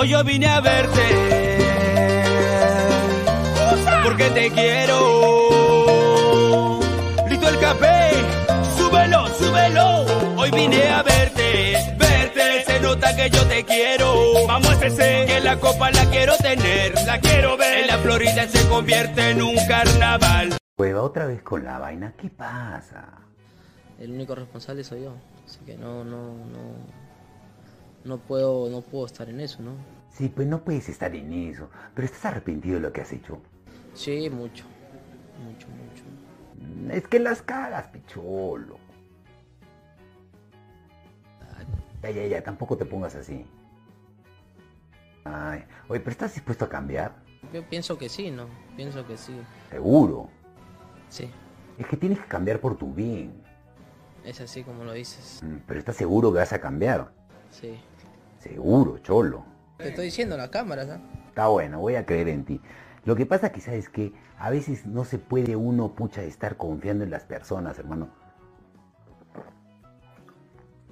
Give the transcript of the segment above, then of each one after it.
Hoy yo vine a verte porque te quiero. Listo el café, súbelo, súbelo. Hoy vine a verte, verte. Se nota que yo te quiero. Vamos a ese que la copa la quiero tener, la quiero ver. En la Florida se convierte en un carnaval. Prueba otra vez con la vaina, ¿qué pasa? El único responsable soy yo, así que no, no, no no puedo, no puedo estar en eso, ¿no? Sí, pues no puedes estar en eso. Pero estás arrepentido de lo que has hecho. Sí, mucho. Mucho, mucho. Es que las cagas, picholo. Ya, ya, ya, tampoco te pongas así. Ay, oye, pero ¿estás dispuesto a cambiar? Yo pienso que sí, ¿no? Pienso que sí. ¿Seguro? Sí. Es que tienes que cambiar por tu bien. Es así como lo dices. Mm, pero ¿estás seguro que vas a cambiar? Sí. Seguro, cholo. Te estoy diciendo la cámara, ¿no? Está bueno, voy a creer en ti. Lo que pasa quizás es que a veces no se puede uno, pucha, estar confiando en las personas, hermano.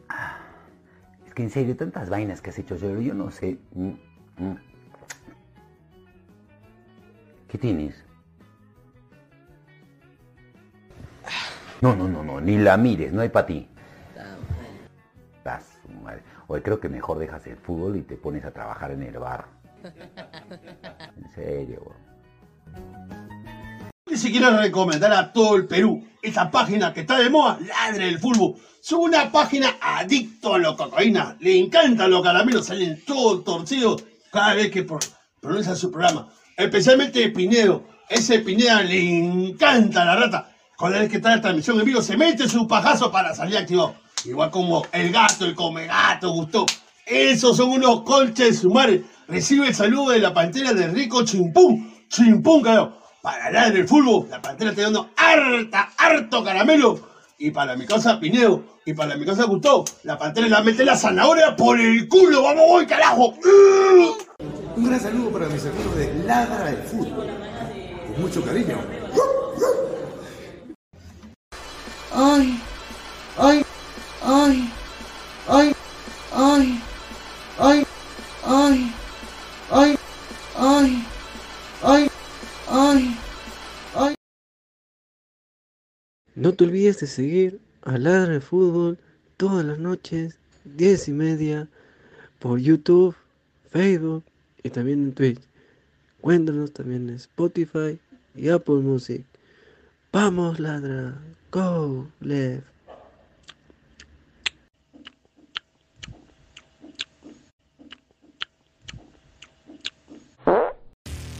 Ah, es que en serio, tantas vainas que has hecho, yo, yo no sé. Mm, mm. ¿Qué tienes? No, no, no, no, ni la mires, no hay para ti. Estás, madre. Hoy creo que mejor dejas el fútbol y te pones a trabajar en el bar. En serio, Y si quiero recomendar a todo el Perú esta página que está de moda, Ladre el Fútbol. Son una página adicto a la cocaína. Le encantan los caramelos, salen todos torcidos cada vez que pronuncia su programa. Especialmente Pinedo. Ese Pineda le encanta la rata. Cada vez que está la transmisión en vivo, se mete su pajazo para salir activado. Igual como el gato, el come gato, gustó. Esos son unos colches sumares. Recibe el saludo de la pantera de Rico Chimpún. chimpún cayó. Para ladre el fútbol, la pantera está dando harta, harto caramelo. Y para mi casa Pineo, y para mi casa Gustavo, la pantera la mete la zanahoria por el culo. ¡Vamos, voy, carajo! Un gran saludo para mis amigos de Ladra del Fútbol. Con mucho cariño. Ay, ay, ay, ay, ay, ay, ay, ay, ay, ay, ay, ay. No te olvides de seguir a Ladra de Fútbol todas las noches, 10 y media, por YouTube, Facebook y también en Twitch. Cuéntanos también en Spotify y Apple Music. Vamos, Ladra. Go, Lev.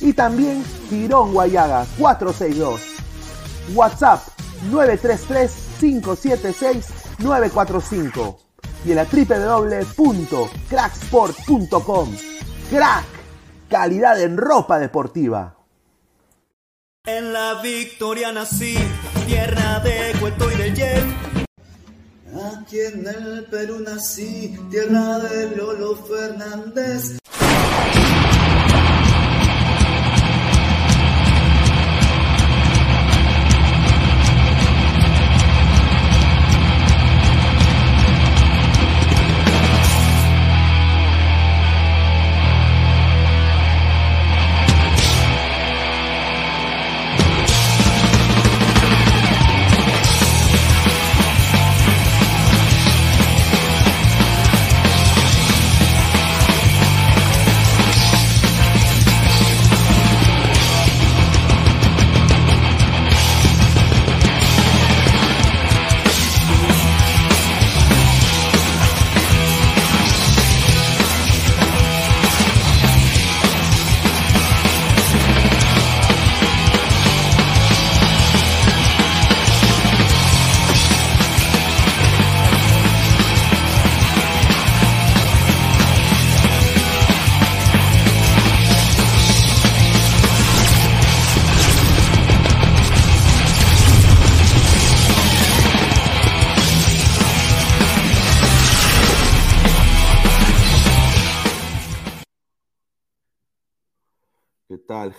y también Girón Guayaga 462. WhatsApp 933-576-945 y en la www.cracksport.com. Crack, calidad en ropa deportiva. En la victoria nací, tierra de Cueto y de Yen. Aquí en el Perú nací, tierra de Lolo Fernández.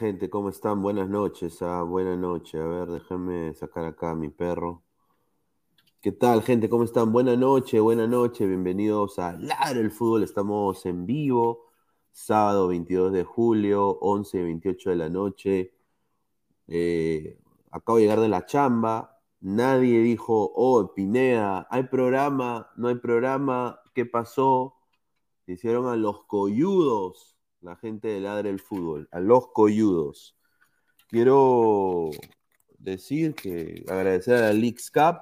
Gente? ¿Cómo están? Buenas noches. Ah, buenas noches. A ver, déjenme sacar acá a mi perro. ¿Qué tal, gente? ¿Cómo están? Buenas noches, buenas noches. Bienvenidos a Ladra el Fútbol. Estamos en vivo, sábado 22 de julio, 11 y 28 de la noche. Eh, acabo de llegar de la chamba. Nadie dijo, oh, Pineda, ¿hay programa? ¿No hay programa? ¿Qué pasó? Se hicieron a los coyudos la gente de Ladre el Fútbol, a los coyudos. Quiero decir que agradecer a la Cup,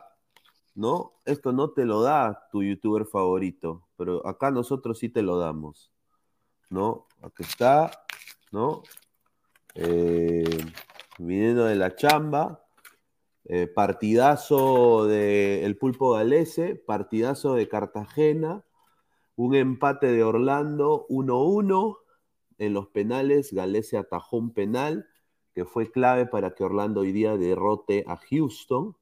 ¿no? Esto no te lo da tu youtuber favorito, pero acá nosotros sí te lo damos, ¿no? Aquí está, ¿no? Eh, viniendo de la chamba, eh, partidazo de el Pulpo Galese, partidazo de Cartagena, un empate de Orlando 1-1 en los penales, Galese atajó un penal que fue clave para que Orlando hoy día derrote a Houston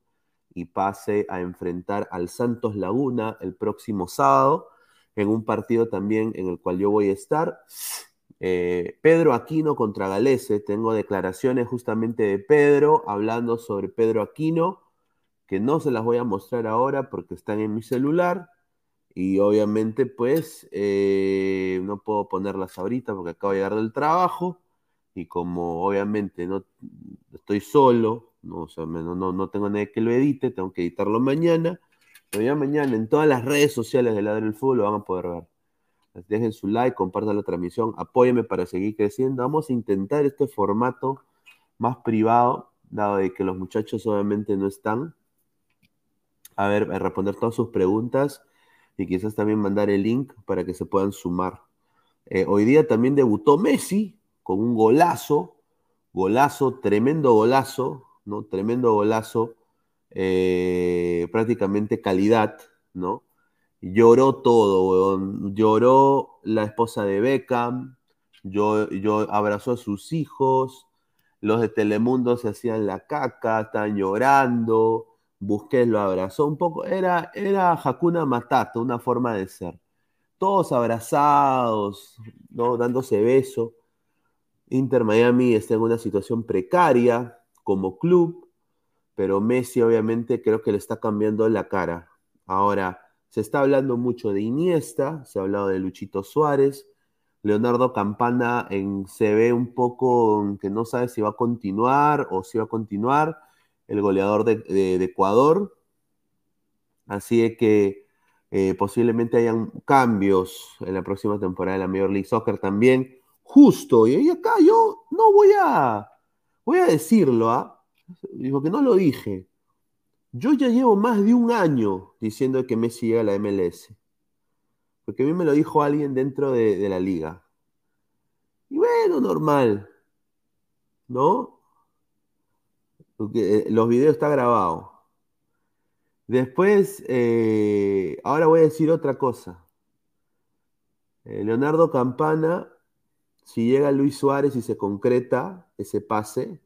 y pase a enfrentar al Santos Laguna el próximo sábado en un partido también en el cual yo voy a estar. Eh, Pedro Aquino contra Galese, tengo declaraciones justamente de Pedro hablando sobre Pedro Aquino, que no se las voy a mostrar ahora porque están en mi celular. Y obviamente, pues, eh, no puedo ponerlas ahorita porque acabo de llegar del trabajo. Y como obviamente no estoy solo, no, o sea, no, no, no tengo nadie que lo edite, tengo que editarlo mañana. Pero mañana en todas las redes sociales de Ladre del Fútbol lo van a poder ver. Dejen su like, compartan la transmisión, apóyenme para seguir creciendo. Vamos a intentar este formato más privado, dado de que los muchachos obviamente no están. A ver, a responder todas sus preguntas y quizás también mandar el link para que se puedan sumar. Eh, hoy día también debutó Messi con un golazo, golazo, tremendo golazo, ¿no? Tremendo golazo, eh, prácticamente calidad, ¿no? Lloró todo. Lloró la esposa de Beckham, yo, yo abrazó a sus hijos, los de Telemundo se hacían la caca, estaban llorando, Busquets lo abrazó un poco, era, era Hakuna Matata, una forma de ser. Todos abrazados, ¿no? dándose beso. Inter Miami está en una situación precaria como club, pero Messi obviamente creo que le está cambiando la cara. Ahora, se está hablando mucho de Iniesta, se ha hablado de Luchito Suárez, Leonardo Campana en, se ve un poco que no sabe si va a continuar o si va a continuar, el goleador de, Ecuador. Así que eh, posiblemente hayan cambios en la próxima temporada de la Major League Soccer también. Justo, y acá yo no voy a, voy a decirlo, ¿ah? porque no lo dije. Yo ya llevo más de un año diciendo que Messi llega a la MLS. Porque a mí me lo dijo alguien dentro de, la liga. Y bueno, normal. ¿No? Eh, los videos están grabados. Después, eh, ahora voy a decir otra cosa. Eh, Leonardo Campana, si llega Luis Suárez y se concreta ese pase,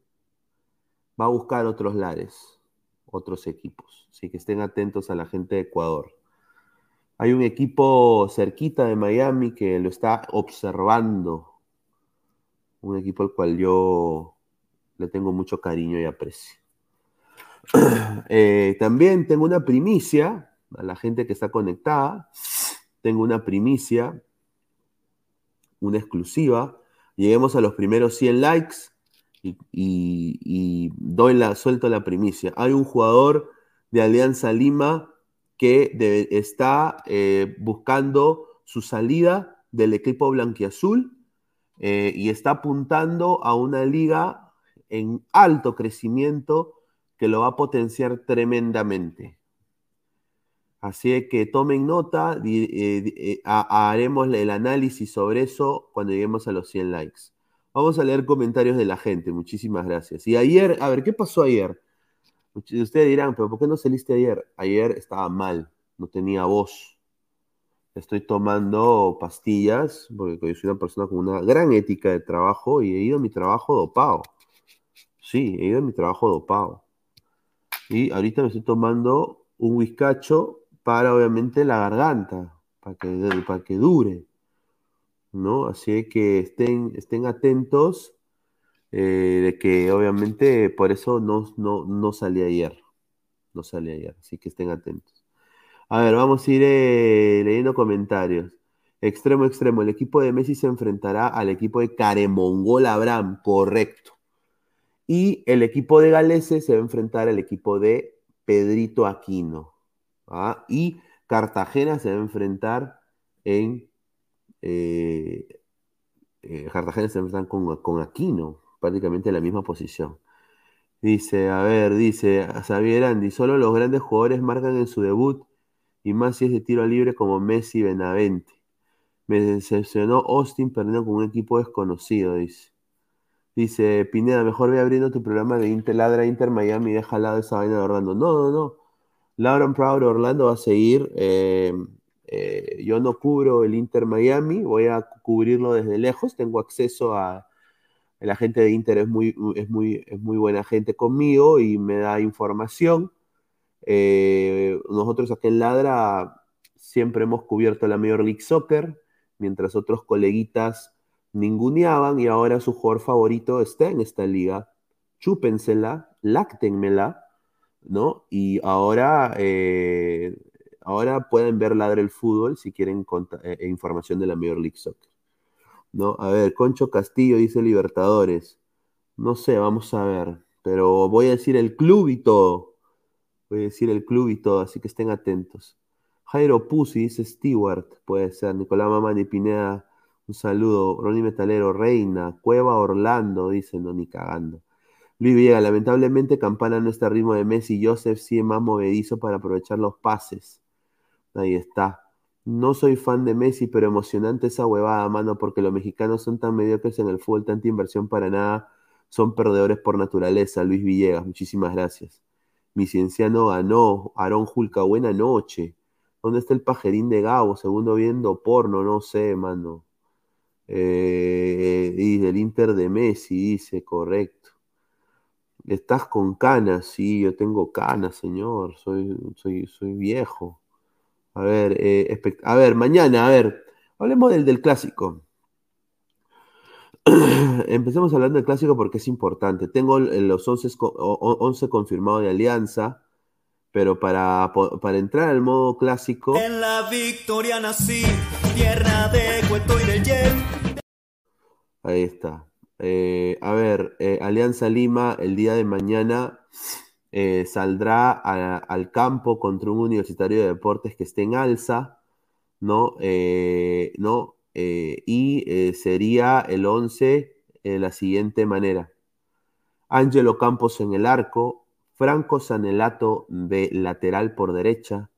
va a buscar otros lares, otros equipos. Así que estén atentos a la gente de Ecuador. Hay un equipo cerquita de Miami que lo está observando. Un equipo al cual yo le tengo mucho cariño y aprecio. Eh, también tengo una primicia a la gente que está conectada. Tengo una primicia, una exclusiva. Lleguemos a los primeros 100 likes y, doy la, suelto la primicia. Hay un jugador de Alianza Lima que está eh, buscando su salida del equipo blanquiazul eh, y está apuntando a una liga en alto crecimiento que lo va a potenciar tremendamente. Así que tomen nota, eh, haremos el análisis sobre eso cuando lleguemos a los 100 likes. Vamos a leer comentarios de la gente, muchísimas gracias. Y ayer, a ver, ¿qué pasó ayer? Ustedes dirán, pero ¿por qué no saliste ayer? Ayer estaba mal, no tenía voz. Estoy tomando pastillas porque soy una persona con una gran ética de trabajo y he ido a mi trabajo dopado. Sí, he ido a mi trabajo dopado. Y ahorita me estoy tomando un whiskacho para obviamente la garganta, para que, para que dure. ¿No? Así que estén, estén atentos eh, de que obviamente por eso no, no, no salí ayer. No salí ayer, así que estén atentos. A ver, vamos a ir eh, leyendo comentarios. Extremo, extremo. El equipo de Messi se enfrentará al equipo de Caremongol Abraham, correcto. Y el equipo de Galese se va a enfrentar al equipo de Pedrito Aquino. ¿ah? Y Cartagena se va a enfrentar en. Eh, Cartagena se enfrentar con, con Aquino prácticamente en la misma posición. Dice, a ver, dice Xavier Andy, solo los grandes jugadores marcan en su debut y más si es de tiro libre como Messi Benavente. Me decepcionó Austin perdiendo con un equipo desconocido, dice. Dice, Pineda, mejor ve abriendo tu programa de Inter, Ladra Inter Miami y deja al lado esa vaina de Orlando. No, no, no. Lauren Proud Orlando va a seguir. Eh, eh, yo no cubro el Inter Miami, voy a cubrirlo desde lejos. Tengo acceso a, la gente de Inter es muy, es muy, es muy buena gente conmigo y me da información. Eh, nosotros aquí en Ladra siempre hemos cubierto la Major League Soccer, mientras otros coleguitas ninguneaban y ahora su jugador favorito está en esta liga. Chúpensela, láctenmela, ¿no? Y ahora, eh, ahora pueden ver Ladra el Fútbol si quieren eh, información de la Major League Soccer. ¿no? A ver, Concho Castillo dice Libertadores. No sé, vamos a ver. Pero voy a decir el club y todo. Voy a decir el club y todo, así que estén atentos. Jairo Pusi dice Stewart, puede ser. Nicolás Mamani Pineda, un saludo. Ronnie Metalero, Reina. Cueva Orlando, dice, no, ni cagando. Luis Villegas, lamentablemente Campana no está a ritmo de Messi Joseph sí es más movedizo para aprovechar los pases. Ahí está. No soy fan de Messi, pero emocionante esa huevada, mano, porque los mexicanos son tan mediocres en el fútbol, tanta inversión para nada, son perdedores por naturaleza. Luis Villegas, muchísimas gracias. Mi cienciano ganó. Aarón Julca, buena noche. ¿Dónde está el pajerín de Gabo? Segundo viendo porno, no sé, mano. Eh, dice el Inter de Messi, dice, correcto. Estás con canas, sí, yo tengo canas, señor, soy, soy, soy viejo. A ver, eh, a ver, mañana, a ver, hablemos del, del clásico. Empecemos hablando del clásico porque es importante. Tengo los 11, co- o- o- 11 confirmados de Alianza, pero para, para entrar al modo clásico, En la victoria nací, tierra de Cueto y del Jet. ahí está. Eh, a ver, eh, Alianza Lima el día de mañana eh, saldrá a- al campo contra un universitario de deportes que esté en alza, ¿no? ¿no? Y sería el 11 de la siguiente manera. Ángelo Campos en el arco, Franco Sanelato de lateral por derecha,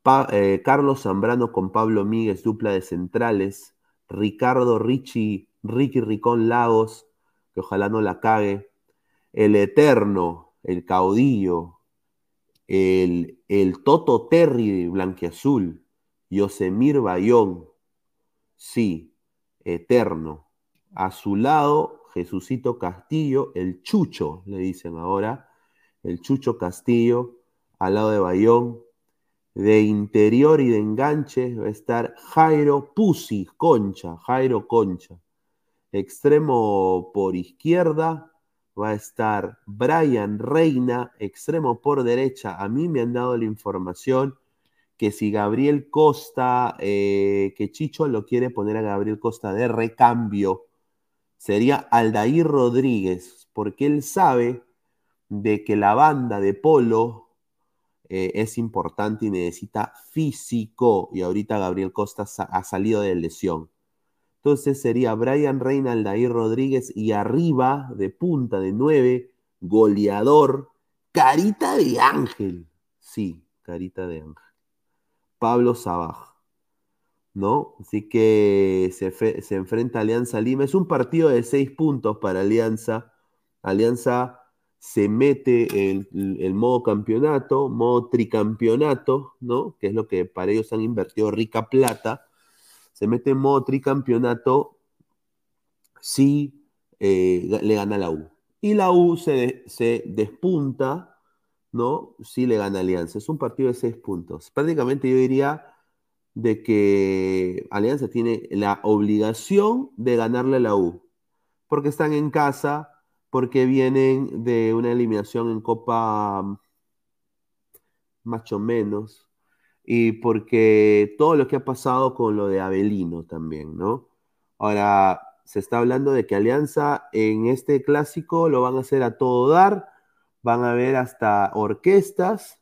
Pa- eh, Carlos Zambrano con Pablo Míguez, dupla de centrales, Ricardo Richie, Ricky Ricón Lagos, que ojalá no la cague, el eterno, el caudillo, el, el Toto Terry Blanquiazul, Yosemir Bayón, sí, eterno. A su lado, Jesucito Castillo, el Chucho, le dicen ahora, el Chucho Castillo, al lado de Bayón. De interior y de enganche va a estar Jairo Pusi, Concha, Jairo Concha. Extremo por izquierda va a estar Brian Reina, extremo por derecha. A mí me han dado la información que si Gabriel Costa, eh, que Chicho lo quiere poner a Gabriel Costa de recambio, sería Aldair Rodríguez, porque él sabe de que la banda de Polo eh, es importante y necesita físico, y ahorita Gabriel Costa ha salido de lesión. Entonces sería Brian Reina, Aldair Rodríguez y arriba de punta de nueve, goleador, carita de ángel. Sí, carita de ángel. Pablo Sabaj. ¿No? Así que se, se enfrenta Alianza Lima. Es un partido de seis puntos para Alianza. Alianza se mete en el, el modo campeonato, modo tricampeonato, ¿no? Que es lo que para ellos han invertido rica plata se mete en modo tricampeonato si eh, le gana la U. Y la U se, se despunta, ¿no? Si le gana Alianza. Es un partido de seis puntos. Prácticamente yo diría de que Alianza tiene la obligación de ganarle a la U. Porque están en casa, porque vienen de una eliminación en Copa más o menos, y porque todo lo que ha pasado con lo de Avelino también, ¿no? Ahora, se está hablando de que Alianza en este clásico lo van a hacer a todo dar, van a ver hasta orquestas,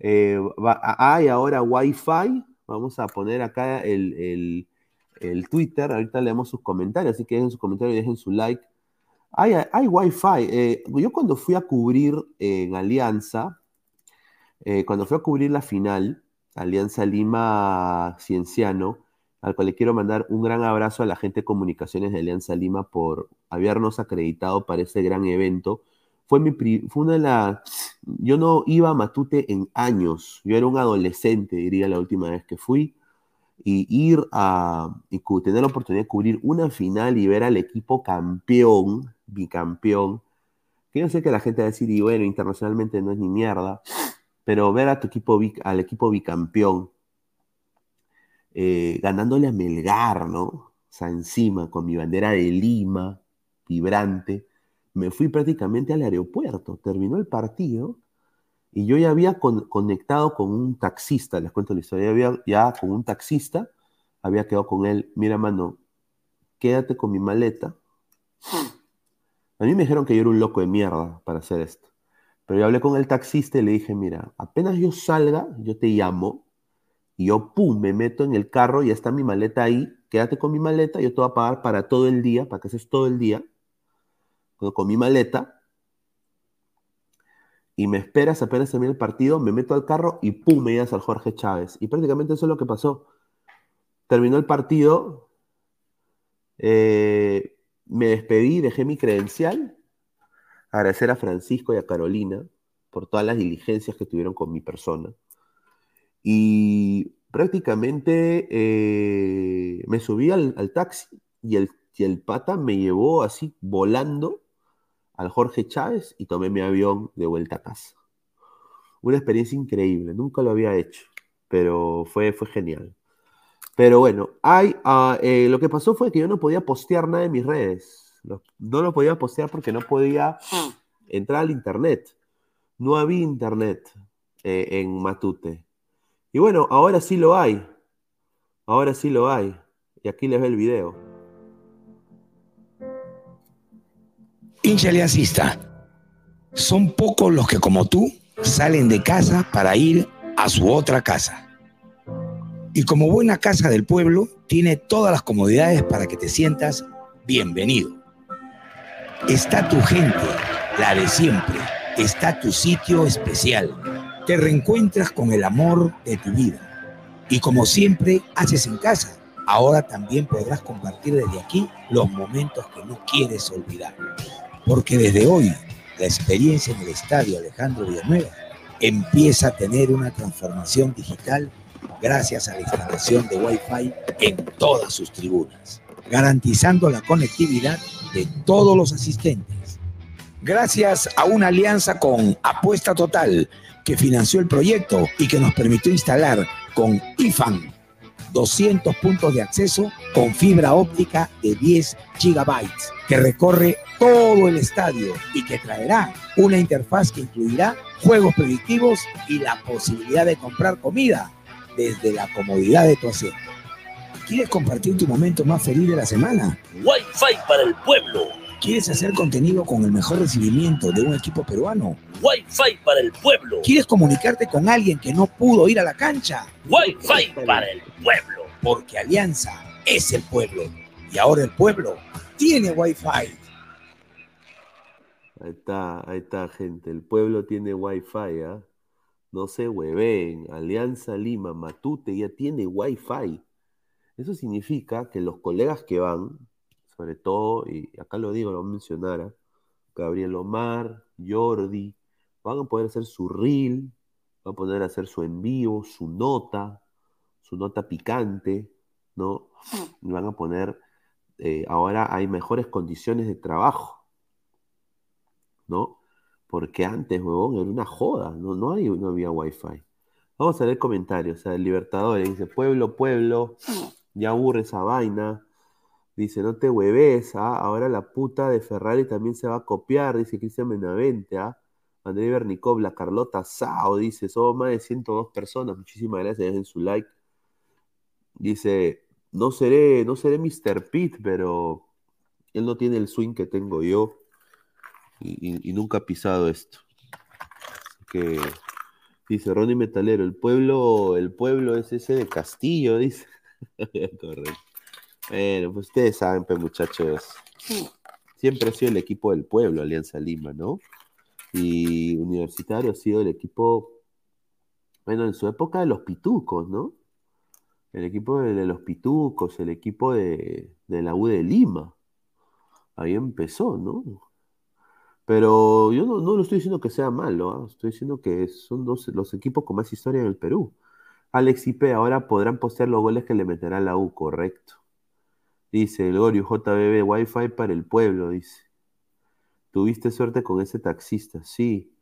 eh, va- hay ahora Wi-Fi, vamos a poner acá el, el- el Twitter, ahorita leemos sus comentarios, así que dejen sus comentarios y dejen su like. Hay, Wi-Fi, eh, yo cuando fui a cubrir en Alianza, eh, cuando fui a cubrir la final, Alianza Lima Cienciano, al cual le quiero mandar un gran abrazo a la gente de comunicaciones de Alianza Lima por habernos acreditado para ese gran evento. Fue, mi fue una de las... Yo no iba a Matute en años, yo era un adolescente, diría la última vez que fui, y ir a y tener la oportunidad de cubrir una final y ver al equipo campeón, bicampeón, que yo sé que la gente va a decir, y bueno, internacionalmente no es ni mierda, pero ver a tu equipo, al equipo bicampeón eh, ganándole a Melgar, ¿no? O sea, encima, con mi bandera de Lima, vibrante, me fui prácticamente al aeropuerto, terminó el partido y yo ya había con- conectado con un taxista, les cuento la historia, ya había ya con un taxista, había quedado con él, mira, mano, quédate con mi maleta. A mí me dijeron que yo era un loco de mierda para hacer esto. Pero yo hablé con el taxista y le dije, mira, apenas yo salga, yo te llamo y yo, pum, me meto en el carro, ya está mi maleta ahí, quédate con mi maleta, yo te voy a pagar para todo el día, para que haces todo el día, con, con mi maleta, y me esperas apenas termina el partido, me meto al carro y pum, me llevas al Jorge Chávez. Y prácticamente eso es lo que pasó. Terminó el partido, eh, me despedí, dejé mi credencial, agradecer a Francisco y a Carolina por todas las diligencias que tuvieron con mi persona. Y prácticamente eh, me subí al, taxi y el, y el pata me llevó así volando al Jorge Chávez y tomé mi avión de vuelta a casa. Una experiencia increíble, nunca lo había hecho, pero fue, fue genial. Pero bueno, hay, eh, lo que pasó fue que yo no podía postear nada en mis redes. No, no lo podía postear porque no podía entrar al internet. No había internet eh, en Matute. Y bueno, ahora sí lo hay. Ahora sí lo hay. Y aquí les ve el video. Hincha son pocos los que como tú salen de casa para ir a su otra casa. Y como buena casa del pueblo, tiene todas las comodidades para que te sientas bienvenido. Está tu gente, la de siempre. Está tu sitio especial. Te reencuentras con el amor de tu vida. Y como siempre haces en casa, ahora también podrás compartir desde aquí los momentos que no quieres olvidar. Porque desde hoy, la experiencia en el estadio Alejandro Villanueva empieza a tener una transformación digital gracias a la instalación de Wi-Fi en todas sus tribunas, garantizando la conectividad de todos los asistentes. Gracias a una alianza con Apuesta Total, que financió el proyecto y que nos permitió instalar con IFAN 200 puntos de acceso con fibra óptica de 10 gigabytes, que recorre todo el estadio y que traerá una interfaz que incluirá juegos predictivos y la posibilidad de comprar comida desde la comodidad de tu asiento. ¿Quieres compartir tu momento más feliz de la semana? Wi-Fi para el pueblo. ¿Quieres hacer contenido con el mejor recibimiento de un equipo peruano? Wi-Fi para el pueblo. ¿Quieres comunicarte con alguien que no pudo ir a la cancha? Wi-Fi para el pueblo. Porque Alianza es el pueblo. Y ahora el pueblo tiene Wi-Fi. Ahí está, ahí está, gente. El pueblo tiene Wi-Fi, ¿ah? No se hueven. Alianza Lima, Matute ya tiene Wi-Fi. Eso significa que los colegas que van, sobre todo, y acá lo digo, lo voy a mencionar, ¿ah? Gabriel Omar, Jordi, van a poder hacer su reel, van a poder hacer su en vivo, su nota, su nota picante, ¿no? Y van a poner, eh, ahora hay mejores condiciones de trabajo, ¿no? Porque antes, huevón, era una joda, no, no, hay, no había wifi. Vamos a leer comentarios, o sea, el Libertadores dice, pueblo, pueblo, ya aburre esa vaina. Dice, no te hueves, ¿ah? ahora la puta de Ferrari también se va a copiar, dice Cristian Benavente, ¿ah? André Bernicov, la Carlota Sao, dice, somos más de 102 personas, muchísimas gracias, dejen su like. Dice, no seré, no seré Mr. Pitt, pero él no tiene el swing que tengo yo y, nunca ha pisado esto. Que dice Ronnie Metalero, el pueblo, el pueblo es ese de Castillo, dice. Correcto. Bueno, pues ustedes saben, pues muchachos, siempre ha sido el equipo del pueblo, Alianza Lima, ¿no? Y Universitario ha sido el equipo, bueno, en su época de los pitucos, ¿no? El equipo de, de los pitucos, el equipo de, de la U de Lima. Ahí empezó, ¿no? Pero yo no, no lo estoy diciendo que sea malo, ¿ah? Estoy diciendo que son dos, los equipos con más historia en el Perú. Alex IP, ahora podrán postear los goles que le meterá la U, correcto. Dice el Gorio JBB, Wi-Fi para el pueblo, dice. Tuviste suerte con ese taxista, sí.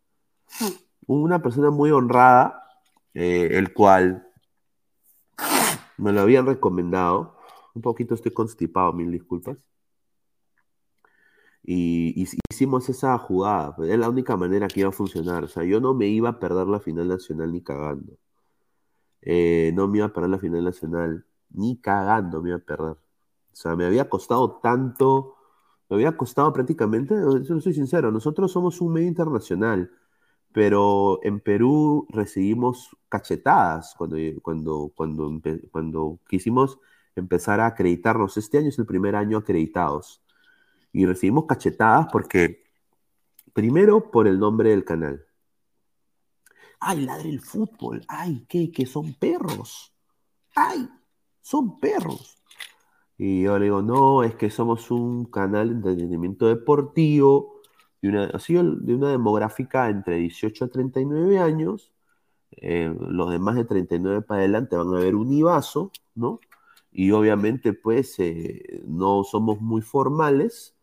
Una persona muy honrada, eh, el cual me lo habían recomendado. Un poquito estoy constipado, mil disculpas. Y, hicimos esa jugada. pues, Es la única manera que iba a funcionar. O sea, yo no me iba a perder la final nacional ni cagando. Eh, no me iba a perder la final nacional ni cagando me iba a perder. O sea, me había costado tanto, me había costado prácticamente, yo soy sincero, nosotros somos un medio internacional, pero en Perú recibimos cachetadas cuando, cuando, cuando, cuando quisimos empezar a acreditarnos. Este año es el primer año acreditados. Y recibimos cachetadas porque, primero, por el nombre del canal. ay, ladre el fútbol, ay, ¿qué? Que son perros, ay, son perros. Y yo le digo, no, es que somos un canal de entretenimiento deportivo, de una, de una demográfica entre 18 a 39 años. Eh, los demás de 39 para adelante van a ver un IBASO, ¿no? Y obviamente, pues, eh, no somos muy formales,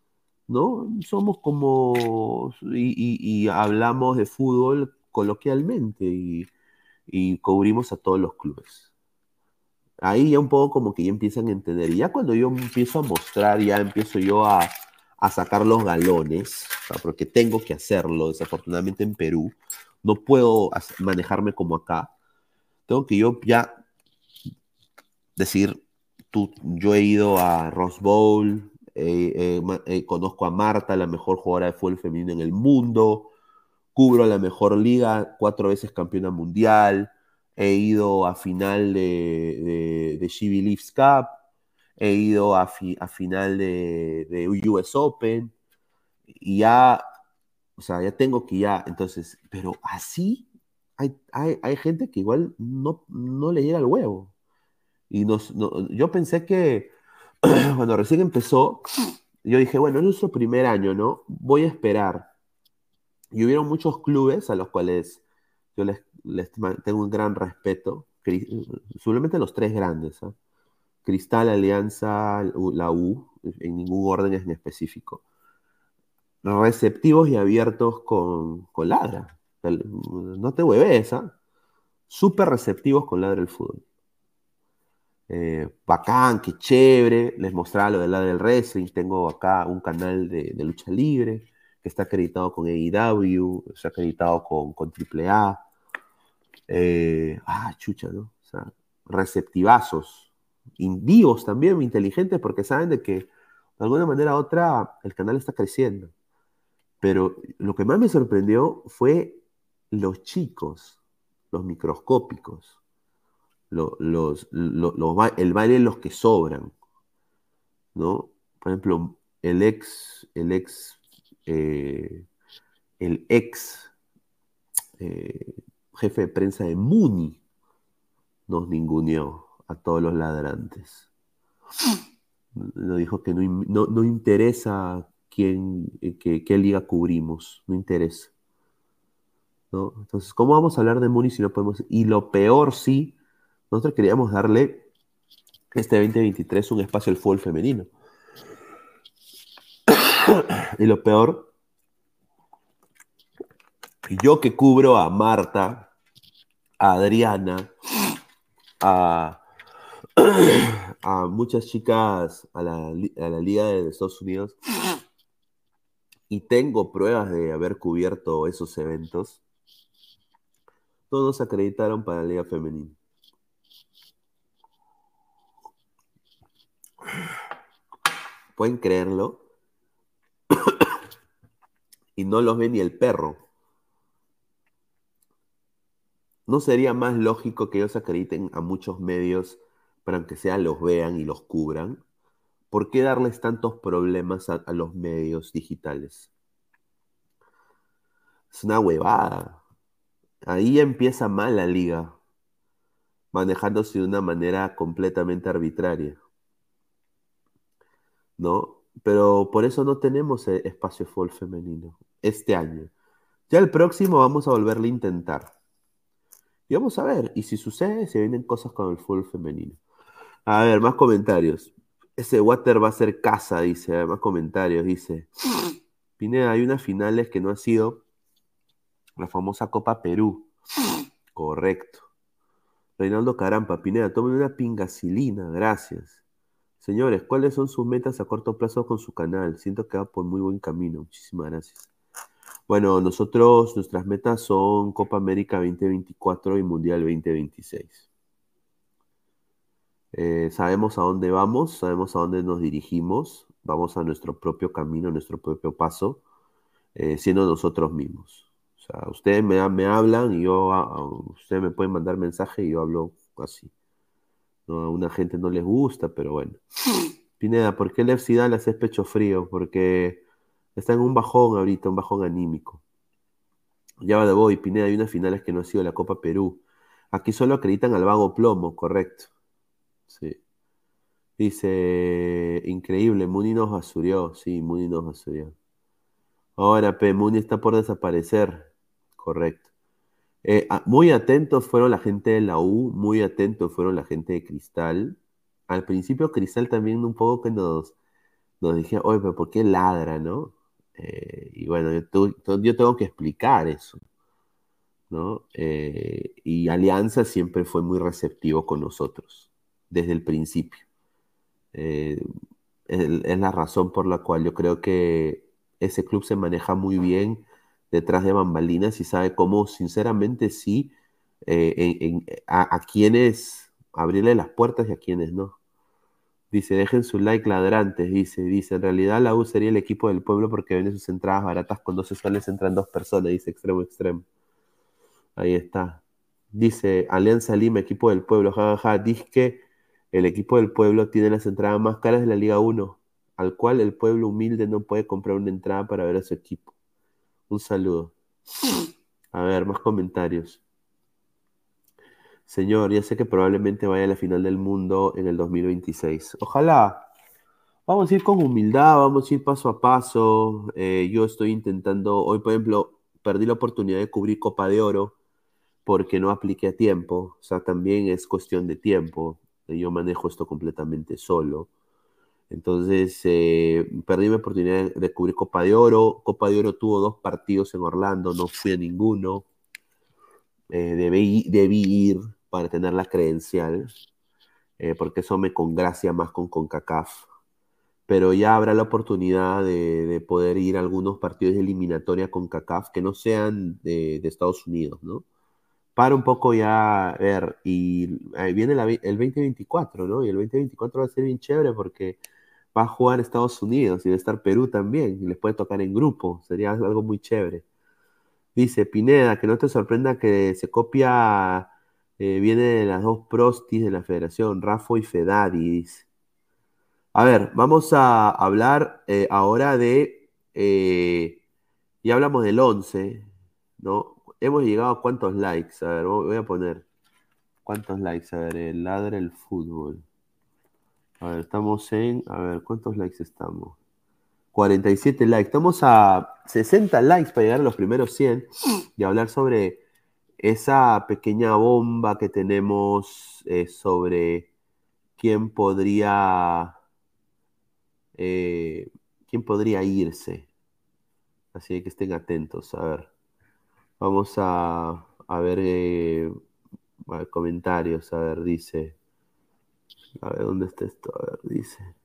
¿no? Somos como, y, hablamos de fútbol coloquialmente y, cubrimos a todos los clubes. Ahí ya un poco como que ya empiezan a entender. Y ya cuando yo empiezo a mostrar, ya empiezo yo a, a sacar los galones, porque tengo que hacerlo, desafortunadamente en Perú, no puedo manejarme como acá. Tengo que yo ya decir, tú, yo he ido a Rose Bowl, eh, eh, eh, conozco a Marta, la mejor jugadora de fútbol femenino en el mundo, cubro la mejor liga, cuatro veces campeona mundial, he ido a final de, de, de Believes Cup, he ido a, fi- a final de, de US Open, y ya, o sea, ya tengo que ya, entonces, pero así hay, hay, hay gente que igual no, no le llega el huevo. Y nos, no- yo pensé que cuando recién empezó, yo dije, bueno, es nuestro primer año, ¿no? Voy a esperar. Y hubieron muchos clubes a los cuales yo les, tengo un gran respeto, simplemente los tres grandes, ¿ah? Cristal, Alianza, la U, en ningún orden en específico. Receptivos y abiertos con, con Ladra. No te hueves, ¿ah? Súper receptivos con Ladra el fútbol. Eh, bacán, qué chévere. Les mostraba lo del lado del wrestling. Tengo acá un canal de, de lucha libre que está acreditado con AEW, está acreditado con, con AAA. Eh, ah, chucha, ¿no? O sea, receptivazos. In- vivos también, inteligentes, porque saben de que de alguna manera u otra el canal está creciendo. Pero lo que más me sorprendió fue los chicos, los microscópicos lo- los, lo- los ba- el baile los que sobran, ¿no? Por ejemplo, el ex, el ex, eh, el ex eh, jefe de prensa de Muni nos ninguneó a todos los ladrantes. Nos dijo que no, no- no interesa quién, eh, qué, qué liga cubrimos, no interesa. ¿no? Entonces, ¿cómo vamos a hablar de Muni si no podemos? Y lo peor, sí, nosotros queríamos darle este 2023 un espacio al fútbol femenino. y lo peor, yo que cubro a Marta, a Adriana, a, a muchas chicas a la, a la Liga de Estados Unidos y tengo pruebas de haber cubierto esos eventos, no nos acreditaron para la Liga Femenina. ¿Pueden creerlo? y no los ve ni el perro. ¿No sería más lógico que ellos acrediten a muchos medios para que sea los vean y los cubran? ¿Por qué darles tantos problemas a, a los medios digitales? Es una huevada. Ahí empieza mal la liga, manejándose de una manera completamente arbitraria. ¿No? Pero por eso no tenemos eh, espacio fútbol femenino este año. Ya el próximo vamos a volverle a intentar. Y vamos a ver, y si sucede, se vienen cosas con el fútbol femenino. A ver, más comentarios. Ese water va a ser casa, dice. Ver, más comentarios, dice. Pineda, hay unas finales que no ha sido la famosa Copa Perú. Correcto. Reinaldo Carampa, Pineda, tomen una pingacilina, gracias. Señores, ¿cuáles son sus metas a corto plazo con su canal? Siento que va por muy buen camino. Muchísimas gracias. Bueno, nosotros, nuestras metas son Copa América 2024 y Mundial 2026. Eh, sabemos a dónde vamos, sabemos a dónde nos dirigimos, vamos a nuestro propio camino, nuestro propio paso, eh, siendo nosotros mismos. O sea, ustedes me, me hablan y yo, a- a- ustedes me pueden mandar mensaje y yo hablo así. No, a una gente no les gusta, pero bueno. Pineda, ¿por qué el FC Dallas pecho frío? Porque está en un bajón ahorita, un bajón anímico. Ya va de Boy, Pineda, hay unas finales que no ha sido la Copa Perú. Aquí solo acreditan al vago plomo, correcto. Sí. Dice, increíble, Muni nos basurió. Sí, Muni nos basurió. Ahora, P, Muni está por desaparecer. Correcto. Eh, ah, muy atentos fueron la gente de la U, muy atentos fueron la gente de Cristal. Al principio Cristal también un poco que nos, nos dije, oye, pero ¿por qué ladra, no? Eh, y bueno, yo, tengo que explicar eso, ¿no? Eh, y Alianza siempre fue muy receptivo con nosotros, desde el principio. Es la razón por la cual yo creo que ese club se maneja muy bien detrás de bambalinas y sabe cómo, sinceramente, sí, eh, a, a quienes abrirle las puertas y a quienes no. Dice, dejen su like ladrantes, dice, dice, en realidad la U sería el equipo del pueblo porque vende sus entradas baratas con 12 soles entran dos personas, dice extremo extremo. Ahí está. Dice, Alianza Lima, equipo del pueblo, jajaja, dice que el equipo del pueblo tiene las entradas más caras de la Liga 1, al cual el pueblo humilde no puede comprar una entrada para ver a su equipo. Un saludo. A ver, más comentarios. Señor, ya sé que probablemente vaya a la final del mundo en el 2026. Ojalá. Vamos a ir con humildad, vamos a ir paso a paso. Eh, yo estoy intentando, hoy por ejemplo, perdí la oportunidad de cubrir Copa de Oro porque no apliqué a tiempo. O sea, también es cuestión de tiempo. Yo manejo esto completamente solo. Entonces, eh, perdí mi oportunidad de cubrir Copa de Oro. Copa de Oro tuvo dos partidos en Orlando, no fui a ninguno. Eh, debí, debí ir para tener la credencial, eh, porque eso me congracia más con CONCACAF. Pero ya habrá la oportunidad de, de poder ir a algunos partidos de eliminatoria con CACAF que no sean de, Estados Unidos, ¿no? Para un poco ya ver, y ahí viene el 2024, ¿no? Y el 2024 va a ser bien chévere porque va a jugar Estados Unidos y va a estar Perú también, y les puede tocar en grupo, sería algo muy chévere. Dice Pineda, que no te sorprenda que se copia, eh, viene de las dos prostis de la federación, Rafo y Fedadi, dice. A ver, vamos a hablar eh, ahora de, eh, ya hablamos del 11, ¿no? Hemos llegado a cuántos likes, a ver, voy a poner, ¿cuántos likes? A ver, el ladra el fútbol. A ver, estamos en, a ver, ¿cuántos likes estamos? 47 likes. Estamos a 60 likes para llegar a los primeros 100 y hablar sobre esa pequeña bomba que tenemos eh, sobre quién podría eh, quién podría irse. Así que estén atentos. A ver, vamos a, a ver, eh, a ver, comentarios. A ver, dice. A ver, ¿dónde está esto? A ver, dice.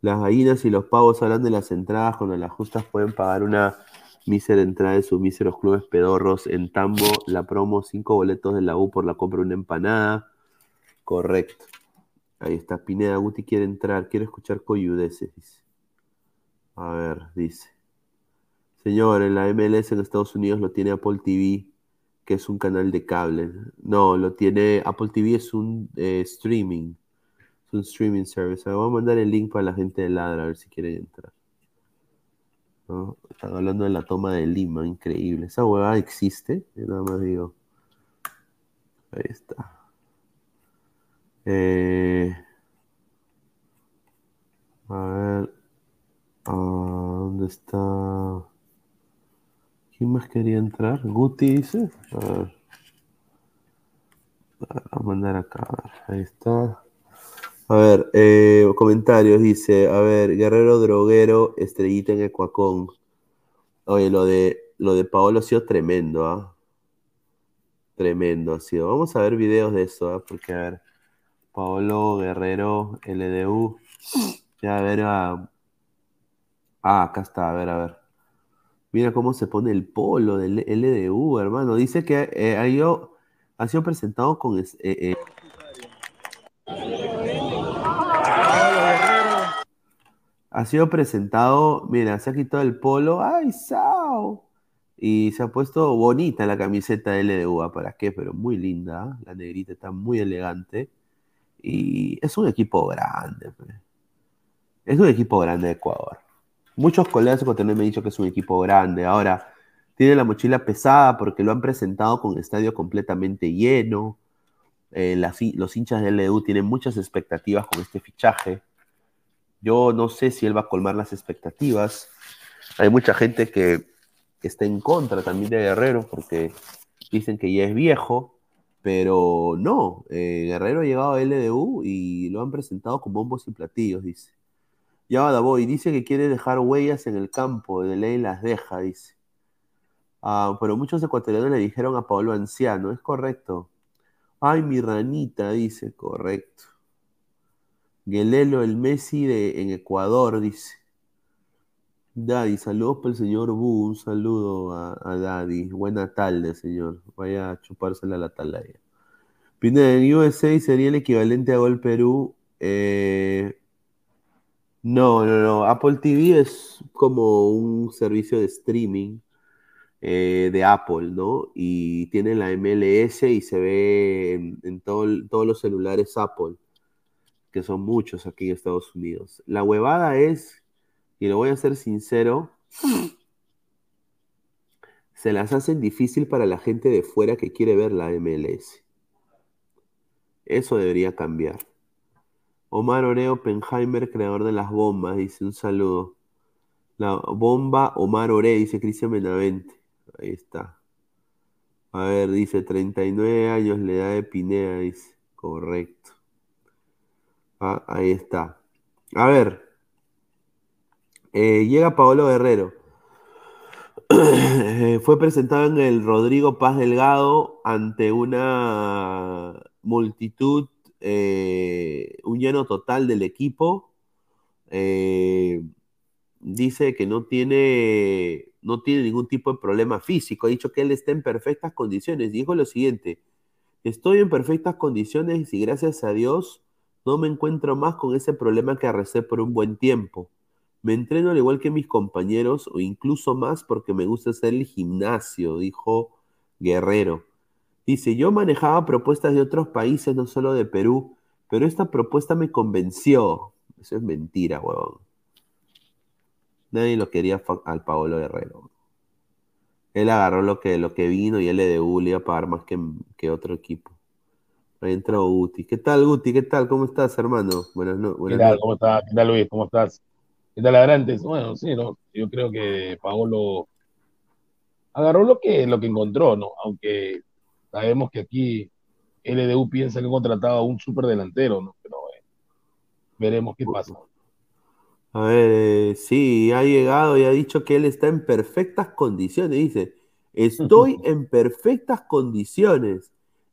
Las gallinas y los pavos hablan de las entradas. Cuando las justas pueden pagar una mísera entrada de sus míseros clubes pedorros. En Tambo, la promo, cinco boletos de la U por la compra de una empanada. Correcto. Ahí está. Pineda Guti quiere entrar. Quiere escuchar coyudeces, dice. A ver, dice. Señor, en la MLS en Estados Unidos lo tiene Apple TV, que es un canal de cable. No, lo tiene. Apple TV es un eh, streaming. Un streaming service. Voy a mandar el link para la gente de Ladra, a ver si quieren entrar. ¿No? Están hablando de la toma de Lima, increíble. Esa huevada existe, nada más digo. Ahí está. Eh, a ver. ah, ¿Dónde está? ¿Quién más quería entrar? Guti dice. A ver. A mandar acá. Ahí está. A ver, eh, comentarios dice, a ver, Guerrero Droguero, estrellita en Ecuacón. Oye, lo de lo de Paolo ha sido tremendo, ¿ah? Tremendo ha sido. Vamos a ver videos de eso, ¿ah? Porque a ver, Paolo Guerrero, LDU. Ya a ver, ah, ah, acá está, a ver, a ver. Mira cómo se pone el polo del LDU, hermano. Dice que eh, ha, ido- ha sido presentado con es- eh, eh, Ha sido presentado, mira, se ha quitado el polo, ¡ay, Sao! Y se ha puesto bonita la camiseta de LDU, ¿ah? ¿para qué? Pero muy linda, la negrita está muy elegante. Y es un equipo grande, es un equipo grande de Ecuador. Muchos colegas ecuatorianos me han dicho que es un equipo grande. Ahora, Tiene la mochila pesada porque lo han presentado con estadio completamente lleno. Eh, los hinchas del LDU tienen muchas expectativas con este fichaje. Yo no sé si él va a colmar las expectativas. Hay mucha gente que, está en contra también de Guerrero porque dicen que ya es viejo, pero no. eh, Guerrero ha llegado a LDU y lo han presentado con bombos y platillos, dice. Ya va Davoy, dice que quiere dejar huellas en el campo, de ley las deja, dice. Ah, pero muchos ecuatorianos le dijeron a Pablo Anciano, es correcto. Ay, mi ranita, dice, correcto. Guelelo, el Messi de, en Ecuador, dice. Daddy, saludos para el señor Bu, un saludo a, a Daddy. Buena tarde, señor. Vaya a chupársela la atalaya. Pineda, en USA sería el equivalente a Gol Perú. Eh, no, no, no. Apple TV es como un servicio de streaming eh, de Apple, ¿no? Y tiene la MLS y se ve en, en todo todos los celulares Apple, que son muchos aquí en Estados Unidos. La huevada es, y lo voy a ser sincero, se las hacen difícil para la gente de fuera que quiere ver la MLS. Eso debería cambiar. Omar Oreo Oppenheimer, creador de las bombas, dice un saludo. La bomba Omar Ore, dice Cristian Benavente. Ahí está. A ver, dice 39 años, la edad de Pineda, dice. Correcto. Ah, ahí está. A ver. Eh, llega Paolo Guerrero. Eh, Fue presentado en el Rodrigo Paz Delgado ante una multitud, eh, un lleno total del equipo. Dice que no tiene, no tiene ningún tipo de problema físico. Ha dicho que él está en perfectas condiciones. Dijo lo siguiente: Estoy en perfectas condiciones y gracias a Dios no me encuentro más con ese problema que arrastré por un buen tiempo. Me entreno al igual que mis compañeros o incluso más porque me gusta hacer el gimnasio, dijo Guerrero. Dice, yo manejaba propuestas de otros países, no solo de Perú, pero esta propuesta me convenció. Eso es mentira, huevón. Nadie lo quería al Paolo Guerrero. Él agarró lo que, lo que vino y LDU le iba a pagar más que, que otro equipo. Ahí entró Guti. ¿Qué tal, Guti? ¿Qué tal? ¿Cómo estás, hermano? Buenas, no- ¿Qué tal? ¿Cómo estás? ¿Qué tal, Luis? ¿Cómo estás? ¿Qué tal, Arantes? Bueno, sí, ¿no? Yo creo que Paolo agarró lo que, lo que encontró, ¿no? Aunque sabemos que aquí LDU piensa que ha contratado a un superdelantero, ¿no? Pero eh, veremos qué pasa. A ver, eh, sí, ha llegado y ha dicho que él está en perfectas condiciones. Dice, estoy en perfectas condiciones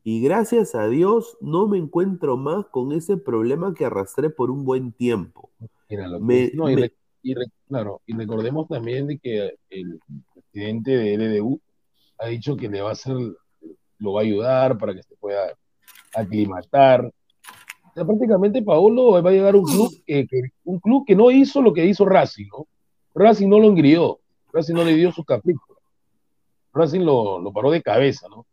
y gracias a Dios no me encuentro más con ese problema que arrastré por un buen tiempo. Mira, lo que Me- es- no, y, me- re- y re- claro, y recordemos también de que el presidente de LDU ha dicho que le va a hacer, lo va a ayudar para que se pueda aclimatar. O sea, prácticamente Paolo va a llegar a un club que, que- un club que no hizo lo que hizo Racing, ¿no? Racing no lo engrió, Racing no le dio sus caprichos. Racing lo, lo paró de cabeza, ¿no?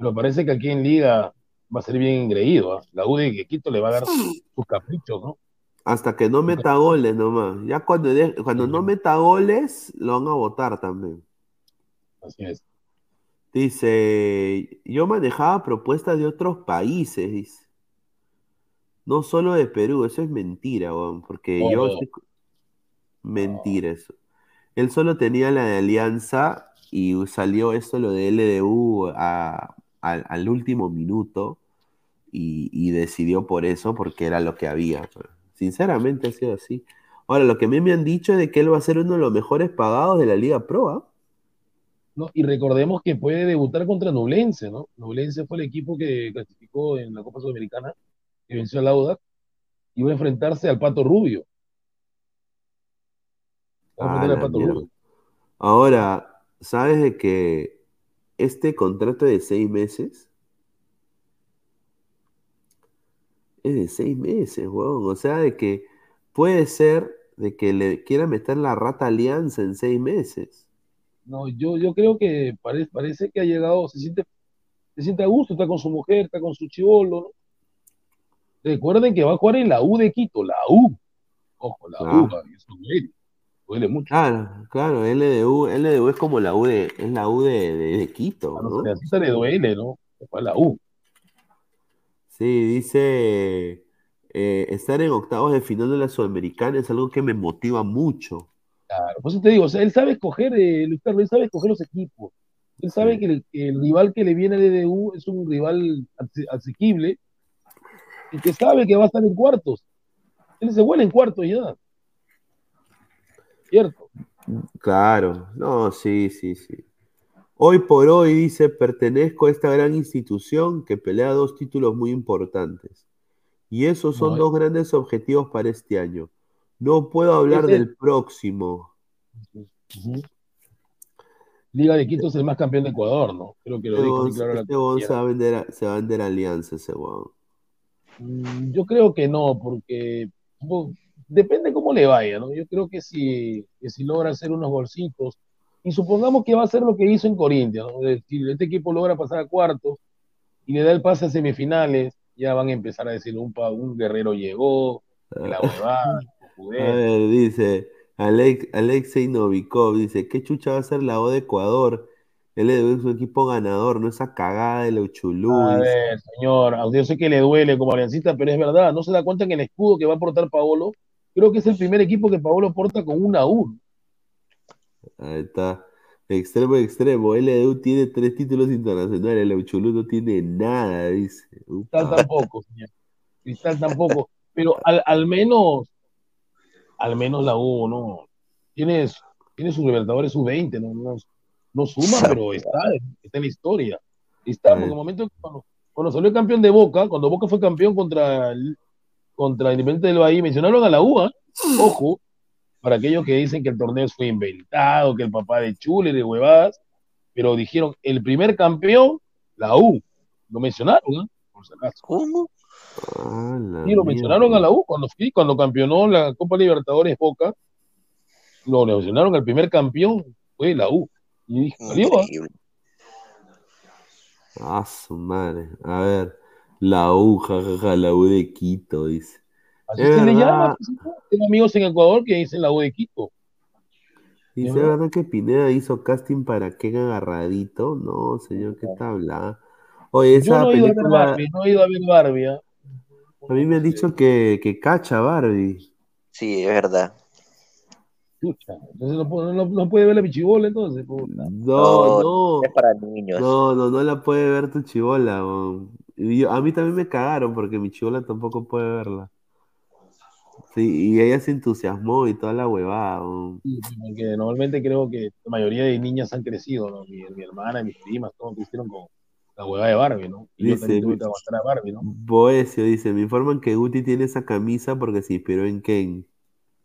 Pero parece que aquí en Liga va a ser bien engreído, ¿ah? La U de Quito le va a dar sus caprichos, ¿no? Hasta que no meta goles nomás. Ya cuando, de- cuando no meta goles, lo van a votar también. Así es. Dice, yo manejaba propuestas de otros países, dice. No solo de Perú, eso es mentira, weón, porque yo Mentira eso. Él solo tenía la de Alianza y salió esto, lo de LDU, a- al- al último minuto y, y decidió por eso, porque era lo que había. Sinceramente ha sido así. Ahora, lo que a mí me han dicho es de que él va a ser uno de los mejores pagados de la Liga Pro, ¿ah? ¿no? Y recordemos que puede debutar contra Nublense, ¿no? Nublense fue el equipo que clasificó en la Copa Sudamericana, que venció al Audax, y va a enfrentarse al Pato Rubio. Va a Ah, enfrentar al la Pato. Rubio. Ahora, ¿sabes de que este contrato de seis meses es de seis meses, weón? O sea, de que puede ser de que le quiera meter la rata alianza en seis meses. No, yo, yo creo que parece, parece que ha llegado, se siente, se siente a gusto, está con su mujer, está con su chivolo, ¿no? Recuerden que va a jugar en la U de Quito, la U. Ojo, la U, Ah. va, eso es. Duele mucho. Claro, claro, LDU, LDU es como la U de, es la U de, de- de Quito, A ¿no? aliancistas le duele, ¿no? Para la U. Sí, dice eh, estar en octavos de final de la Sudamericana es algo que me motiva mucho. Claro, por eso te digo, o sea, él sabe escoger, eh, Luis Carlos, él sabe escoger los equipos. Él sabe que el, que el rival que le viene al EDU es un rival ase- asequible y que sabe que va a estar en cuartos. Él se vuela en cuartos ya. ¿Cierto? Claro, no, sí, sí, sí. Hoy por hoy, dice, pertenezco a esta gran institución que pelea dos títulos muy importantes. Y esos son No, dos grandes objetivos para este año. No puedo hablar del próximo. Liga de Quito es el más campeón de Ecuador, ¿no? Creo que lo Este dijo muy huevón- claro la este huevón se va a vender, a- se va a vender alianza, ese huevón. Mm, Yo creo que no, porque depende cómo le vaya, ¿no? Yo creo que si, que si logra hacer unos golcitos, y supongamos que va a hacer lo que hizo en Corinthians, ¿no? Decir, este equipo logra pasar a cuartos y le da el pase a semifinales, ya van a empezar a decir, un, un guerrero llegó, la huevada, A Juguete. ver, dice Alex, Alexei Novikov, dice, ¿qué chucha va a ser la O de Ecuador? Él es un equipo ganador, no esa cagada de Leuchulú. A ver, señor, aunque yo sé que le duele como aliancista, pero es verdad, no se da cuenta que el escudo que va a portar Paolo, creo que es el primer equipo que Paolo porta con una U. Ahí está. Extremo, extremo. LDU tiene tres títulos internacionales. Leuchulú no tiene nada, dice. Cristal tampoco, señor. Cristal tampoco. Pero al, al menos, al menos la U, ¿no? Tiene, tiene sus Libertadores sub-20, ¿no? No, no suma, pero está, está en la historia. Está, porque en el momento cuando, cuando salió campeón de Boca, cuando Boca fue campeón contra, el- contra Independiente del Valle, mencionaron a la U, ¿ah? Ojo, para aquellos que dicen que el torneo fue inventado, que el papá de Chule, de huevadas, pero dijeron, el primer campeón, la U. Lo mencionaron, ¿ah? Por si acaso. ¿Cómo? Ah, Sí, lo mencionaron a la U cuando cuando campeonó la Copa Libertadores Boca, lo mencionaron el primer campeón fue la U. Y dije, ¿ah? Ah, su madre. A ver. La U, jajaja, la U de Quito, dice. Así Es se le llama. Tengo amigos en Ecuador que dicen la U de Quito. Dice, ¿Es ¿es verdad? verdad que Pineda hizo casting para Ken agarradito? No, señor, ¿qué está hablando? Oye, Yo esa no he ido a ver película, Barbie, no he ido a ver Barbie. ¿ah? a mí me han dicho que, que cacha Barbie. Sí, es verdad. Entonces no, no, no puede ver la pichibola entonces. puta. No, no. Es para niños. No, no, no la puede ver tu chibola. Y yo- a mí también me cagaron porque mi chibola tampoco puede verla. Sí, y ella se entusiasmó y toda la huevada. Sí, porque normalmente creo que la mayoría de niñas han crecido, ¿no? Mi, mi hermana, mis primas, todos crecieron con la huevada de Barbie, ¿no? Y yo Dice, también tuve que aguantar a Barbie, ¿no? Boesio dice, me informan que Guti tiene esa camisa porque se inspiró en Ken.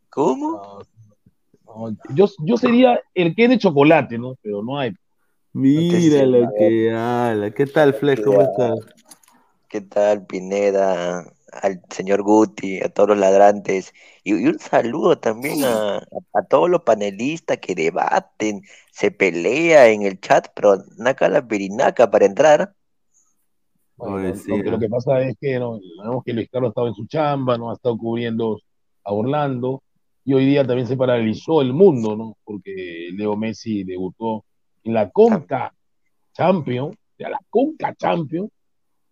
¿Cómo? No, yo, yo sería el que de chocolate, ¿no? Pero no hay. Mira lo que habla. ¿Qué tal, Flex? ¿Cómo estás? ¿Qué tal, Pineda? Al señor Guti, a todos los ladrantes. Y, y un saludo también a, a todos los panelistas que debaten, se pelea en el chat, pero naca la pirinaca para entrar. Bueno, lo- sí, lo, que pasa es que no, sabemos que Luis Carlos ha estado en su chamba, ¿no? Ha estado cubriendo a Orlando. Y hoy día también se paralizó el mundo, ¿no? Porque Leo Messi debutó en la Conca Champions, de la Conca Champions,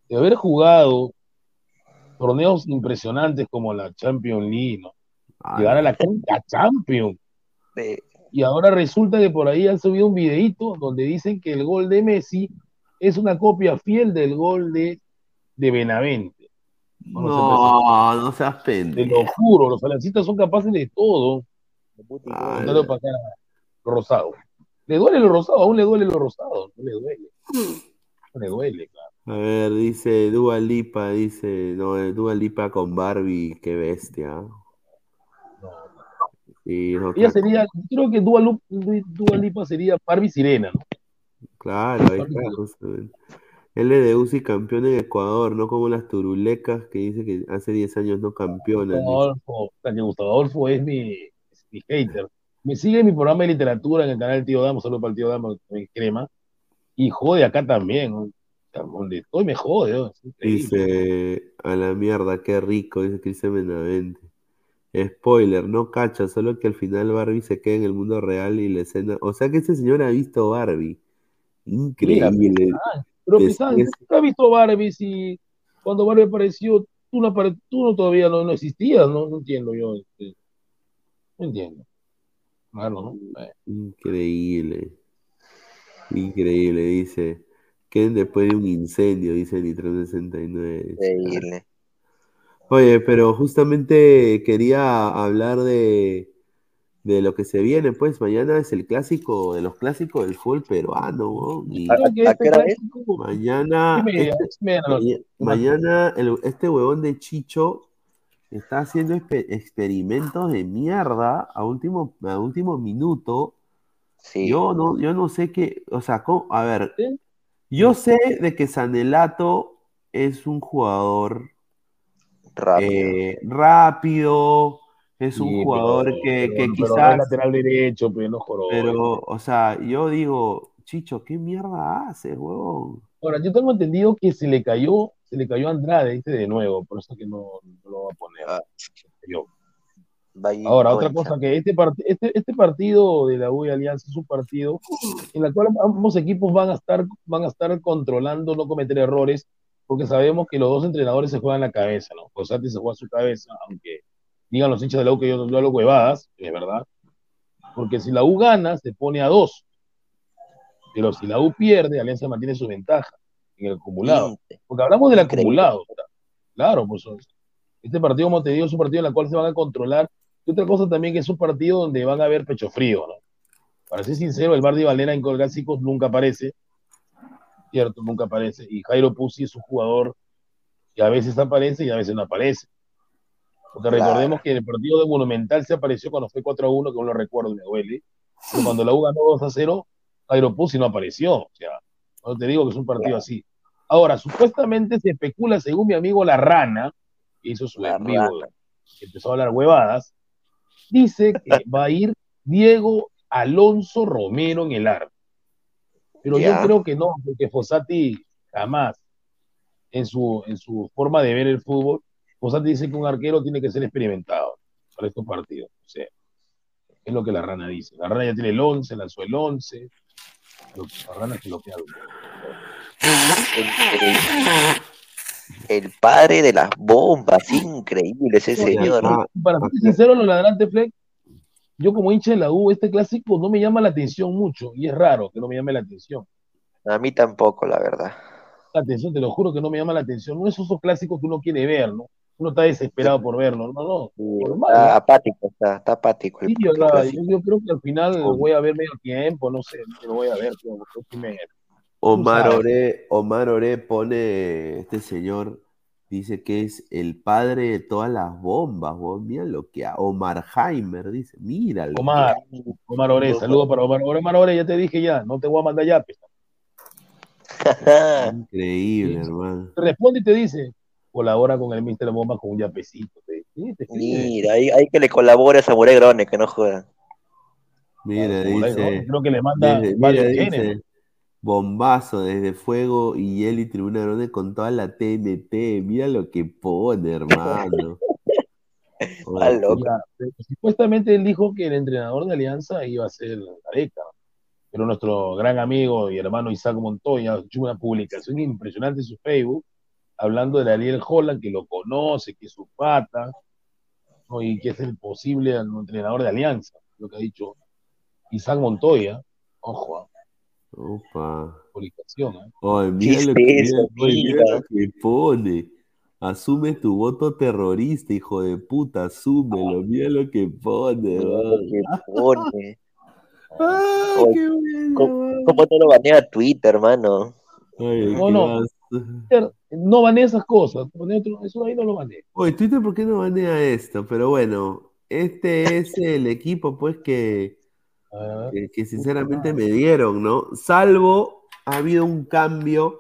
de haber jugado torneos impresionantes como la Champions League, ¿no? Llegar a la Conca Champions. Y ahora resulta que por ahí han subido un videíto donde dicen que el gol de Messi es una copia fiel del gol de, de Benavente. Cuando se presentó. No, no seas Te lo pendejo. juro, los aliancistas son capaces de todo. Ay, Mandando para acá a Rosado. Le duele lo rosado, aún le duele lo rosado. No le duele. No le duele, claro. A ver, dice Dua Lipa, dice, no, eh, Dua Lipa con Barbie, qué bestia. Sí, no, Ella sería, creo que Dua, Lipa sería Barbie Sirena, ¿no? claro, ahí está. LDU sí campeón en Ecuador, no como las turulecas que dice que hace 10 años no campeonan. Gustavo Adolfo, que Gustavo Adolfo es mi, es mi hater. Me sigue en mi programa de literatura en el canal Tío Damo, solo para el Tío Damo, en crema. Y jode acá también. Estoy me jode. Es increíble. Dice, a la mierda, qué rico, dice Cristian Benavente. Spoiler, no cacha, solo que al final Barbie se queda en el mundo real y la escena. O sea que este señor ha visto Barbie. Increíble. Pero Pizán, des- ¿tú has visto Barbie si cuando Barbie apareció, tú, no, apare- tú no todavía no, no existías? No, no entiendo yo. este, no entiendo. Claro, ¿no? Eh, Increíble. Increíble, dice. Queden después de un incendio, dice Nitro 69. Increíble. Oye, pero justamente quería hablar de, de lo que se viene, pues mañana es el clásico de los clásicos del fútbol peruano, ¿no? Y ¿Sabes que este clásico- mañana, este- mañana el- este huevón de Chicho está haciendo experimentos de mierda a último, a último minuto. Yo no, yo no sé qué, o sea, ¿cómo? a ver, yo sé de que Sanelato es un jugador eh, rápido, es un Sí, jugador pero- que, pero- que pero es quizás, lateral derecho, pero no joró. pero, o sea, yo digo, Chicho, ¿qué mierda haces, huevón? Ahora, yo tengo entendido que se le cayó, se le cayó a Andrade, ¿viste? De nuevo, por eso que no, no lo va a poner. Cayó. Ahora, otra cosa que este, part- este, este partido de la U y Alianza es un partido en el cual ambos equipos van a estar, van a estar controlando no cometer errores, porque sabemos que los dos entrenadores se juegan la cabeza, ¿no? Cosati se juega su cabeza, aunque digan los hinchas de la U que yo, yo hablo huevadas, es verdad, porque si la U gana, se pone a dos, pero si la U pierde, Alianza mantiene su ventaja en el acumulado, porque hablamos del acumulado, claro, pues este partido, como te digo, es un partido en el cual se van a controlar. Y otra cosa también que es un partido donde van a haber pecho frío, ¿no? Para ser sincero, el Bardi Valera en clásicos nunca aparece, ¿cierto? Nunca aparece. Y Jairo Pusi es un jugador que a veces aparece y a veces no aparece. Porque Claro. recordemos que en el partido de Monumental se apareció cuando fue 4 a 1, que no lo recuerdo me duele. Pero cuando la U ganó 2 a 0, Jairo Pusi no apareció. O sea, no te digo que es un partido así. Ahora, supuestamente se especula, según mi amigo La Rana, que hizo su en vivo, que empezó a hablar huevadas, dice que va a ir Diego Alonso Romero en el arco. Pero yo creo que no, porque Fossati jamás, en su, en su forma de ver el fútbol, Fossati dice que un arquero tiene que ser experimentado para estos partidos. O sea, es lo que la rana dice. La rana ya tiene el 11, lanzó el 11. Lo- La rana se lo queda. El padre de las bombas, increíble ese señor. Para ser sincero, los ladrantes, Fleck, yo como hincha de la U, este clásico no me llama la atención mucho, y es raro que no me llame la atención. A mí tampoco, la verdad. La atención, te lo juro que no me llama la atención. No es esos clásicos que uno quiere ver, ¿no? Uno está desesperado por verlo, no, no. normal, Está ¿no? apático, está, está apático. Sí, yo, yo creo que al final voy a ver medio tiempo, no sé, no lo voy a ver, pero me- Omar. Oré, Omar Oré pone, este señor dice que es el padre de todas las bombas, mira lo que ha- Omar Heimer dice, mira lo Omar, Omar Ore, saludos para Omar Ore, Omar Ore, ya te dije ya, no te voy a mandar ya, pues. Increíble, hermano. Te responde y te dice, colabora con el Mister Bomba con un yapecito. te- te. Mira, hay, hay que le colabore a Samurai Grone, que no juega. Mira, dice, creo que le manda varios mira, genes. dice, bombazo desde Fuego y él y Tribuna Grande con toda la TNT, mira lo que pone, hermano. Está pero supuestamente él dijo que el entrenador de Alianza iba a ser Gareca, pero nuestro gran amigo y hermano Isaac Montoya hecho una publicación impresionante en su Facebook hablando de Ariel Holland, que lo conoce, que es su pata, ¿no? y que es el posible entrenador de Alianza, lo que ha dicho Isaac Montoya. Ojo, ah, Opa. publicación. ¿eh? Ay, mira ¿Qué lo que, eso, mira- oye, mira mira? lo que pone. Asume tu voto terrorista, hijo de puta, asúmelo. Mira lo que pone, Mira lo que pone. Ay, Oye, qué bueno, ¿Cómo, cómo no lo banea Twitter, hermano? Ay, No, no. vas- No banee esas cosas, eso ahí no lo banee. Oye, Twitter, ¿por qué no banea esto? Pero bueno, este es el equipo, pues, que, Ah, que, que sinceramente me dieron, ¿no? Salvo, ha habido un cambio,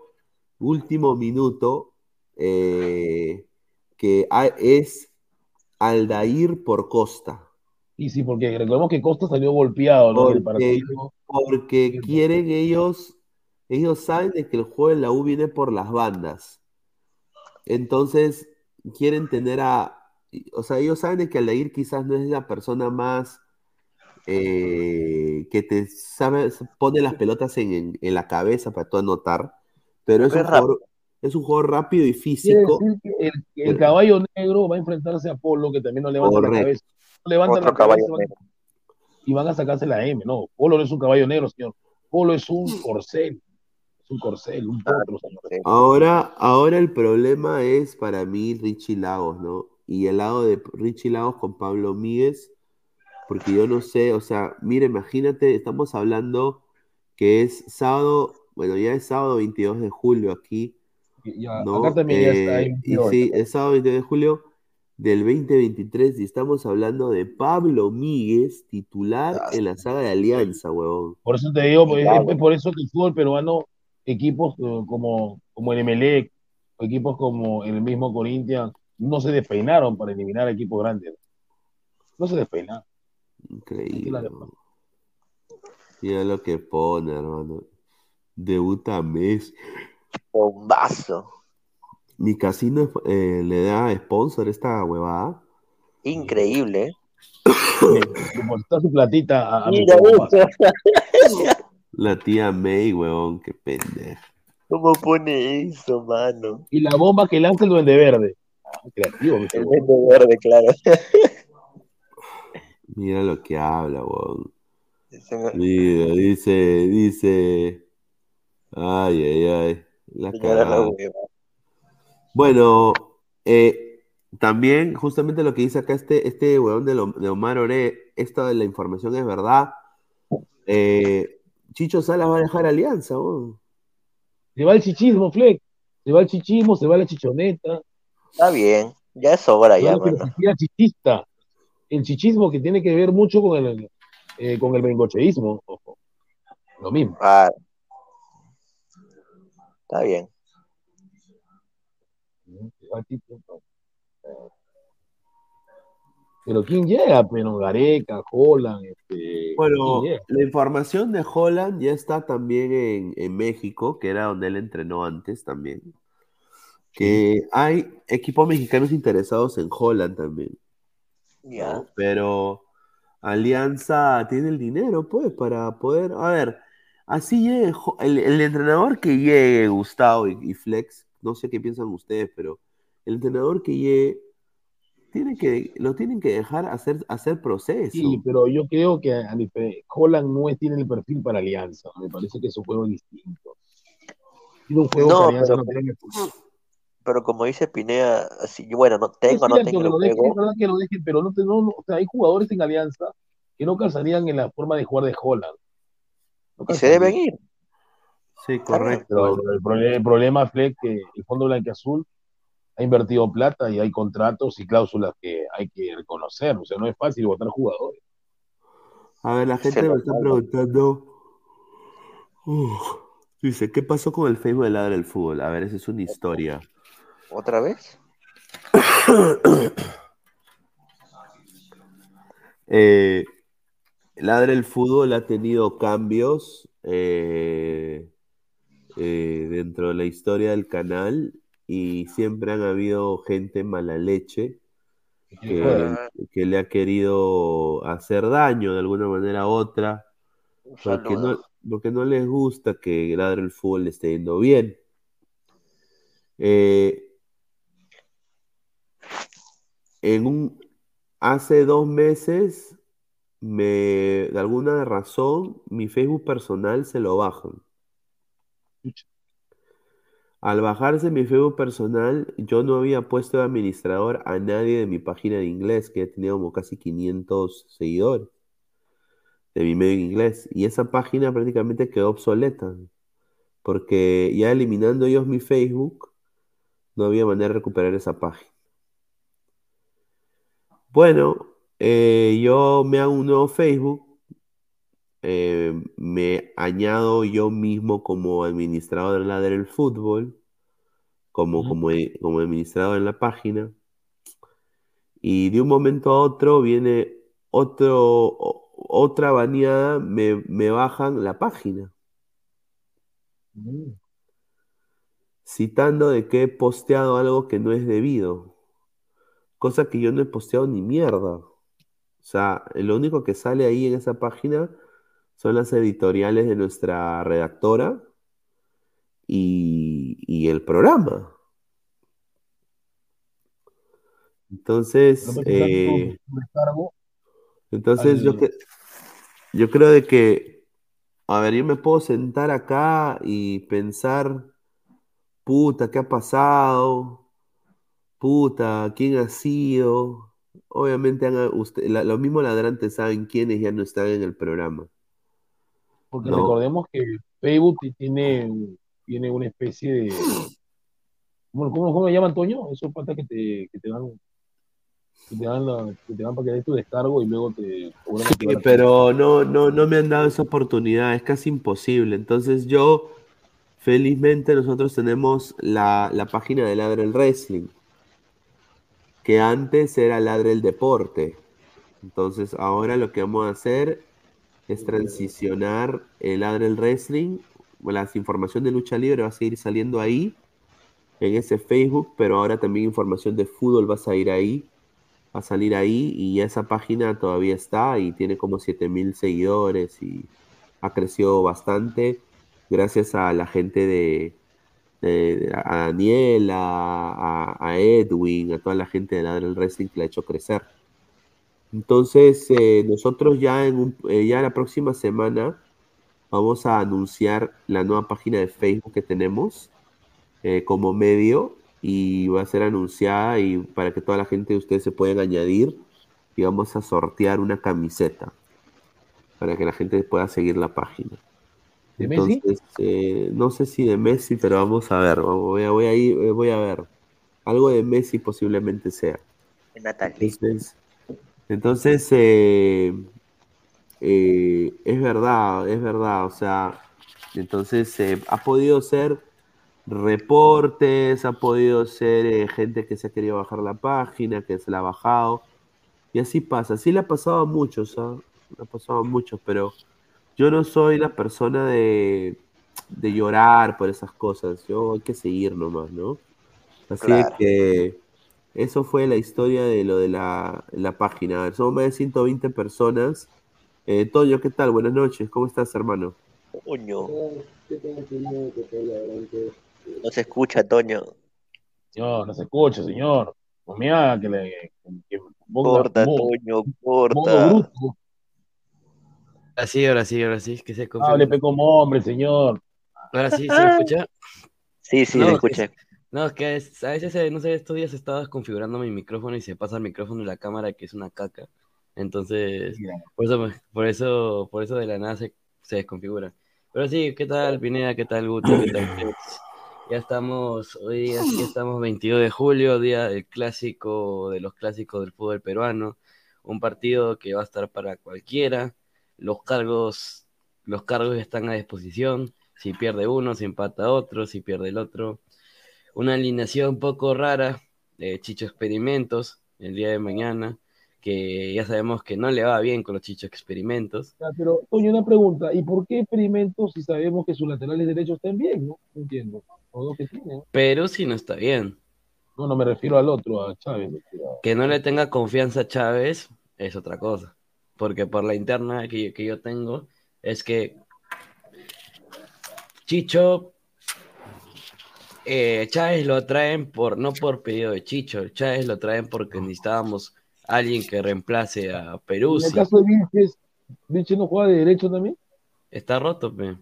último minuto, eh, que es Aldair por Costa. Y sí, porque recordemos que Costa salió golpeado, ¿no? Porque, partido. porque quieren ellos, ellos saben de que el juego de la U viene por las bandas. Entonces, quieren tener a o sea, ellos saben de que Aldair quizás no es la persona más eh, que te sabe, pone las pelotas en, en- en la cabeza para tú anotar, pero es un, jugador, es un jugador rápido y físico. el, el caballo negro va a enfrentarse a Polo, que también no levanta la Correcto. cabeza. No levanta Otro la cabeza y van a sacarse la M. No, Polo no es un caballo negro, señor. Polo es un corcel. Es un corcel, un potro, señor. Ahora, ahora el problema es para mí Richie Lagos, ¿no? Y el lado de Richie Lagos con Pablo Míguez, porque yo no sé, o sea, mire, imagínate, estamos hablando que es sábado, bueno, ya es sábado 22 de julio aquí, Ya, ¿no? acá también ya está Eh, y sí, es sábado 22 de julio del 2023 y estamos hablando de Pablo Míguez, titular en la saga de Alianza, huevón. Por eso te digo, Claro. es por eso que el fútbol peruano, equipos eh, como, como el Emelec, equipos como el mismo Corinthians, no se despeinaron para eliminar equipos grandes. No se despeinaron. Increíble. Mira lo que pone, hermano. Debuta Messi. Bombazo. Mi casino eh, le da sponsor esta huevada. Increíble. ¿eh? Depositar su platita a, a Mira. La tía May, huevón, qué pendeja. ¿Cómo pone eso, mano? Y la bomba que lanza el Duende Verde. Ah, creativo, mi El huevón. verde verde, claro. Mira lo que habla, huevón. Mira, dice, dice. Ay, ay, ay. La hueva. Bueno, eh, también justamente lo que dice acá este, este huevón de, Lo- de Omar Ore, esta de la información es verdad. Eh, Chicho Salas va a dejar alianza, huevón. Se va el chichismo, Fleck. Se va el chichismo, se va la chichoneta. Está bien. Ya es hora ya, la mano. chichista. El chichismo que tiene que ver mucho con el, eh, con el bengocheísmo. Ojo. Lo mismo. Ah, está bien. Tipo, Pero ¿quién llega? Pero Gareca, Holland, este. Bueno, la información de Holland ya está también en, en México, que era donde él entrenó antes también. Que hay equipos mexicanos interesados en Holland también. Pero Alianza tiene el dinero, pues, para poder. A ver, así llegue el, el entrenador que llegue, Gustavo y, y Flex, no sé qué piensan ustedes, pero el entrenador que llegue, tiene que, lo tienen que dejar hacer, hacer proceso. Sí, pero yo creo que a Holland no es- tiene el perfil para Alianza. Me parece que es un juego distinto. Tiene un juego No, que Alianza pero- no tiene. Pero como dice Pinea, así, bueno, no tengo, es no tengo que el lo dejen, es verdad que lo dejen, pero no, no, no, o sea, hay jugadores en Alianza que no calzarían en la forma de jugar de Holland. No Y se deben ir. Sí, correcto. Pero el, problema, el problema, Fleck, que el Fondo Blanquiazul ha invertido plata y hay contratos y cláusulas que hay que reconocer. O sea, no es fácil votar jugadores. A ver, la gente Se me está preguntando. Uf, dice, ¿qué pasó con el Facebook de Ladra del Fútbol? A ver, esa es una historia. ¿Otra vez? Eh, Ladra el Fútbol ha tenido cambios eh, eh, dentro de la historia del canal y siempre han habido gente mala leche que, que le ha querido hacer daño de alguna manera u otra porque no, porque no les gusta que Ladra el Fútbol le esté yendo bien. Eh, en un, hace dos meses, me, de alguna razón, mi Facebook personal se lo bajan. Al bajarse mi Facebook personal, yo no había puesto de administrador a nadie de mi página de inglés, que tenía como casi 500 seguidores de mi medio en inglés. Y esa página prácticamente quedó obsoleta, porque ya eliminando ellos mi Facebook, no había manera de recuperar esa página. Bueno, eh, yo me hago un nuevo Facebook, eh, me añado yo mismo como administrador de Ladder el Fútbol, como, como, como administrador en la página, y de un momento a otro viene otro, otra baneada, me, me bajan la página, citando de que he posteado algo que no es debido cosa que yo no he posteado ni mierda. O sea, lo único que sale ahí en esa página son las editoriales de nuestra redactora y, y el programa. Entonces, No compras eh, entonces yo, cre- yo creo de que, a ver, yo me puedo sentar acá y pensar, puta, ¿qué ha pasado? Puta, ¿quién ha sido? Obviamente han- usted, la- los mismos ladrantes saben quiénes ya no están en el programa. Porque No. recordemos que Facebook ti- tiene, tiene una especie de. Bueno, ¿cómo, cómo le llaman, Toño? Esos patas que te, que te dan. Que te dan, la- que te dan para que des tu descargo y luego te Sí, pero no, no, no me han dado esa oportunidad, es casi imposible. Entonces yo, felizmente, nosotros tenemos la, la página de Ladre el Wrestling, que antes era Ladre el Deporte. Entonces ahora lo que vamos a hacer es transicionar el Ladre el Wrestling, la información de lucha libre va a seguir saliendo ahí, en ese Facebook, pero ahora también información de fútbol va a salir ahí va a salir ahí y esa página todavía está y tiene como 7000 seguidores y ha crecido bastante gracias a la gente de, de- a Daniel, a, Edwin, a toda la gente de Ladre el Wrestling que la ha hecho crecer. Entonces, eh, nosotros ya, en un- eh, ya la próxima semana vamos a anunciar la nueva página de Facebook que tenemos eh, como medio y va a ser anunciada y para que toda la gente de ustedes se puedan añadir y vamos a sortear una camiseta para que la gente pueda seguir la página. ¿De Messi? Entonces, eh, no sé si de Messi, pero vamos a ver, vamos- voy a, voy a ir- eh, voy a ver. Algo de Messi posiblemente sea. Entonces, entonces eh, eh, es verdad, es verdad, o sea, entonces eh, ha podido ser reportes, ha podido ser eh, gente que se ha querido bajar la página, que se la ha bajado, y así pasa, así le ha pasado a muchos, ¿ah? Le ha pasado a muchos, pero yo no soy la persona de, de llorar por esas cosas, yo hay que seguir nomás, ¿no? Así Claro. que eso fue la historia de lo de la, la página. A ver, somos más de 120 personas. Eh, Toño, ¿qué tal? Buenas noches, ¿cómo estás, hermano? Coño. No se escucha, Toño. Señor, no se escucha, señor. No me haga que le. Que ponga Corta, modo- Toño, modo corta. bruto. Ahora sí, ahora sí, ahora sí, que se Hable confirma. pe como hombre, señor. Ahora sí, ¿se me escucha? Sí, sí, No, se que- escucha. No, es que es- a veces, eh, no sé, estos días estaba desconfigurando mi micrófono y se pasa el micrófono y la cámara que es una caca. Entonces, por eso, por eso, por eso de la nada se, se desconfigura. Pero sí, ¿qué tal Pineda? ¿Qué tal Guti? ¿Qué tal? Ya estamos, hoy día sí estamos 22 de julio, día del clásico, de los clásicos del fútbol peruano. Un partido que va a estar para cualquiera. Los cargos, los cargos están a disposición. Si pierde uno, si empata otro, si pierde el otro. Una alineación un poco rara de Chicho Experimentos el día de mañana, que ya sabemos que no le va bien con los Chicho Experimentos. Ya, pero, Toño, una pregunta. ¿Y por qué experimentos si sabemos que sus laterales derechos están bien, no? No entiendo. Que tienen. Pero si no está bien. No, no me refiero al otro, a Chávez. Que no le tenga confianza a Chávez es otra cosa. Porque por la interna que, yo- que yo tengo es que Chicho eh, Chávez lo traen por no por pedido de Chicho, Chávez lo traen porque necesitábamos alguien que reemplace a En el caso de Vilches, ¿Vilches no juega de derecho también? Está roto, pe.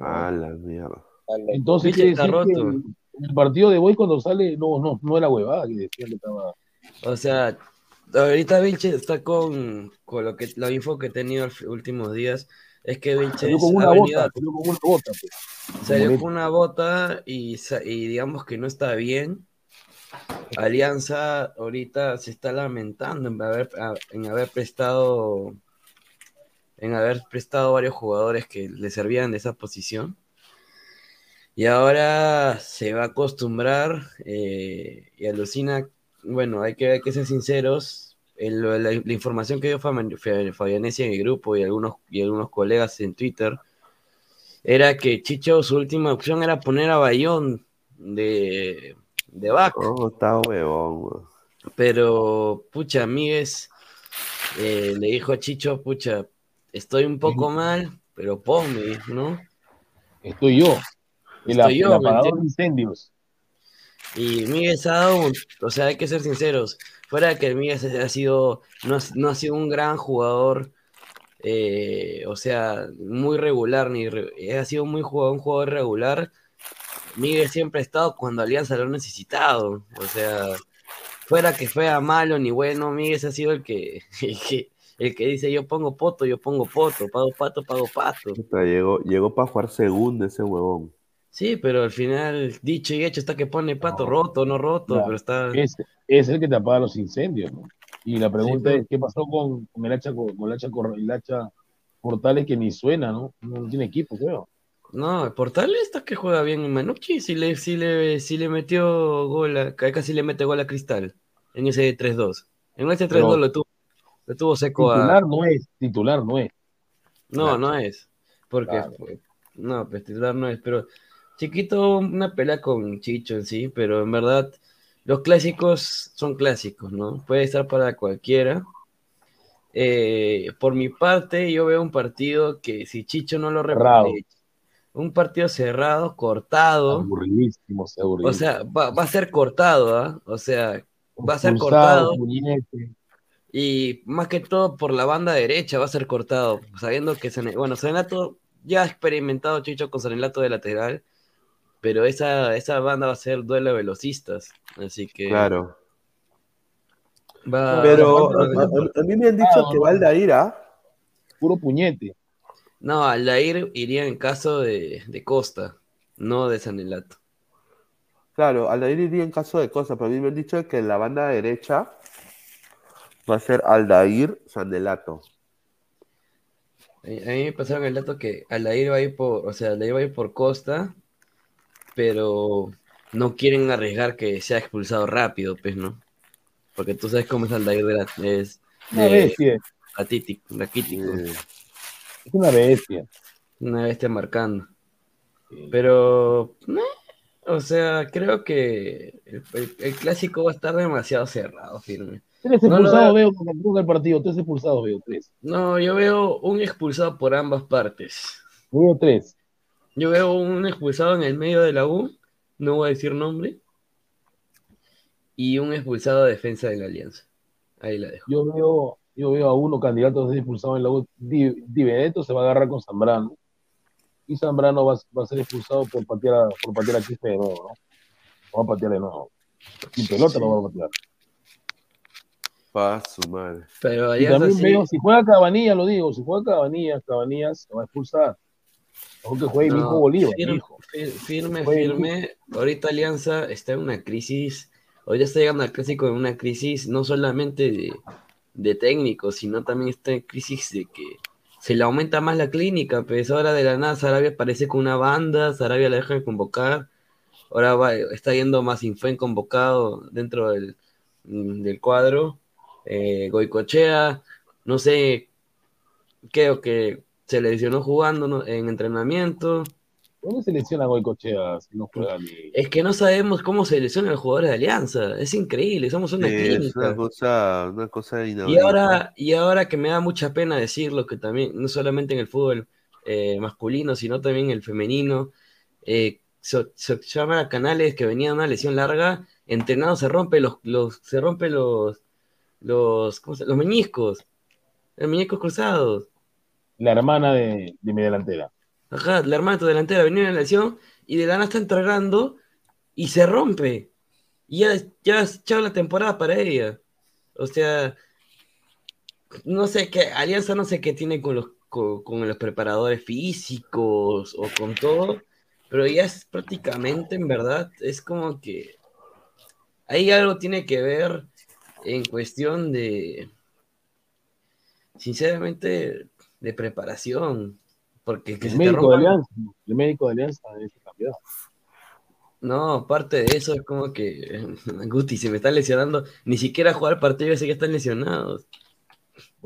Ah, la mierda. Entonces está roto. el, el partido de hoy cuando sale, no, no, no era huevada que decían que estaba. O sea, ahorita Vilches está con, con lo que la info que he tenido los últimos días es que Vilches Salió con una ha bota, salió con una bota. pues. salió con una bota y, digamos que no está bien. Alianza ahorita se está lamentando en haber, en haber prestado en haber prestado varios jugadores que le servían de esa posición. Y ahora se va a acostumbrar eh, y alucina. Bueno, hay que, hay que ser sinceros. el- la, la información que dio Fabian- Fabianesi en el grupo y algunos, y algunos colegas en Twitter era que Chicho, su última opción era poner a Bayón de, de back. Oh, está huevón, weón. Pero, pucha, Míguez eh, le dijo a Chicho, pucha, estoy un poco mal, pero ponme, ¿no? Estoy yo. El, Estoy yo, el ¿me apagador de entiendes? incendios. Y Míguez ha dado, un- o sea, hay que ser sinceros, fuera de que Míguez ha sido, no, no ha sido un gran jugador, eh, o sea, muy regular, ni ha sido muy jugador, un jugador regular. Míguez siempre ha estado cuando Alianza lo ha necesitado, o sea, fuera que fuera malo ni bueno, Míguez ha sido el que, el que, el que dice yo pongo poto, yo pongo poto, pago pato, pago pato. Llegó, llegó para jugar segundo ese huevón. Sí, pero al final, dicho y hecho, está que pone pato roto, no roto, pero está... Es, es el que te apaga los incendios, ¿no? Y la pregunta pero- es, ¿qué pasó con, con el hacha, con, el hacha, Cor- el hacha Portales que ni suena, ¿no? No tiene equipo, creo. No, el Portal está que juega bien en Manucci, sí le, sí le, sí le metió gol, a, ca- casi le mete gol a Cristal en ese 3-2. En ese 3-2 Pero- lo tuvo, lo tuvo seco a... Titular no es, titular no es. No, no es. Porque, Claro. no, pues titular no es, pero Chiquito, una pelea con Chicho en sí, pero en verdad los clásicos son clásicos, ¿no? Puede estar para cualquiera. Eh, por mi parte, yo veo un partido que si Chicho no lo repite, un partido cerrado, cortado, Aburridísimo, se aburrido. o sea, va, va a ser cortado, ¿ah? O sea, va a ser cortado. puñete. Y más que todo por la banda derecha va a ser cortado, sabiendo que, Sane- bueno, Sanelato ya ha experimentado Chicho con Sanelato de lateral, pero esa, esa banda va a ser duelo de velocistas, así que Claro. va- Pero va- a, a- a mí me han dicho que Valdair, ¿ah? Puro puñete. No, Aldair iría en caso de, de Costa, no de Sanelato. Claro, Aldair iría en caso de cosas, pero a mí me han dicho que en la banda derecha va a ser Aldair Sandelato. A a mí me pasaron el dato que Aldair va a ir por, o sea, Aldair va a ir por Costa, pero no quieren arriesgar que sea expulsado rápido, pues, ¿no? Porque tú sabes cómo es Aldair de la, es Una bestia. raquítico, raquítico. Es una bestia. Una bestia marcando. Pero, eh, o sea, creo que el, el- el clásico va a estar demasiado cerrado, firme. Tres No expulsados veo- veo cuando juega el partido. Tres expulsados veo, tres. No, yo veo un expulsado por ambas partes. Veo tres. Yo veo un expulsado en el medio de la U, no voy a decir nombre, y un expulsado de defensa de la Alianza. Ahí la dejo. Yo veo, yo veo a uno candidato a ser expulsado en la U. Di, Di Benedetto se va a agarrar con Zambrano. Y Zambrano va, va a ser expulsado por patear a, por patear a Quispe de nuevo, ¿no? Va a patear de nuevo. Sin pelota lo va a patear. Pa' su madre. Pero Y también sí- veo, si juega Cabanilla, lo digo, si juega Cabanillas, Cabanillas se va a expulsar. Aunque juegue mi No, hijo Bolívar, firme, mi hijo. fir- firme, firme. Ahorita Alianza está en una crisis. Ahorita está llegando al clásico en una crisis no solamente de, de técnicos, sino también está en crisis de que se le aumenta más la clínica. Pues ahora de la nada Sarabia aparece con una banda, Sarabia la deja de convocar. Ahora va, está yendo más Infuen convocado dentro del, del cuadro. Eh, Goicochea, no sé, creo que se lesionó jugando en entrenamiento. ¿Dónde se lesiona Goicochea si no juega ni... Es que no sabemos cómo se lesionan los jugadores de Alianza. Es increíble, somos una Sí, es una cosa, una cosa Y ahora, y ahora que me da mucha pena decirlo, que también, no solamente en el fútbol eh, masculino, sino también en el femenino, eh, se, se llaman a canales que venían una lesión larga, entrenado se rompe los, los, se rompe los, los, ¿cómo se- los meñiscos, los meñiscos cruzados. La hermana de, de mi delantera. Ajá, la hermana de tu delantera venía en la lesión y de la nada está entrenando y se rompe. Y ya, ya es chao la temporada para ella. O sea, no sé qué, Alianza no sé qué tiene con los, con, con los preparadores físicos o con todo, pero ya es prácticamente, en verdad, es como que ahí algo tiene que ver en cuestión de, sinceramente, de preparación. Porque que El se te médico de Alianza, el médico de Alianza. No, aparte de eso, es como que Guti se me está lesionando. Ni siquiera jugar partido, ya sé que están lesionados.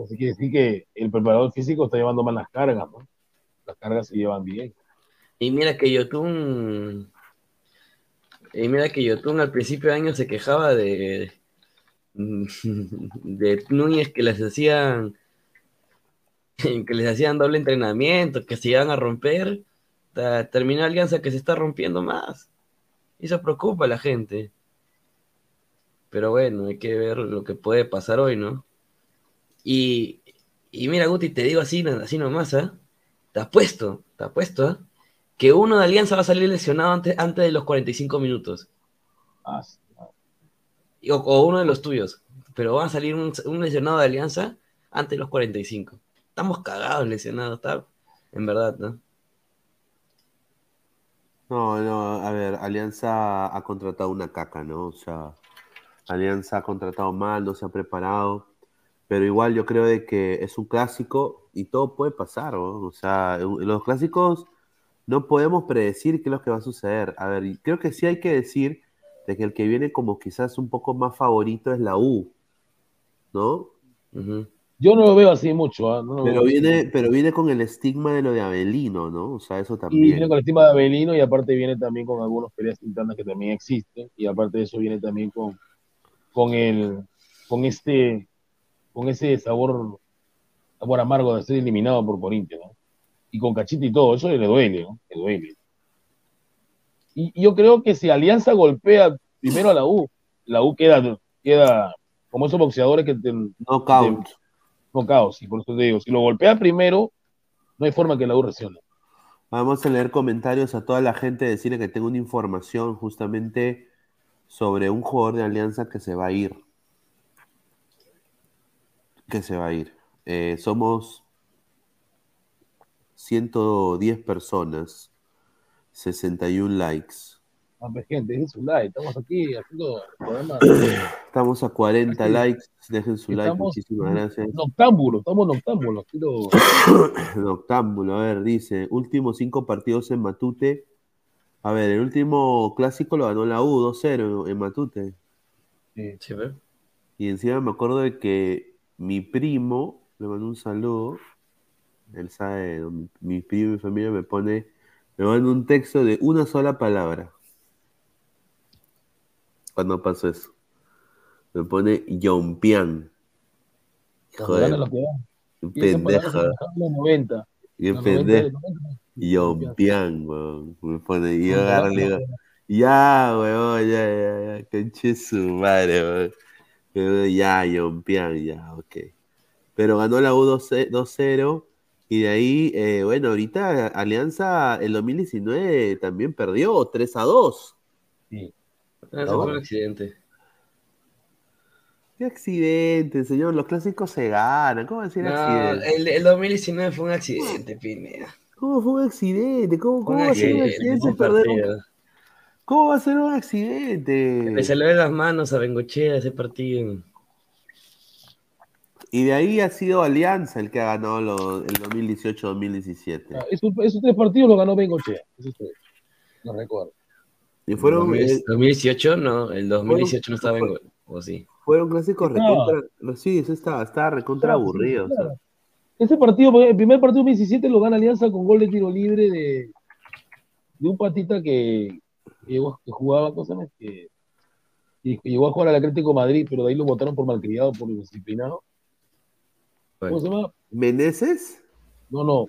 Así quiere decir que el preparador físico está llevando mal las cargas, ¿no? Las cargas se llevan bien. Y mira que Yotun. Y mira que Yotun al principio de año se quejaba de, de Núñez que les hacían que les hacían doble entrenamiento, que se iban a romper, terminó Alianza que se está rompiendo más. Y eso preocupa a la gente. Pero bueno, hay que ver lo que puede pasar hoy, ¿no? Y, y mira, Guti, te digo así, así nomás, ¿ah? Te apuesto, te apuesto, ¿ah? Que uno de Alianza va a salir lesionado antes, antes de los 45 minutos. Y- O, o uno de los tuyos. Pero va a salir un, un lesionado de Alianza antes de los 45. Estamos cagados lesionados, está. En verdad, ¿no? No, no, a ver, Alianza ha contratado una caca, ¿no? O sea, Alianza ha contratado mal, no se ha preparado, pero igual yo creo de que es un clásico y todo puede pasar, ¿no? O sea, en los clásicos no podemos predecir qué es lo que va a suceder. A ver, creo que sí hay que decir de que el que viene como quizás un poco más favorito es la U, ¿no? Yo no lo veo así mucho. No lo Pero así viene, pero viene con el estigma de lo de Abelino, ¿no? O sea, eso Y también. viene con el tema de Abelino y aparte viene también con algunas peleas internas que también existen y aparte de eso viene también con, con el con este con ese sabor sabor amargo de ser eliminado por Corinthians, ¿no? Y con Cachita y todo, eso le duele, ¿no? Le duele. Y, y yo creo que si Alianza golpea primero a la U, la U queda, queda como esos boxeadores que te, Knockout. te- knockout, sí, por eso te digo, si lo golpea primero, no hay forma que la U reaccione. Vamos a leer comentarios a toda la gente, decirle que tengo una información justamente sobre un jugador de Alianza que se va a ir. Que se va a ir. Eh, somos 110 personas, 61 likes. Gente, dejen su like, estamos aquí haciendo el programa. Estamos a 40 Así. likes, dejen su like, Estamos muchísimas gracias. Noctámbulos, estamos noctámbulos. quiero- Noctámbulo, a ver, dice, últimos cinco partidos en Matute. A ver, el último clásico lo ganó la U 2-0 en Matute. Sí, ¿ve? Y encima me acuerdo de que mi primo, le mandó un saludo, él sabe, mi, mi primo y mi familia me pone, me manda un texto de una sola palabra. Cuando pasó eso. Me pone Yompian. Hijo Cuando de ganan los que dan. Y esa palabra se pendejo. Manejaba en los 90. Bien los 90, pendejo. los 90. Yompian, weón. Me pone, y yo agarro y digo, ya, weón, ya, ya, ya, conche su madre, weón. Ya, Yompian, ya, ok. Pero ganó la U 2 2-0. Y de ahí, eh, bueno, ahorita Alianza el 2019 también perdió 3 a 2. Sí. Eso fue un accidente. Qué accidente, señor. Los clásicos se ganan. ¿Cómo decir No, accidente? el, el 2019 fue un accidente, Pineda. ¿Cómo fue un accidente? ¿Cómo, Fue cómo un va a ser un accidente, perder un-. ¿Cómo va a ser un accidente? Le salió de las manos a Bengochea ese partido. Y de ahí ha sido Alianza el que ha ganado lo- el 2018-2017. Ah, Esos, esos tres partidos los ganó Bengochea. Esos tres. No recuerdo. Y fueron, eh, 2018, no, el 2018 no estaba en gol. O sí. fueron clásicos recontra. Sí, eso estaba, estaba recontra Claro, aburrido. o sea. claro. Ese partido, el primer partido 2017 lo gana Alianza con gol de tiro libre de, de un patita que, que jugaba cosas que, y que llegó a jugar al Atlético de Madrid, pero de ahí lo votaron por malcriado, por indisciplinado. ¿Cómo se llama? ¿Meneses? No, no,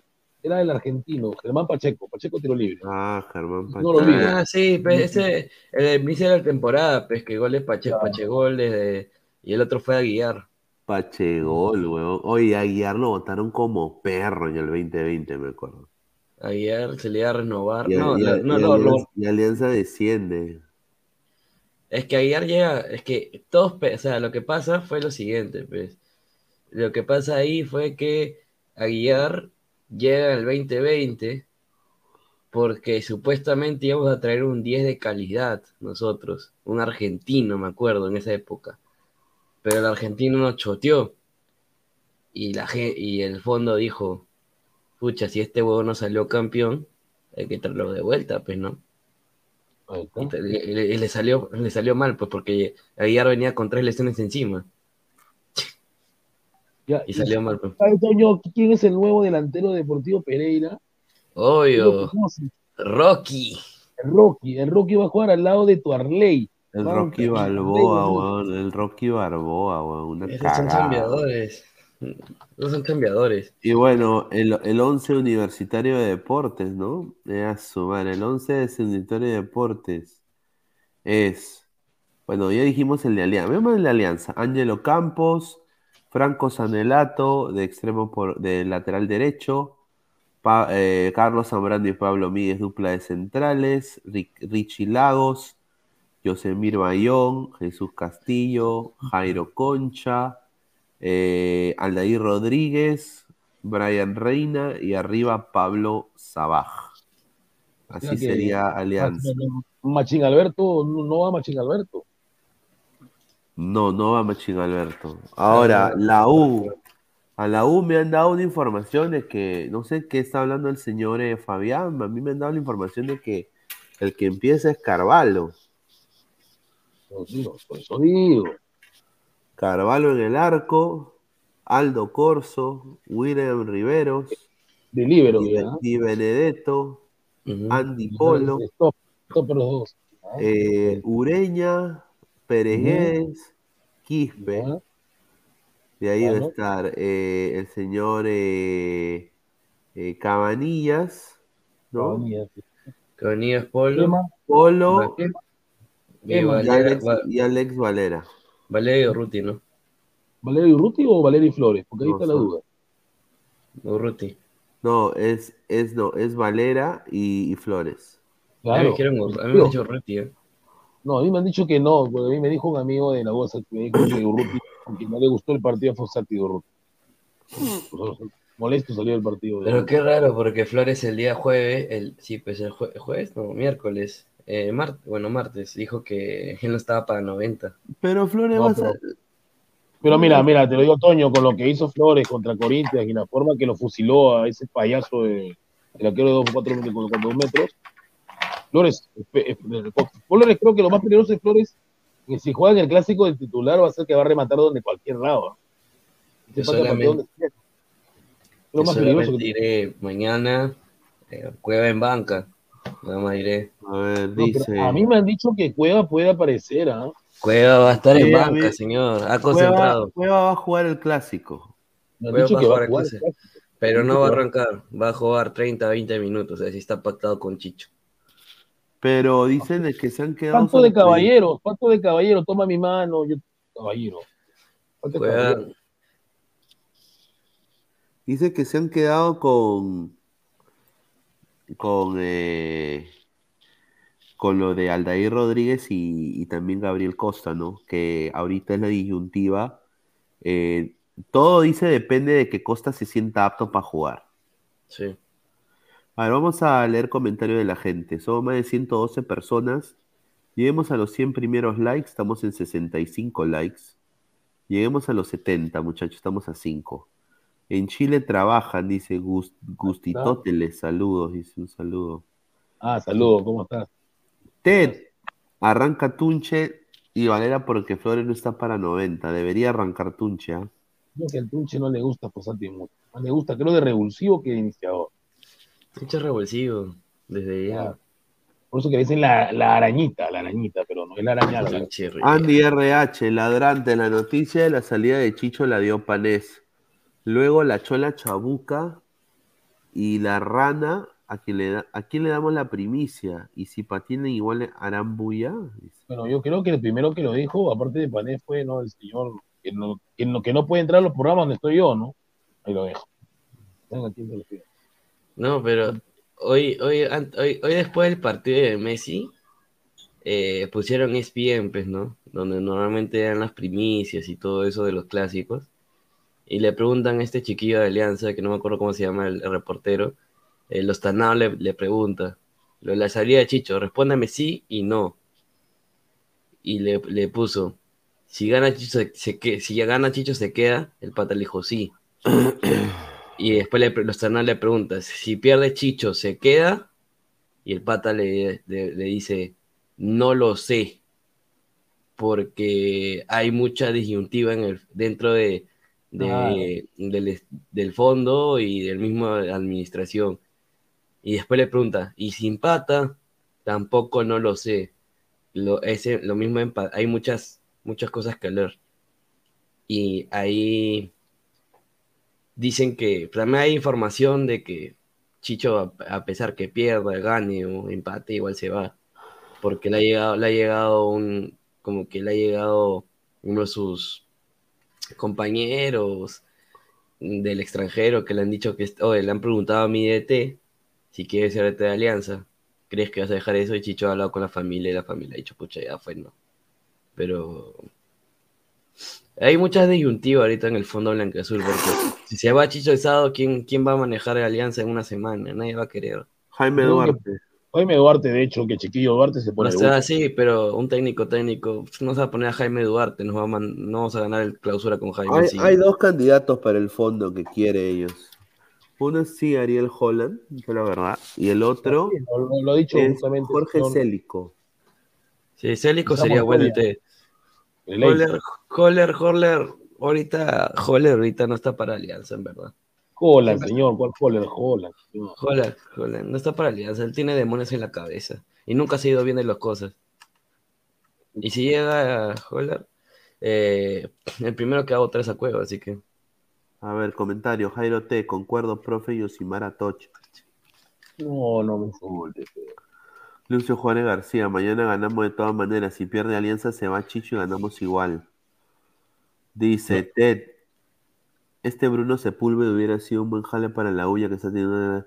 era el argentino, Germán Pacheco, Pacheco tiro libre. Ah, Germán No lo olvido. Ah, sí, pues ese, el inicio de la temporada, pues que goles Pache, Pachegol desde, y el otro fue a guiar. Pachegol, weón. Oye, a Aguiar lo votaron como perro en el 2020, me acuerdo. A guiar, se le iba a renovar. Y, no, y- la- y no, no, Alianza, y Alianza desciende. es que Aguiar llega, es que todos, o sea, lo que pasa fue lo siguiente, pues. Lo que pasa ahí fue que Aguiar llega el 2020 porque supuestamente íbamos a traer un 10 de calidad nosotros, un argentino, me acuerdo, en esa época. Pero el argentino nos choteó. Y, la, y el fondo dijo, pucha, si este huevo no salió campeón, hay que traerlo de vuelta, pues, ¿no? Le, y le salió, le salió mal, pues, porque Aguiar venía con tres lesiones encima. Ya, Y salió mal, pues. ¿Sabe, Toño, quién es el nuevo delantero de Deportivo Pereira? Obvio. Rocky. El Rocky. El Rocky va a jugar al lado de Tuarley. El Rocky Balboa, weón. El Rocky Balboa, weón. Una Esos son cambiadores. Esos son cambiadores. Y bueno, el, el 11 universitario de deportes, ¿no? Eh, a su madre, el 11 de universitario de deportes es, bueno, ya dijimos el de Alianza, veamos el de Alianza, Ángelo Campos, Franco Sanelato, de extremo por, de lateral derecho, Pa- eh, Carlos Zambrano y Pablo Míguez, dupla de centrales, Ri- Richie Lagos, Yosemir Bayón, Jesús Castillo, Jairo Concha, eh, Aldair Rodríguez, Brian Reina y arriba Pablo Sabaj. Así sería Alianza. Machín Alberto, no, no va Machín Alberto. No, no va Machín Alberto. Ahora, la U. A la U me han dado una información de que, no sé qué está hablando el señor eh, Fabián, a mí me han dado la información de que el que empieza es Carvalho. Por eso digo. Carvalho en el arco, Aldo Corso, William Riveros, De libero. Di Benedetto, Andy Polo, los dos. eh, Ureña, Peregués, Quispe. De ahí va a estar eh, el señor eh, eh, Cabanillas, ¿no? Cabanillas. Cabanillas Polo. Polo Y y Valera- Alex, y Alex Valera. Valerio Urruti, ¿no? ¿Valerio Urruti o Valerio Flores? Porque ahí No está la duda. Urruti. No, es, es, no, es Valera y, y Flores. A mí me Claro. dijeron Ur- a mí me han dicho Urruti, ¿eh? No, a mí me han dicho que no, porque a mí me dijo un amigo de la bolsa que me dijo que Urruti, porque no le gustó el partido a Fossati de Urruti. Molesto salió del partido. de Pero qué raro, porque Flores el día jueves, el, sí, pues el jue- jueves, no, miércoles, eh, martes, bueno, martes, dijo que él no estaba para 90. Pero Flores No, va a pero- ser- Pero mira, mira, te lo digo, Toño, con lo que hizo Flores contra Corinthians y la forma que lo fusiló a ese payaso de, el arquero de 2 4 metros, con- con dos metros, Flores, espe- espe- Flores creo que lo más peligroso de Flores, que si juega en el clásico del titular va a ser que va a rematar donde cualquier lado. Yo solamente. Es yo más peligroso solamente que diré mañana, eh, Cueva en banca, nada más diré. A ver, No, pero dice. a mí me han dicho que Cueva puede aparecer, ¿ah? Cueva va a estar Sí, en banca, mí- señor, ha concentrado. Cueva va a jugar el clásico. Me han Cueva dicho va a que va jugar el clásico, pero no va a arrancar, va a jugar 30, 20 minutos, o sea, si está pactado con Chicho. Pero dicen de que se han quedado. Pacto de caballero, pacto de caballero, toma mi mano, yo, caballero. Pacto de Cueva, caballero. Dice que se han quedado con. Con. eh, con lo de Aldair Rodríguez y, y también Gabriel Costa, ¿no? Que ahorita es la disyuntiva. Eh, todo dice depende de que Costa se sienta apto para jugar. sí. A ver, vamos a leer comentarios de la gente. Somos más de 112 personas. Lleguemos a los 100 primeros likes, estamos en 65 likes. Lleguemos a los 70, muchachos, estamos a 5. En Chile trabajan, dice Gust Gustitoteles, saludos, dice un saludo. Ah, saludos, ¿cómo estás? Ted, arranca Tunche y Valera porque Flores no está para 90. Debería arrancar Tunche, ¿ah? Creo que al Tunche no le gusta Fossati mucho. Más le gusta, creo, de revulsivo que de iniciador. Mucho revulsivo, desde ya. Por eso que le dicen la, la arañita, la arañita, pero no es la arañada. la- Andy RH, ladrante, la noticia de la salida de Chicho la dio Panés. Luego la chola Chabuca y la rana, a quien le, da- a quién le damos la primicia. Y si patinan igual le harán bulla. Bueno, yo creo que el primero que lo dijo, aparte de Panés, fue ¿no? el señor que no, que, no, que no puede entrar a los programas donde estoy yo, ¿no? Ahí lo dejo. Venga, ¿quién te lo pide? No, pero hoy, hoy, hoy, hoy después del partido de Messi, eh, pusieron ESPN, pues, ¿no? Donde normalmente dan las primicias y todo eso de los clásicos. Y le preguntan a este chiquillo de Alianza, que no me acuerdo cómo se llama el, reportero, los Tanao le, pregunta, lo la salida de Chicho, respóndame sí y no. Y le, le puso, si gana Chicho se, si ya gana Chicho se queda, el pata le dijo sí. Y después le, los Tanao le pregunta, si pierde Chicho se queda, y el pata le, le- le dice, no lo sé, porque hay mucha disyuntiva en el, dentro de, del, del fondo y del mismo administración. Y después le pregunta, ¿y si empata? Tampoco no lo sé, lo, ese, lo mismo en hay muchas, muchas cosas que leer. Y ahí dicen que también hay información de que Chicho, a, pesar que pierda, gane o empate, igual se va. Porque le ha llegado, le ha llegado un, como que le ha llegado uno de sus compañeros del extranjero que le han dicho que, le han preguntado a mi DT si quiere ser DT de Alianza. ¿Crees que vas a dejar eso? Y Chicho ha hablado con la familia y la familia ha dicho, pucha, ya fue, no. Pero hay muchas disyuntivas ahorita en el fondo blanco-azul, porque si se va Chicho Esado, ¿quién, ¿quién va a manejar Alianza en una semana? Nadie va a querer. Jaime Duarte. Jaime Duarte, de hecho, que Chiquillo Duarte se pone O de sea, último. sí, pero un técnico técnico, pues, no se va a poner a Jaime Duarte, nos va a man- no vamos a ganar el clausura con Jaime. Hay, sí. hay dos candidatos para el fondo que quiere ellos. Uno es sí, Ariel Holland, que la verdad. Y el otro Sí, lo, lo- dicho es justamente. Jorge señor- Célico. Sí, Célico Estamos sería bueno. El Holler, Holler, Holler, ahorita, Holler ahorita no está para Alianza, en verdad. Holland, señor, ¿cuál Holland? Holland. Holler, Holler, no está para Alianza, él tiene demonios en la cabeza y nunca se ha ido bien de las cosas. Y si llega a Holler, eh, el primero que hago tres a Cueva, así que A ver, comentario. Jairo T. Concuerdo, profe Yosimara Toch. No, no me insultes. feo. Lucio Juárez García. Mañana ganamos de todas maneras. Si pierde Alianza, se va Chicho y ganamos igual. Dice Ted. Este Bruno Sepúlveda hubiera sido un buen jale para la huya que está teniendo.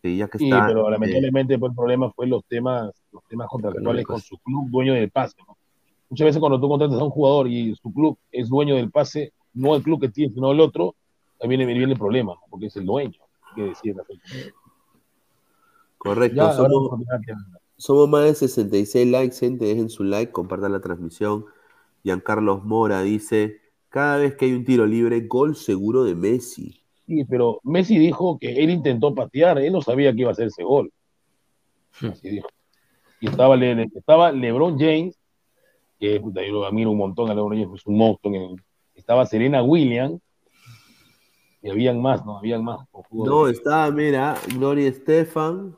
Que ya que Sí, está. pero eh, lamentablemente pues, el problema fue los temas, los temas contractuales con su club dueño del pase. ¿no? Muchas veces cuando tú contratas a un jugador y su club es dueño del pase, no el club que tiene, sino el otro, ahí viene, viene el problema, ¿no? porque es el dueño. Que decir, Correcto. Ya, ahora somos, somos más de 66 likes, gente. Dejen su like, compartan la transmisión. Giancarlos Mora dice: Cada vez que hay un tiro libre, gol seguro de Messi. Sí, pero Messi dijo que él intentó patear, él no sabía que iba a hacer ese gol. Así dijo. Y estaba, Le- estaba LeBron James, que puta, yo lo admiro un montón a LeBron James, es un monstruo. en el- estaba Serena Williams, y habían más, ¿no? Habían más. No, estaba, mira, Gloria Estefan,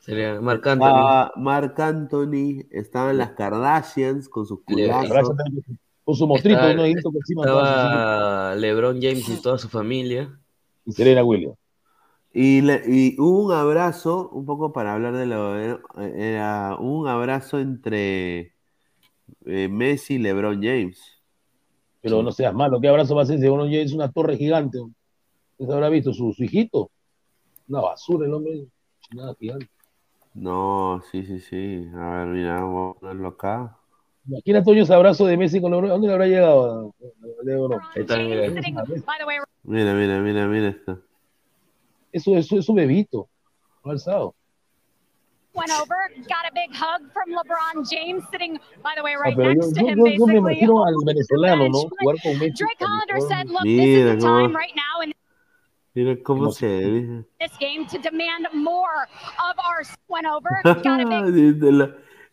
sería Marc Anthony. estaba Marc Anthony, estaban las Kardashians con sus culazos. Con su mostrito, Estaba- uno por encima. Estaba LeBron James y toda su familia. Y Serena Williams. Y, le- y hubo un abrazo, un poco para hablar de lo. eh, Era un abrazo entre eh, Messi y LeBron James. Pero no seas malo, ¿qué abrazo va a si LeBron James es una torre gigante? ¿Usted habrá visto su, su hijito? Una basura el hombre, nada gigante. No, sí, sí, sí. A ver, mira, vamos a ponerlo acá. Imagina Toño ese abrazo de Messi con LeBron. ¿A dónde le habrá llegado a, a LeBron? Ahí está, mira. Mira, mira, mira, mira esto. Eso, eso es un bebito. Alzado. went over, got a big hug from LeBron James, sitting, by the way, Ah, right yo, next to him, yo, yo me basically. imagino al venezolano, ¿no? Jugar con Messi. Drake Hollander said, look, Mira this is the time right now in Mira cómo se ve. this game to demand more of our went over, got a big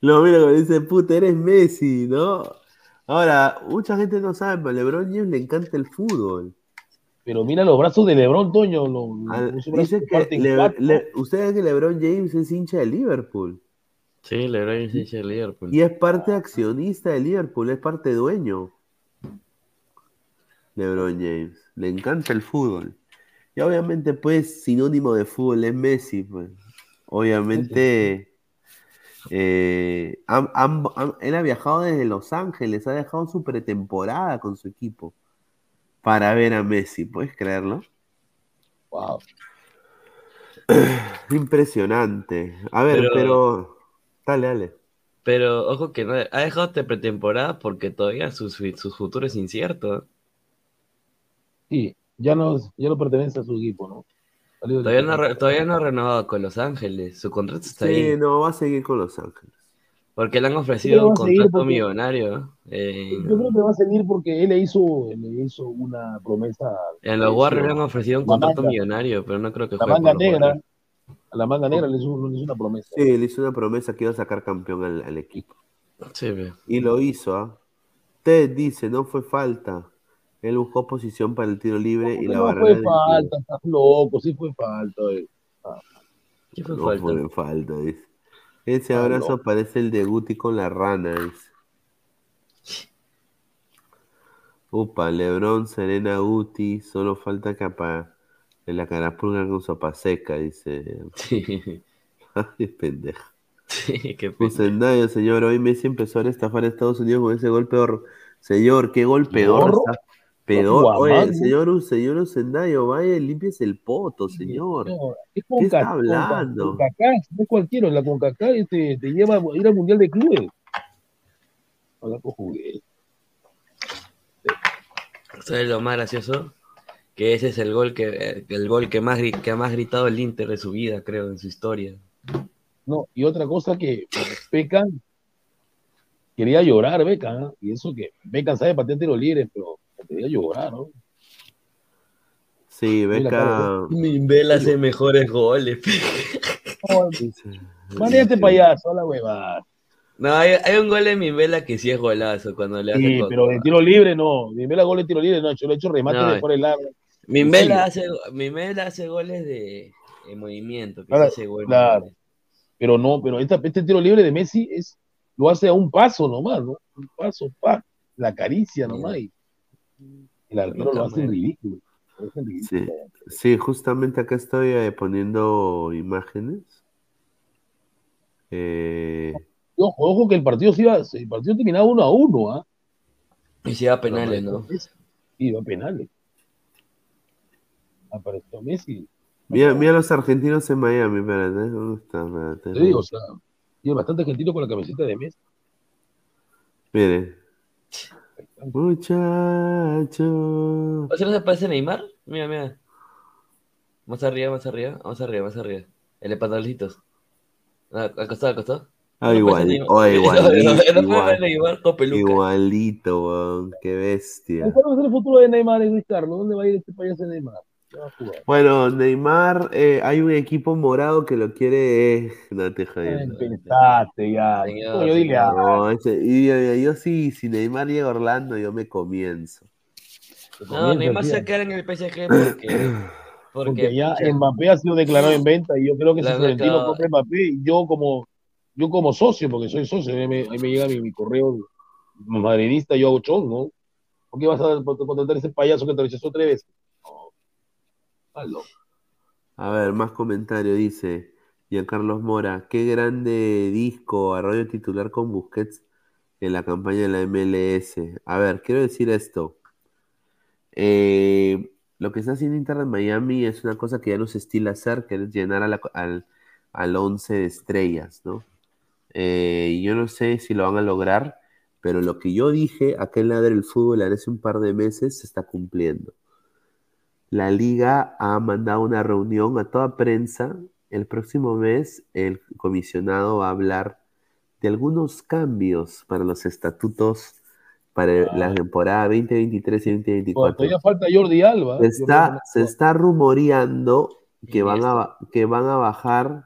lo, mira como dice, puta, eres Messi, ¿no? Ahora, mucha gente no sabe, pero a LeBron James le encanta el fútbol. Pero mira los brazos de LeBron, Toño. Lo, Al- brazos dice que Le-. Le- que LeBron James es hincha de Liverpool Sí, LeBron James es hincha de Liverpool. y es parte accionista de Liverpool, es parte dueño. LeBron James, le encanta el fútbol. Y obviamente, pues, sinónimo de fútbol es Messi, pues. Obviamente, eh, han- han- han- él ha viajado desde Los Ángeles, ha dejado su pretemporada con su equipo para ver a Messi, ¿puedes creerlo? Wow. Impresionante. A ver, Pero- pero, dale, dale. Pero ojo que no, ha dejado de pretemporada porque todavía su, su, su futuro es incierto. Sí, ya no, ya no pertenece a su equipo, ¿no? Todavía no, re- todavía no ha renovado con Los Ángeles. Su contrato está Sí, ahí. no, va a seguir con Los Ángeles. Porque le han ofrecido un contrato porque- millonario. eh, Yo creo que va a seguir porque él le hizo, le hizo una promesa. en los Warriors le han ofrecido un contrato manga- millonario, pero no creo que La juegue manga negra, a la manga negra le hizo, le hizo una promesa. Sí, le hizo una promesa que iba a sacar campeón al, al equipo. Sí, ve. Y lo hizo, ¿ah? Ted dice, no fue falta. Él buscó posición para el tiro libre y la no barrera fue del falta, estás loco, sí fue falta. eh. Ah, ¿Qué fue No falta? fue falta, dice. Ese Ah, abrazo no. parece el de Guti con la rana, dice. Upa, Lebron, Serena, Guti, solo falta que apa en la carapulga con sopa seca, dice. Ay, pendeja. Sí, qué Fusendayo, señor, hoy Messi empezó a estafar a Estados Unidos con ese gol peor. Señor, qué gol Guamán, Oye, señor, señor Usendayo, vaya y limpies el poto, señor. No, es ¿Qué con está hablando? CONCACAF, no es cualquiera, la CONCACAF te, te lleva a ir al Mundial de Clubes. Habla con juguete. ¿Sabes lo más gracioso? Que ese es el gol que eh, el gol que más que ha más gritado el Inter de su vida, creo, en su historia. No, y otra cosa que Pecan quería llorar, Becan, ¿ah? y eso que Becan sabe patear tiros libres, pero quería llorar, ¿no? Sí, Beca. Mimbel hace mejores goles. Mande este payaso, a la huevada. No, hay, hay un gol de Mimbela que sí es golazo cuando le hace Sí, pero de tiro libre no. Dime la gol de tiro libre, no. Yo le he hecho remate No, de por el lado. Mimbela hace, Mimbela hace goles de, de movimiento, que sí hace goles. claro. Pero no, pero esta- este tiro libre de Messi es, lo hace a un paso nomás, ¿no? Un paso, pa, la caricia nomás. Y el arquero lo hace ridículo. Lo hace en ridículo. Sí, sí, justamente acá estoy eh, poniendo imágenes. Eh, Ojo, ojo que el partido se iba, el partido terminaba uno a uno, ¿ah? Y se iba a penales, ¿no? Y iba a penales. Apareció Messi. mira, mira los argentinos en Miami, espérate, ¿dónde está? Espérate, Te digo, o sea, y bastante argentino con la camiseta de Messi. Mire. Muchacho. ¿O sea, no se parece a Neymar? Mira, mira. Más arriba, más arriba, más arriba, más arriba. El de pantaloncitos. Ah, Al costado, al costado. Ah, No igual, oh, No, igualito, no, no puede igual- Neymar con peluca. igualito, weón, qué bestia. ¿Cuál va a ser el futuro de Neymar y Luis Carlos? ¿Dónde va a ir este payaso de Neymar? Bueno, Neymar, eh, hay un equipo morado que lo quiere. eh, no te jodiendo. Pensaste ya. Señor, Coño, dile a. No, ese- y yo, yo sí, si Neymar llega a Orlando, yo me comienzo. No, Neymar se va a quedar en el PSG porque. Porque, Porque ya pucha, Mbappé ha sido declarado en venta y yo creo que si Claro, Florentino compra Mbappé, y yo como yo como socio, porque soy socio, ahí me, ahí me llega mi, mi correo madridista, yo hago chon, ¿no? ¿Por qué vas a contratar a ese payaso que te rechazó tres veces? A ver, más comentario, dice Giancarlos Mora, qué grande disco, Arroyo titular con Busquets en la campaña de la MLS. A ver, quiero decir esto. Eh, lo que está haciendo Inter de Miami es una cosa que ya no se estila hacer, que es llenar al, al 11 de estrellas, ¿no? Eh, yo no sé si lo van a lograr, pero lo que yo dije acá en Ladre el Fútbol hace un par de meses se está cumpliendo. La liga ha mandado una reunión a toda prensa. El próximo mes el comisionado va a hablar de algunos cambios para los estatutos para la temporada 2023 y 2024. Todavía falta Jordi Alba. Se está, se está rumoreando que van, a, que van a bajar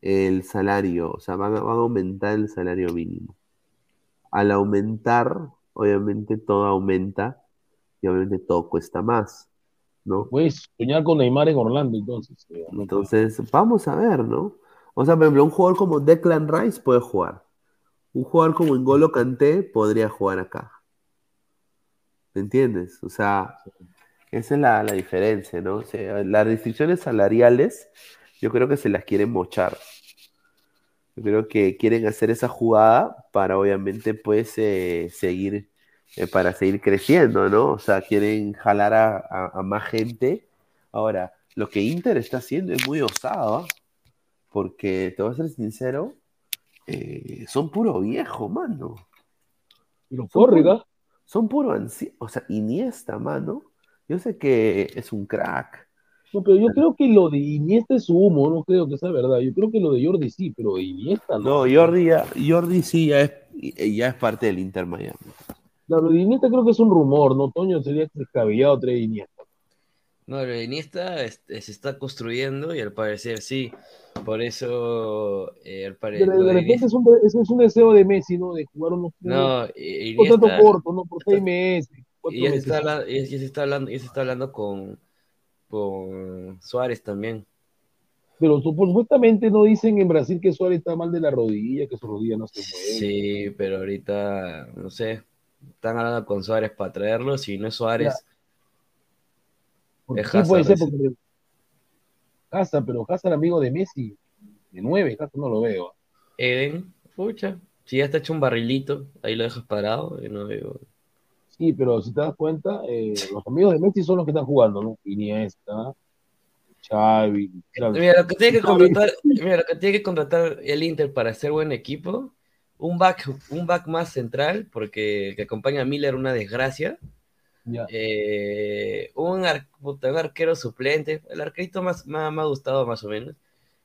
el salario, o sea, van a, van a aumentar el salario mínimo. Al aumentar, obviamente todo aumenta y obviamente todo cuesta más, ¿no? Puedes soñar con Neymar en Orlando, entonces. eh, no Entonces, vamos a ver, ¿no? O sea, por ejemplo, un jugador como Declan Rice puede jugar. Un jugador como N'Golo Kanté podría jugar acá. ¿Me entiendes? O sea, esa es la, la diferencia, ¿no? O sea, las restricciones salariales, yo creo que se las quieren mochar. Yo creo que quieren hacer esa jugada para, obviamente, pues, eh, seguir, eh, para seguir creciendo, ¿no? O sea, quieren jalar a, a- a más gente. Ahora, lo que Inter está haciendo es muy osado, ¿ah? Porque, te voy a ser sincero, eh, son puro viejo, mano. Fórriga. puro- Son puro anciano. O sea, Iniesta, mano. Yo sé que es un crack. No, pero yo creo que lo de Iniesta es humo, no creo que sea verdad. Yo creo que lo de Jordi sí, pero Iniesta no. No, Jordi, ya- Jordi sí ya es, ya es parte del Inter Miami. De Iniesta creo que es un rumor, ¿no? Toño sería descabellado traer Iniesta. No, de Iniesta este, se está construyendo y al parecer sí. Por eso, eh, al De, parecer. de repente es un, es, es un deseo de Messi, ¿no? De jugar unos No, un Iniesta- corto, ¿no? Por seis meses. Y ya se, está hablando, ya, se está hablando, ya se está hablando con, con Suárez también. Pero su- supuestamente no dicen en Brasil que Suárez está mal de la rodilla, que su rodilla no se mueve. Sí, pero ahorita, no sé, están hablando con Suárez para traerlo. Si no es Suárez, es sí puede ser porque Hazard, pero Hazard amigo de Messi, de nueve, Hazard no lo veo. Eden, pucha, si ya está hecho un barrilito, ahí lo dejas parado. y no veo. Sí, pero si te das cuenta, eh, los amigos de Messi son los que están jugando, ¿no? Iniesta, Xavi. Mira, lo que tiene que contratar, mira, lo que tiene que contratar el Inter para ser buen equipo, un back, un back más central, porque el que acompaña a Miller una desgracia. Eh, un, ar- puta, un arquero suplente, el arquerito más, más, me ha gustado más o menos.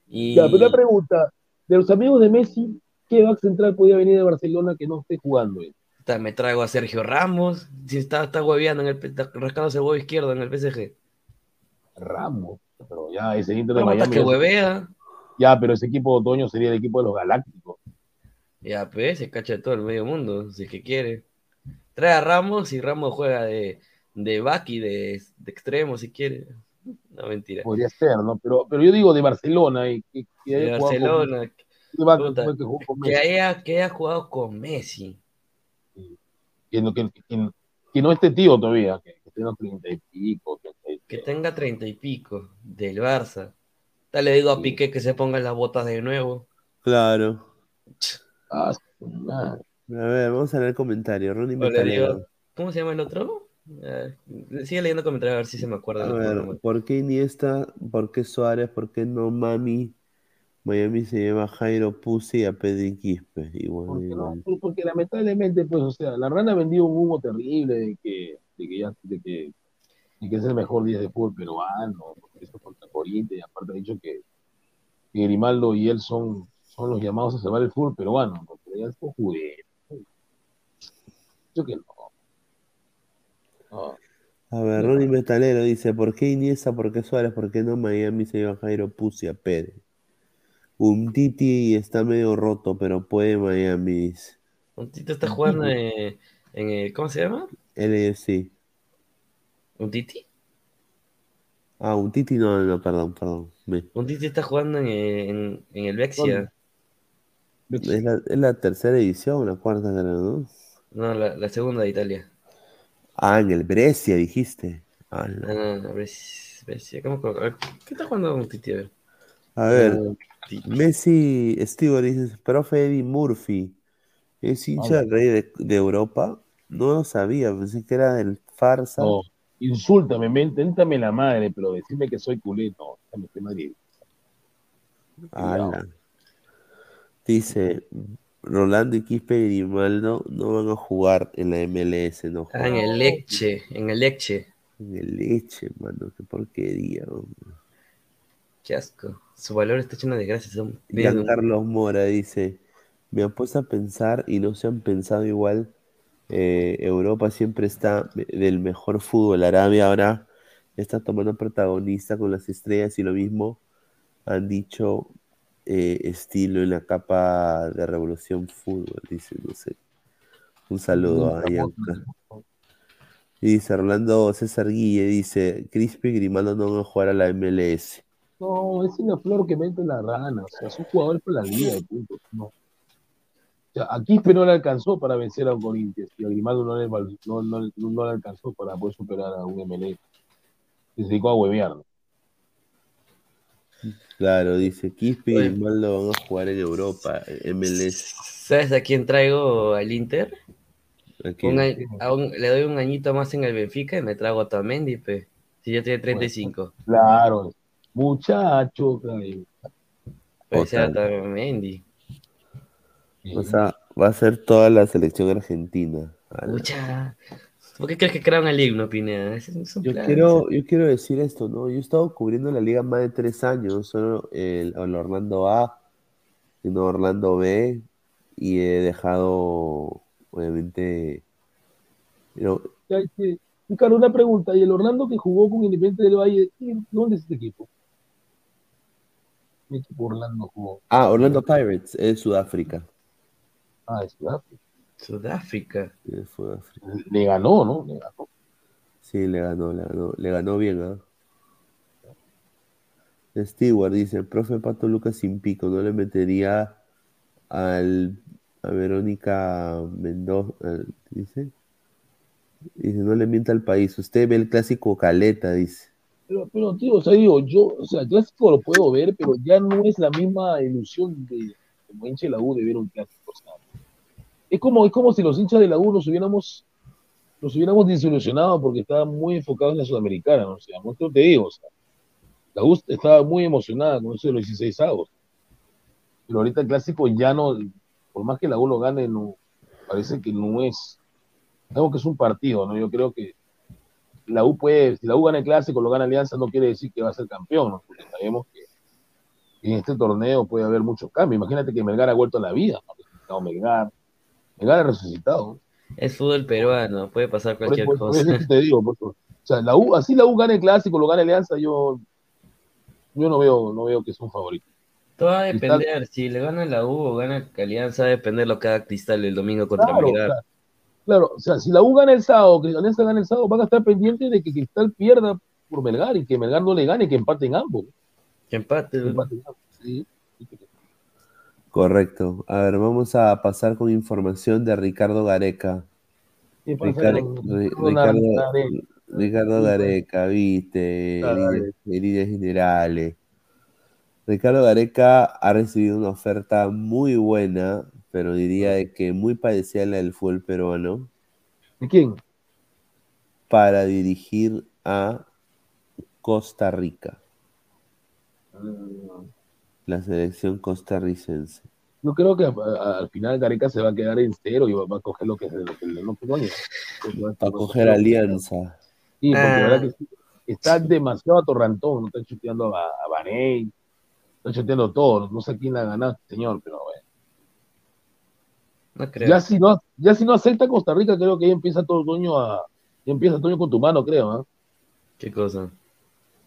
Y Ya, pero una pregunta, de los amigos de Messi, ¿qué back central podía venir de Barcelona que no esté jugando? puta, me traigo a Sergio Ramos, si está, está hueveando en el, está rascándose el huevo izquierdo en el PSG. Ramos, pero ya ese Inter de Miami. que huevea. Ya, pero ese equipo de otoño sería el equipo de los Galácticos. Ya, pues, se cacha de todo el medio mundo, si es que quiere. Trae a Ramos y Ramos juega de, de back y de, de extremo, si quiere. No, mentira. Podría ser, ¿no? Pero, pero yo digo de Barcelona y De con- Barcelona. ¿qué back puta, fue que jugó con que, Messi? haya, que haya jugado con Messi. Que no, que, que- que no esté tío todavía, que, que tenga treinta y pico. treinta y- Que tenga treinta y pico del Barça. Tal le digo a Piqué que se ponga las botas de nuevo. Claro. Ah. A ver, vamos a leer el comentario. Ronnie digo, ¿Cómo se llama el otro? Eh, sigue leyendo comentarios a ver si se me acuerda. A ver. ¿por qué Iniesta? ¿Por qué Suárez? ¿Por qué no Mami? Miami se lleva Jairo Pussy a Pedri Quispe. Igual, Porque, igual. Por- porque lamentablemente, pues, o sea, la rana vendió un humo terrible de que, de que ya, de que, de que es el mejor día de fútbol peruano, porque eso contra Corinthians, y aparte ha dicho que, que Grimaldo y él son, son los llamados a salvar el fútbol peruano, ¿no? pero ya es juguete. Yo que no. No. A ver, Ronnie Metalero dice, ¿por qué Iniesta? ¿Por qué Suárez? ¿Por qué no Miami se lleva a Jairo Pussy a Pérez? Un Titi está medio roto, pero puede Miami. Un Tito está jugando en, en el- ¿Cómo se llama? LFC. ¿Un Titi? Ah, un Titi, no, no, perdón, perdón. Me- Un Titi está jugando en, en, en el Vexia. Es la, es la tercera edición, la cuarta, ¿no? No, la, la segunda de Italia. Ah, en el Brescia, dijiste. Ah, No, no, no, Bres- Brescia. ¿Cómo, cómo- ¿Qué está jugando un Titi? A ver. A ver. Messi, Stewart dice, profe Eddie Murphy, ¿es hincha Ah, del rey de, de Europa? No lo sabía, pensé que era del farsa. No, insúltame, méntame la madre, pero decirme que soy culé, no, Madrid. Ala. Dice, Rolando y Quispe y Grimaldo no van a jugar en la MLS, no Ah, en el Lecce, en el Lecce. en el leche, mano, qué porquería. hombre. Qué asco. Su valor está lleno de gracias. Giancarlo Mora dice, me han puesto a pensar y no se han pensado igual. eh, Europa siempre está del mejor fútbol. Arabia ahora está tomando protagonista con las estrellas y lo mismo han dicho eh, estilo en la capa de Revolución Fútbol. Dice, no sé. Un saludo a. Y dice Orlando César Guille, dice, Crispy y Grimaldo no van a jugar a la MLS. No, es una flor que mete la rana, o sea, son jugadores para la liga, punto. No. O sea, a Quispe no le alcanzó para vencer a un Corinthians y a Grimaldo no le, no, no- no le alcanzó para poder superar a un MLE. Se dedicó a huevear. Claro, dice Quispe y. Grimaldo van a jugar en Europa, en MLS. ¿Sabes a quién traigo al Inter? ¿A quién? Un año- a un- le doy un añito más en el Benfica y me trago a Otamendi, pe. Si ya tiene 35. Claro, muchacho, ser Otra. Otamendi. O sea, va a ser toda la selección argentina. Ala. ¿Por qué crees que crearon el himno, Pineda? Es, Yo plan. quiero, yo quiero decir esto, ¿no? Yo he estado cubriendo la liga más de tres años, solo el, el Orlando A, sino Orlando B, y he dejado, obviamente, pero Ricardo, una pregunta. ¿Y el Orlando que jugó con Independiente del Valle, ¿y dónde es este equipo? ¿Qué equipo Orlando jugó? Ah, Orlando Pirates, es Sudáfrica. Ah, es Sudáfrica. Sudáfrica. Le ganó, ¿no? Le ganó. Sí, le ganó, le ganó, le ganó bien, ¿ah? Stewart dice, profe Pato Lucas sin pico, no le metería al, a Verónica Mendoza, dice. Dice, no le mienta al país. Usted ve el clásico Caleta, dice. Pero, pero, tío, o sea, digo, yo, o sea, el clásico lo puedo ver, pero ya no es la misma ilusión de como hincha de la U de ver un clásico. o sea. Es como, es como si los hinchas de la U nos hubiéramos, nos hubiéramos desilusionado porque estaban muy enfocados en la Sudamericana, ¿no? o sea, te digo, o sea, la U estaba muy emocionada con eso de los 16 avos. Pero ahorita el clásico ya no, por más que la U lo gane, no, parece que no es, algo que es un partido, ¿no? Yo creo que la U puede, si la U gana el clásico, lo gana Alianza, no quiere decir que va a ser campeón, ¿no? Porque sabemos que en este torneo puede haber muchos cambios. Imagínate que Melgar ha vuelto a la vida, ¿no? Melgar. Melgar ha resucitado. Es fútbol peruano, puede pasar cualquier por- por cosa. eso te digo, por eso. o sea, la U, así la U gana el clásico, lo gana Alianza, yo, yo no veo, no veo que es un favorito. Todo va a Cristal- depender, si le gana la U o gana Alianza, va a depender lo que haga Cristal el domingo contra Claro, Melgar. claro. Claro, o sea, si la U gana el sábado, que Alianza gana el sábado, van a estar pendientes de que Cristal pierda por Melgar y que Melgar no le gane y que empaten ambos. Que empate. Que empaten ambos, sí. Correcto. A ver, vamos a pasar con información de Ricardo Gareca. ¿Qué pasa Ricardo, Ricardo, Gareca? Viste, heridas, generales. Ricardo Gareca ha recibido una oferta muy buena, pero diría que muy parecida a la del fútbol peruano, ¿De quién? para dirigir a Costa Rica, la selección costarricense. Yo creo que a- a- al final Gareca se va a quedar en cero y va, va a coger lo que se lo que le no coño. Para coger alianza. Sí, porque la Ah. verdad que sí, está demasiado atorrantón, no está chuteando a, a Baney, está chuteando todo, no, no sé quién la ha ganado, este señor, pero bueno. No creo. Ya si no, ya si no acepta Costa Rica, creo que ya empieza todo Toño a, ya empieza Toño con tu mano, creo, ¿ah? ¿Qué cosa?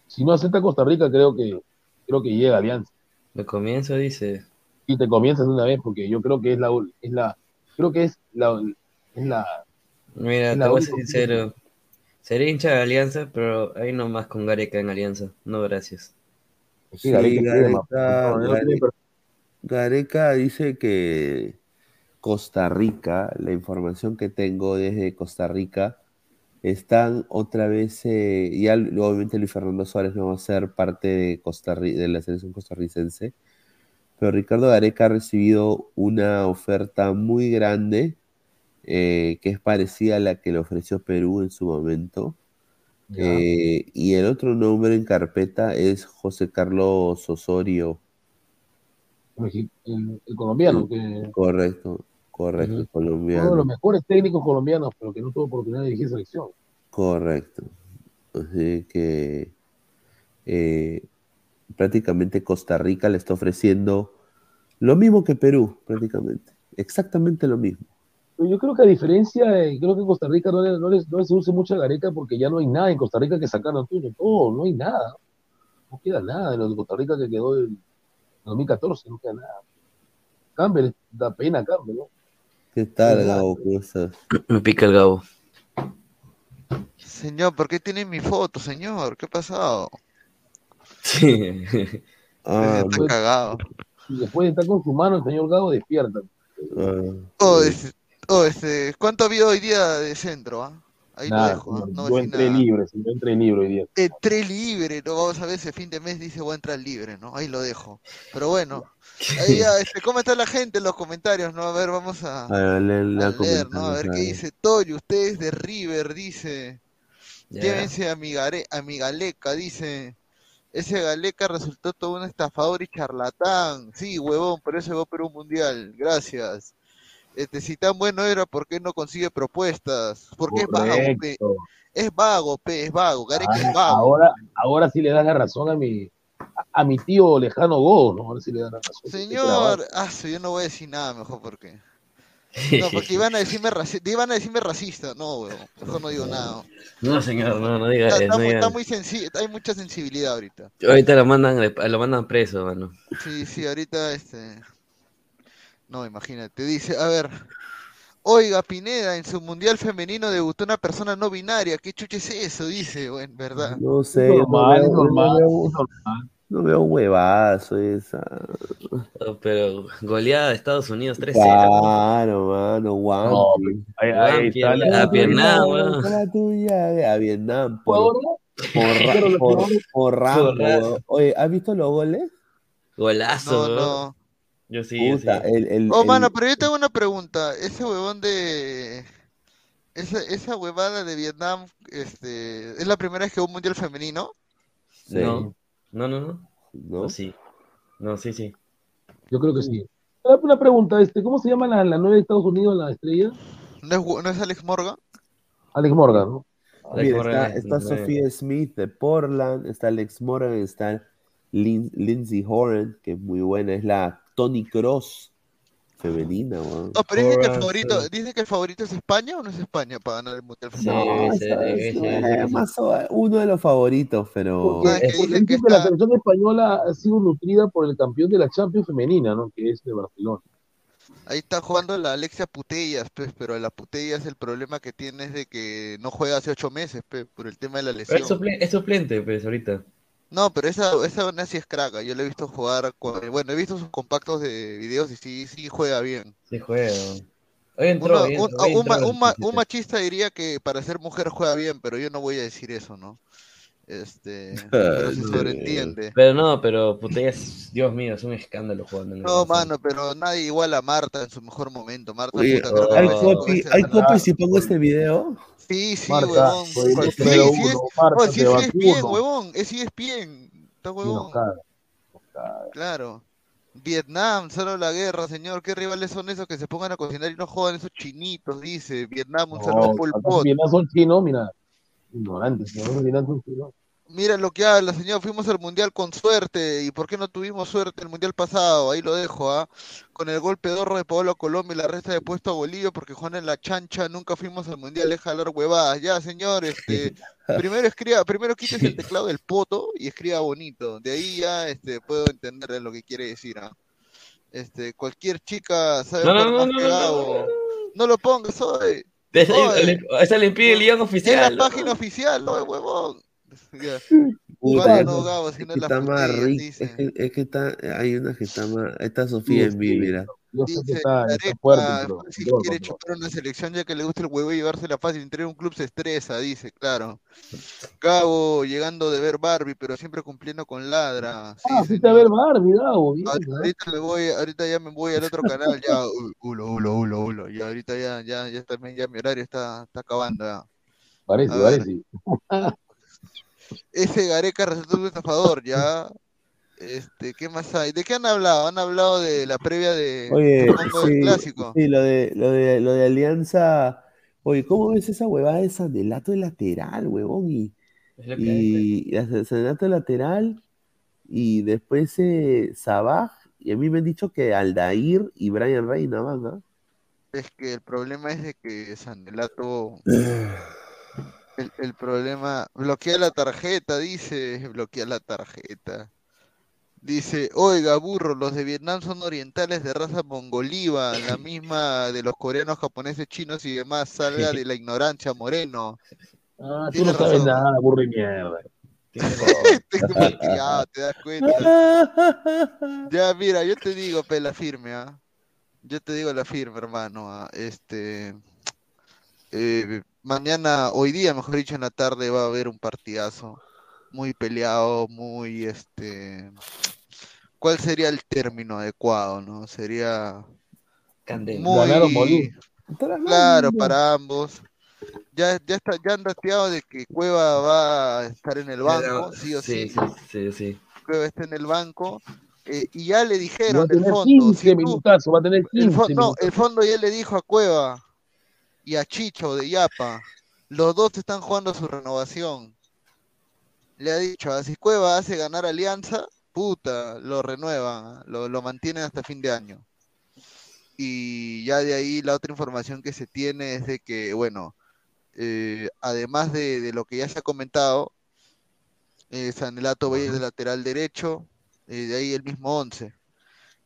Si no acepta Costa Rica, creo que, creo que llega Alianza. De comienzo dice. Y te comienzas de una vez, porque yo creo que es la, es la, creo que es la, es la, Mira, es te la voy a ser sincero. Sería hincha de Alianza, pero ahí nomás con Gareca en Alianza. No, gracias. Sí, Gareca dice que Costa Rica, la información que tengo desde Costa Rica, están otra vez, eh, ya obviamente Luis Fernando Suárez no va a ser parte de, Costa de la selección costarricense, pero Ricardo Gareca ha recibido una oferta muy grande eh, que es parecida a la que le ofreció Perú en su momento. Eh, y el otro nombre en carpeta es José Carlos Osorio. El, el colombiano, que Correcto, correcto, colombiano. uno de los mejores técnicos colombianos, pero que no tuvo oportunidad de dirigir selección. Correcto. Así que eh, prácticamente Costa Rica le está ofreciendo lo mismo que Perú, prácticamente. Exactamente lo mismo. Yo creo que a diferencia, de- creo que Costa Rica no le, no les, no les seduce mucho a Gareca porque ya no hay nada en Costa Rica que sacar Antonio. No, no hay nada. No queda nada de lo de Costa Rica que quedó en 2014, no queda nada. Campbell, da pena Campbell, ¿no? ¿Qué tal. Gabo? ¿Cómo estás? Me pica el Gabo. Señor, ¿por qué tiene mi foto, señor? ¿Qué ha pasado? Sí. Ah, Está cagado. Y después de estar con su mano, el señor Gago despierta. ah, Oh, este, oh, este, ¿cuánto ha habido hoy día de centro? ah? Ahí lo dejo, ah, no yo entré nada. libre, yo entré libre hoy día. Entré libre, no vamos a ver ese fin de mes dice voy a entrar libre, ¿no? Ahí lo dejo. Pero bueno, ahí ya, este, ¿cómo está la gente en los comentarios? No, a ver, vamos a, a leer, leer a leer, ¿no? A ver qué dice Toyo, usted es de River, dice. Llévense a mi, Gare- a mi Galeca, dice. Ese Galeca resultó todo un estafador y charlatán. Sí, huevón, por eso llegó Perú Mundial. Gracias. Este, si tan bueno era, ¿por qué no consigue propuestas? Porque es vago, pe. Correcto. Es vago, pe, es vago. Gareca Ah, es vago. ahora, ahora sí le das la razón a mi, a, mi tío lejano Go, ¿no? Ahora sí le das la razón. Señor, ah, yo no voy a decir nada mejor porque. No, porque iban a decirme racista, iban a decirme racista, no, weón, mejor no digo nada. No, señor, no, no diga Está, eso. está no muy, está eso. muy sensi- hay mucha sensibilidad ahorita. Ahorita lo mandan, lo mandan preso, mano. Sí, sí, ahorita este. No, imagínate. Dice, a ver. Oiga, Pineda, en su mundial femenino debutó una persona no binaria. ¿Qué chuche es eso? Dice, bueno, ¿verdad? No sé, yo no normal, veo- no normal, veo- es normal. No veo huevazo esa. Pero goleada de Estados Unidos 3-0. Claro, mano, Juan. No, ahí- ahí está la- a Vietnam, weón. la tuya, a Vietnam. Por, por, por, por. Oye, ¿has visto los goles? Golazo, No, no. Yo sí, yo Puta, sí. el, el, Oh, el- mano, pero yo tengo una pregunta. Ese huevón de. Esa, esa huevada de Vietnam, este, ¿es la primera vez que hubo un mundial femenino? sí, No, no, no, no. sí. No, sí, sí. Yo creo que sí. Una una pregunta, este, ¿cómo se llama la, la nueva de Estados Unidos, la estrella? ¿No es, no es Alex Morgan? Alex Morgan, ¿no? Alex Mira, Morgan está, es está. Sofía Smith de Portland, está Alex Morgan, está Lin- Lindsay Horan, que es muy buena, es la Tony Cross femenina, weón. No, pero dicen que el favorito, dicen que el favorito es España o no es España para ganar el mundial femenino. Uno de los favoritos, pero Ah, es que dicen la selección española ha sido nutrida por el campeón de la Champions femenina, ¿no? Que es de Barcelona. Ahí está jugando la Alexia Putellas, pues, pero la Putellas el problema que tiene es de que no juega hace ocho meses, pues, por el tema de la Pero es, lesión. suple- es suplente, pues, ahorita. No, pero esa, esa sí es crack. Yo le he visto jugar, con- bueno, he visto sus compactos de videos y sí, sí juega bien. Sí juega. Hoy entró, Uno- hoy un, entró, hoy un ma- entró un ma- el un machista diría que para ser mujer juega bien, pero yo no voy a decir eso, ¿no? Este, pero se no. sobreentiende. Pero no, pero Putellas, Dios mío, es un escándalo jugando en el No, mano, pero nadie igual a Marta en su mejor momento. Marta, Oye, puta, que ¿hay Oh, copy, hay copy si pongo este video? Sí, sí, Marta, huevón. Sí, sí es, uno, Marta, oh, sí es huevón. Es ESPN. Está huevón. Claro. Vietnam, solo la guerra, señor. ¿Qué rivales son esos que se pongan a cocinar y no jodan esos chinitos? Dice Vietnam, un saludo No, Pol Pot. si vienes son chinos, mira, ignorantes, si no son chinos. Mira lo que habla, señor. Fuimos al mundial con suerte. ¿Y por qué no tuvimos suerte el mundial pasado? Ahí lo dejo, ¿ah? Con el golpe de oro de Paolo Colombia y la resta de puesto a Bolivia porque Juan en la chancha nunca fuimos al mundial. Deja hablar huevadas. Ya, señor, este. Primero escriba, primero quites el teclado del poto y escriba bonito. De ahí ya este, puedo entender lo que quiere decir, ¿ah? Este, cualquier chica sabe No, no, no, no, no, no, Gabo. No lo pongas, oye. Esa, le pide el guion Es la oficial. página oficial, no, huevón. Ya. Puta, ¿Cuándo ya no, no- Gabo? es Si no que está más rico, es que, es que está, hay una que está más, está Sofía en mí, sí. mira. Yo sé que Dice está, está fuerte, pero fácil pero- quiere pero- chupar una selección ya que le gusta el huevo y llevársela fácil. Entrar en un club se estresa, dice, claro. Gabo llegando de ver Barbie, pero siempre cumpliendo con ladra. Sí, Ah, fuiste a ver Barbie, Gabo, bien, Ahorita, ¿no? ahorita me voy, ahorita ya me voy al otro canal, ya, ulo, ulo, ulo, ulo. Y ahorita ya, ya, ya también ya mi horario está, está acabando ya. Parece, parece. Ese Gareca resultó un estafador, ya. Este, ¿qué más hay? ¿De qué han hablado? Han hablado de la previa de Oye, del clásico. sí, lo de, lo de, lo de Alianza. Oye, ¿cómo ves esa huevada de Sandelato de lateral, huevón? Y, Es lo que hay, y la- Sandelato de lateral y después eh, Sabaj. Y a mí me han dicho que Aldair y Brian Reina van, ¿ah? Es que el problema es de que Sanelato, el, el problema, bloquea la tarjeta, dice, bloquea la tarjeta. Dice, oiga, burro, los de Vietnam son orientales de raza mongoliva, la misma de los coreanos, japoneses, chinos y demás, salga de la ignorancia, moreno. Ah, tú no sabes nada, burro y mierda. Malcriado, ¿te das cuenta? Ya, mira, yo te digo, pela firme, ¿ah? Yo te digo la firme, hermano. ¿ah? Este, eh, mañana, hoy día, mejor dicho, en la tarde va a haber un partidazo muy peleado, muy, este, ¿cuál sería el término adecuado, no? Sería Candela. muy, claro, para ambos. Ya, ya está, ya han dateado de que Cueva va a estar en el banco, sí o sí. Sí, sí, sí, sí. Cueva está en el banco. eh, y ya le Va dijeron a del tener fondo, 15 si tú- minutazos, va a tener el 15 fo- no, el fondo ya le dijo a Cueva y a Chicho de Yapa, los dos están jugando su renovación. Le ha dicho, "Ah, si Cueva hace ganar Alianza, puta, lo renuevan, ¿ah? lo, lo mantienen hasta fin de año. Y ya de ahí la otra información que se tiene es de que, bueno, eh, además de, de lo que ya se ha comentado, eh, Sanelato a ir de lateral derecho, eh, de ahí el mismo 11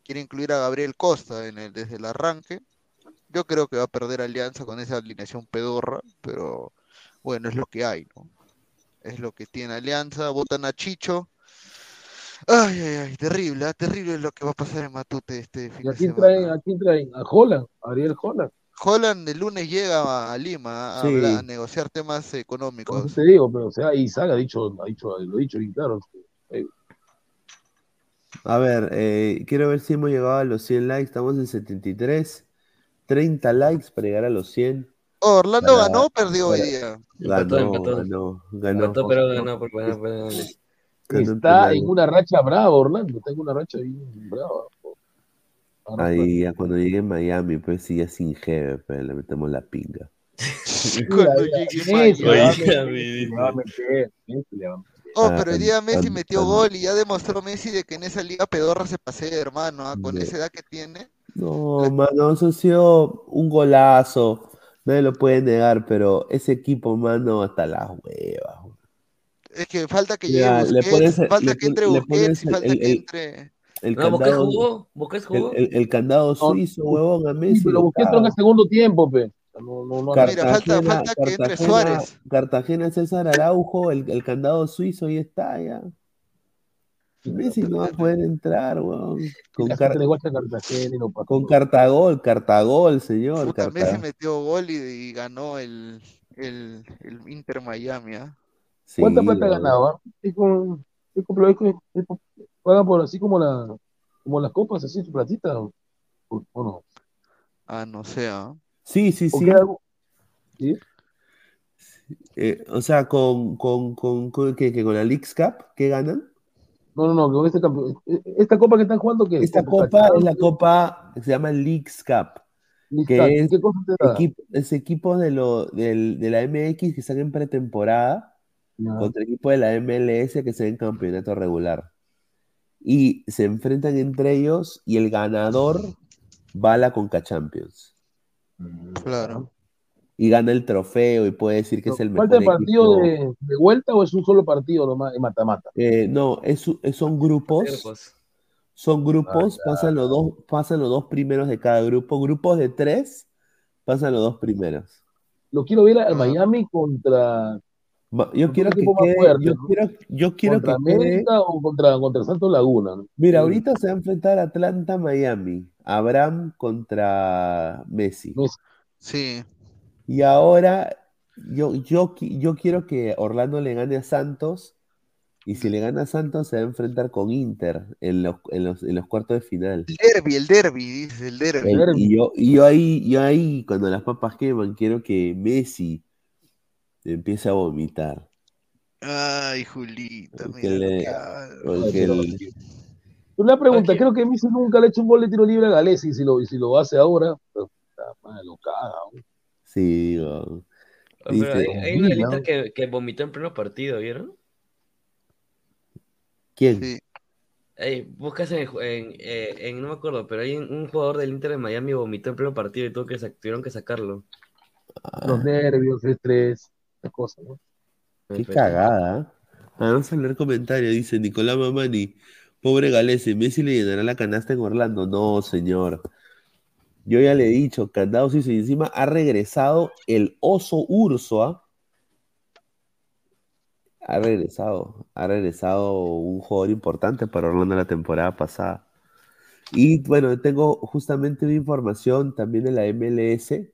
quiere incluir a Gabriel Costa en el, desde el arranque. Yo creo que va a perder Alianza con esa alineación pedorra, pero bueno, es lo que hay, ¿no? Es lo que tiene Alianza, votan a Chicho. Ay, ay, ay, terrible, ah, terrible lo que va a pasar en Matute este fin ¿Y a de quién semana. traen? ¿A quién traen? A Holland, a Ariel Holland. Holland el lunes llega a Lima a, Sí. hablar- a negociar temas económicos. eso te digo, pero o sea, Isaac ha dicho, ha dicho, lo ha dicho bien claro. A ver, eh, quiero ver si hemos llegado a los 100 likes. Estamos en 73. 30 likes para llegar a los 100. Oh, Orlando Para- ganó o perdió hoy para- día. Empató, Ganó, empató. ganó, ganó. Empató, pero ganó por Está en una racha brava, Orlando. Está en una racha bien brava. Ahí, ya cuando llegue en Miami, pues sí, ya sin jefe, pues le metemos la pinga. Cuando llegue. Oh, pero hoy día Messi metió gol y ya demostró Messi de que en esa liga pedorra se pasea, hermano, ah, con esa edad que tiene. No, mano, eso ha sido un golazo. Nadie lo puede negar, pero ese equipo, mano, hasta las huevas. Es que falta que llegue Busquets, falta le que entre Busquets y falta el- que entre... El No, candado, jugó, jugó. el, el- el candado suizo, huevón, a Sí, Messi. pero lo Busquets entró en el segundo tiempo, pe. No, no, no, Mira, falta- Cartagena, falta que entre Cartagena, Suárez. Cartagena, César Araujo, el, el candado suizo, ahí está ya. Messi no va a poder entrar, weón. Con, Car- Cartagena con. Cartagol, Cartagol, señor. Puta, Carta- Messi metió gol y, y ganó el, el, el Inter Miami, ¿ah? Sí, ¿Cuánta plata ganado? ah? Es con, es con- es con- es con- paga por así como la, como las copas, así su platita. ¿O, o no? Ah, no sé, ¿ah? Sí, sí, ¿O sí. Eh, o sea, con, con, con, con, ¿qué- qué? con la Leagues Cup, ¿qué ganan? No, no, no, con este campeón. Esta copa que están jugando, ¿qué? Esta copa es la copa que se llama Leagues Cup, que Cup. es, ¿Qué cosa te da? equipo, es equipos de, lo, del- de la MX que están en pretemporada Ya. contra equipos de la MLS que están en campeonato regular. Y se enfrentan entre ellos y el ganador va a la Conca Champions. Claro. Y gana el trofeo y puede decir que es el mejor ¿Falta el partido de, de vuelta o es un solo partido nomás en mata-mata? Eh, no, es, es- son grupos. Grupos. Son grupos, Ah, ya. pasan los dos, pasan los dos primeros de cada grupo. Grupos de tres, pasan los dos primeros. Lo quiero ver Ah. al Miami contra, Yo quiero que quede, fuerte, yo ¿no? quiero, yo quiero contra que quede. América o contra, contra Santos Laguna. ¿no? Mira, Sí. ahorita se va a enfrentar Atlanta, Miami. Abraham contra Messi. Messi. Sí. Y ahora yo, yo, yo quiero que Orlando le gane a Santos. Y si le gana a Santos, se va a enfrentar con Inter en los, en los, en los cuartos de final. El derby, el derby, dice, el derby. El- y yo, y yo ahí, yo ahí, cuando las papas queman, quiero que Messi empiece a vomitar. Ay, Julita, Porque mira lo le- el- Una pregunta, creo que Messi nunca le ha hecho un gol de tiro libre a Galesi y si lo, y si lo hace ahora, pues, puta madre, lo caga. Sí, digo, Ah, Pero hay, hay una lista que, que vomitó en pleno partido, ¿vieron? ¿quién? Sí. Ey, buscas en, en, eh, en- no me acuerdo, pero hay un, un jugador del Inter de Miami vomitó en pleno partido y tuvo que, tuvieron que sacarlo. Los nervios, el estrés, esas cosas, ¿no? Qué cagada. ¿eh? Ah, vamos a leer comentario. Dice Nicolás Mamani. Pobre Galese, Messi le llenará la canasta en Orlando. No, señor. Yo ya le he dicho, candado y encima ha regresado el oso urso. ¿ah? Ha regresado. Ha regresado un jugador importante para Orlando la temporada pasada. Y bueno, tengo justamente una información también de la MLS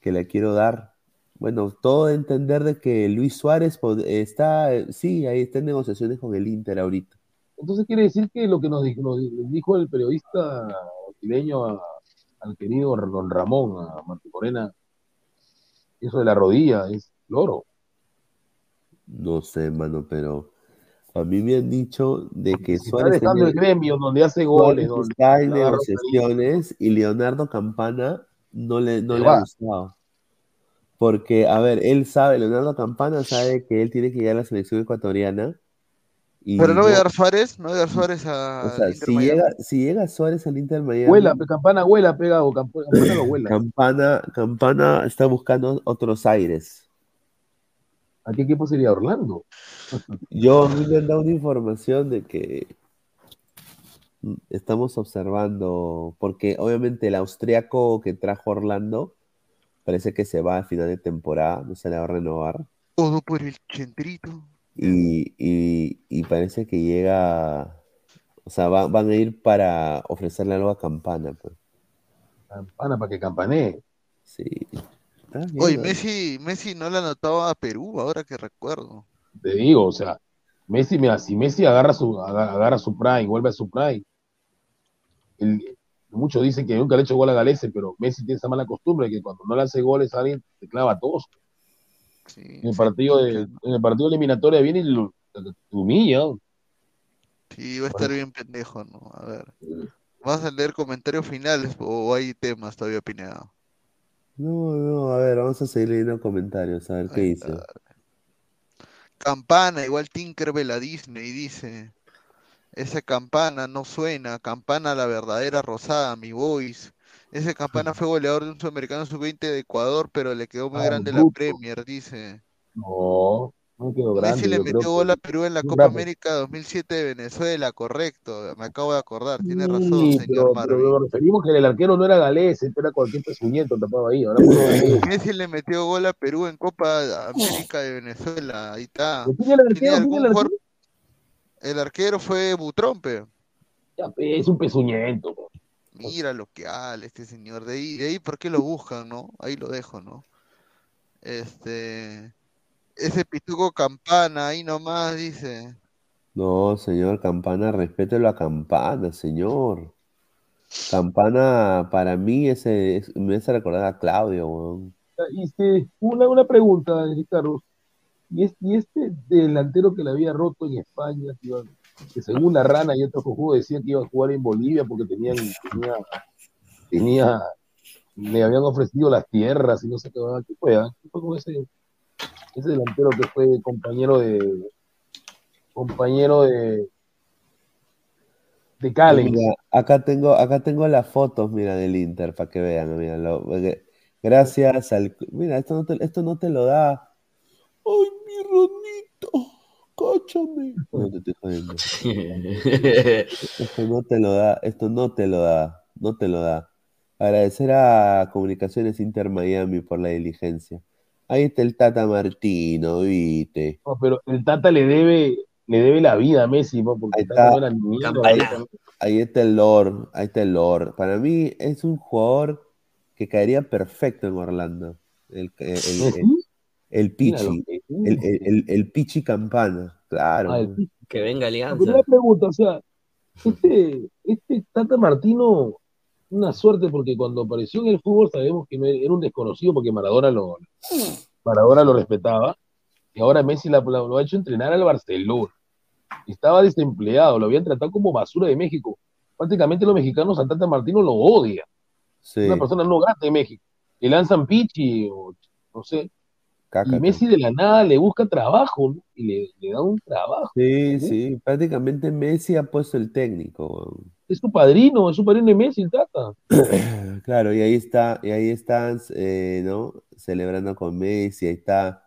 que la quiero dar. Bueno, todo de entender de que Luis Suárez está, sí, ahí está en negociaciones con el Inter ahorita. Entonces quiere decir que lo que nos dijo, el periodista brasileño a- al querido don Ramón, a Martín Morena, eso de la rodilla es loro. No sé, mano, pero a mí me han dicho de que está Suárez dejando el gremio donde hace goles, donde está en negociaciones y Leonardo Campana no le, no le ha gustado. Porque, a ver, él sabe, Leonardo Campana sabe que él tiene que llegar a la selección ecuatoriana. Y Pero no voy a dar Suárez, no voy a dar Suárez a o sea, si Miami. llega, si llega Suárez al Inter Miami, Huela, campana, huela, pegado, camp- campana lo huela. Campana, Campana está buscando otros aires. ¿A qué equipo sería Orlando? Yo a mí me han dado una información de que estamos observando, porque obviamente el austriaco que trajo Orlando parece que se va a final de temporada, no se le va a renovar. Todo por el centrito. Y, y- y parece que llega O sea, va- van a ir para ofrecerle algo a Campana. Pues. Campana para que campanee. Sí. Oye. Messi, Messi no le anotaba a Perú, ahora que recuerdo. Te digo, o sea, Messi, mira, si Messi agarra su, aga- agarra su prime, vuelve a su prime, el- muchos dicen que nunca le ha hecho gol a Galese, pero Messi tiene esa mala costumbre que cuando no le hace goles a alguien, te clava a todos. En el partido de, en el partido eliminatorio viene y lo, humilla. Sí, va a estar bien pendejo, ¿no? A ver. ¿Vas a leer comentarios finales o hay temas todavía opinados? No, no, a ver, vamos a seguir leyendo comentarios, a ver qué dice. Campana, igual Tinkerbell a Disney, dice. Esa campana no suena, campana la verdadera rosada, mi voice. Ese campana fue goleador de un sudamericano sub-20 de Ecuador, pero le quedó muy Ah, grande la. Premier, dice. No, no quedó grande. Messi le metió gol a Perú en la Copa rápido. América 2007 de Venezuela, correcto. Me acabo de acordar, tiene razón, señor pero, pero Marvin. nos referimos que el arquero no era galés, este era cualquier pezuñento tapado ahí. Ahora. Messi le metió gol a Perú en Copa América de Venezuela, ahí está. ¿Quién era el ¿Tiene arquero? ¿Quién algún era el jugador? El arquero fue Butrón, pe. Ya, pe, es un pezuñento. Po. Mira lo que habla este señor. De ahí, de ahí, ¿por qué lo buscan, no? Ahí lo dejo, ¿no? Este. Ese pituco campana, ahí nomás, dice. No, señor Campana, respételo a Campana, señor. Campana, para mí, ese, es- me hace recordar a Claudio, weón. Y este, una, una pregunta, Ricardo. ¿Y este, y este delantero que le había roto en España, que según la rana y otro cojudo decían que iba a jugar en Bolivia porque tenían, tenía, tenía, le habían ofrecido las tierras y no sé qué, qué fue, ah? ¿Qué fue con ese, ese delantero que fue compañero de, compañero de, de? Mira, acá tengo, acá tengo las fotos, mira, del Inter, para que vean, mira, lo- porque- gracias al... Mira, esto no te, esto no te lo da... ¡Ay, mi Ronito! ¡Cáchame! No te estoy jodiendo. Esto no te lo da, esto no te lo da, no te lo da. Agradecer a Comunicaciones Inter Miami por la diligencia. Ahí está el Tata Martino, viste. No, pero el Tata le debe, le debe la vida a Messi, ¿no? porque el Tata no era ni mierda, Ahí, ahí está el Lord, ahí está el Lord. Para mí es un jugador que caería perfecto en Orlando. El, el, el, el- Pichi, el, el, el- el Pichi Campana, claro. Ah, Pichi. Que venga Alianza. pregunta, o sea, este, este Tata Martino, una suerte porque cuando apareció en el fútbol sabemos que era un desconocido porque Maradona lo, Maradona lo respetaba y ahora Messi la- la- lo ha hecho entrenar al Barcelona. Estaba desempleado, lo habían tratado como basura de México. Prácticamente los mexicanos a Tata Martino lo odian. Sí, Una persona no grata de México. Le lanzan pichi o no sé. Caca. Y Messi de la nada le busca trabajo ¿no? y le, le da un trabajo. Sí, sí, prácticamente Messi ha puesto el técnico. Es su padrino, es su padrino de Messi, el Tata. Claro, y ahí está, y ahí están, eh, ¿no? Celebrando con Messi, ahí está.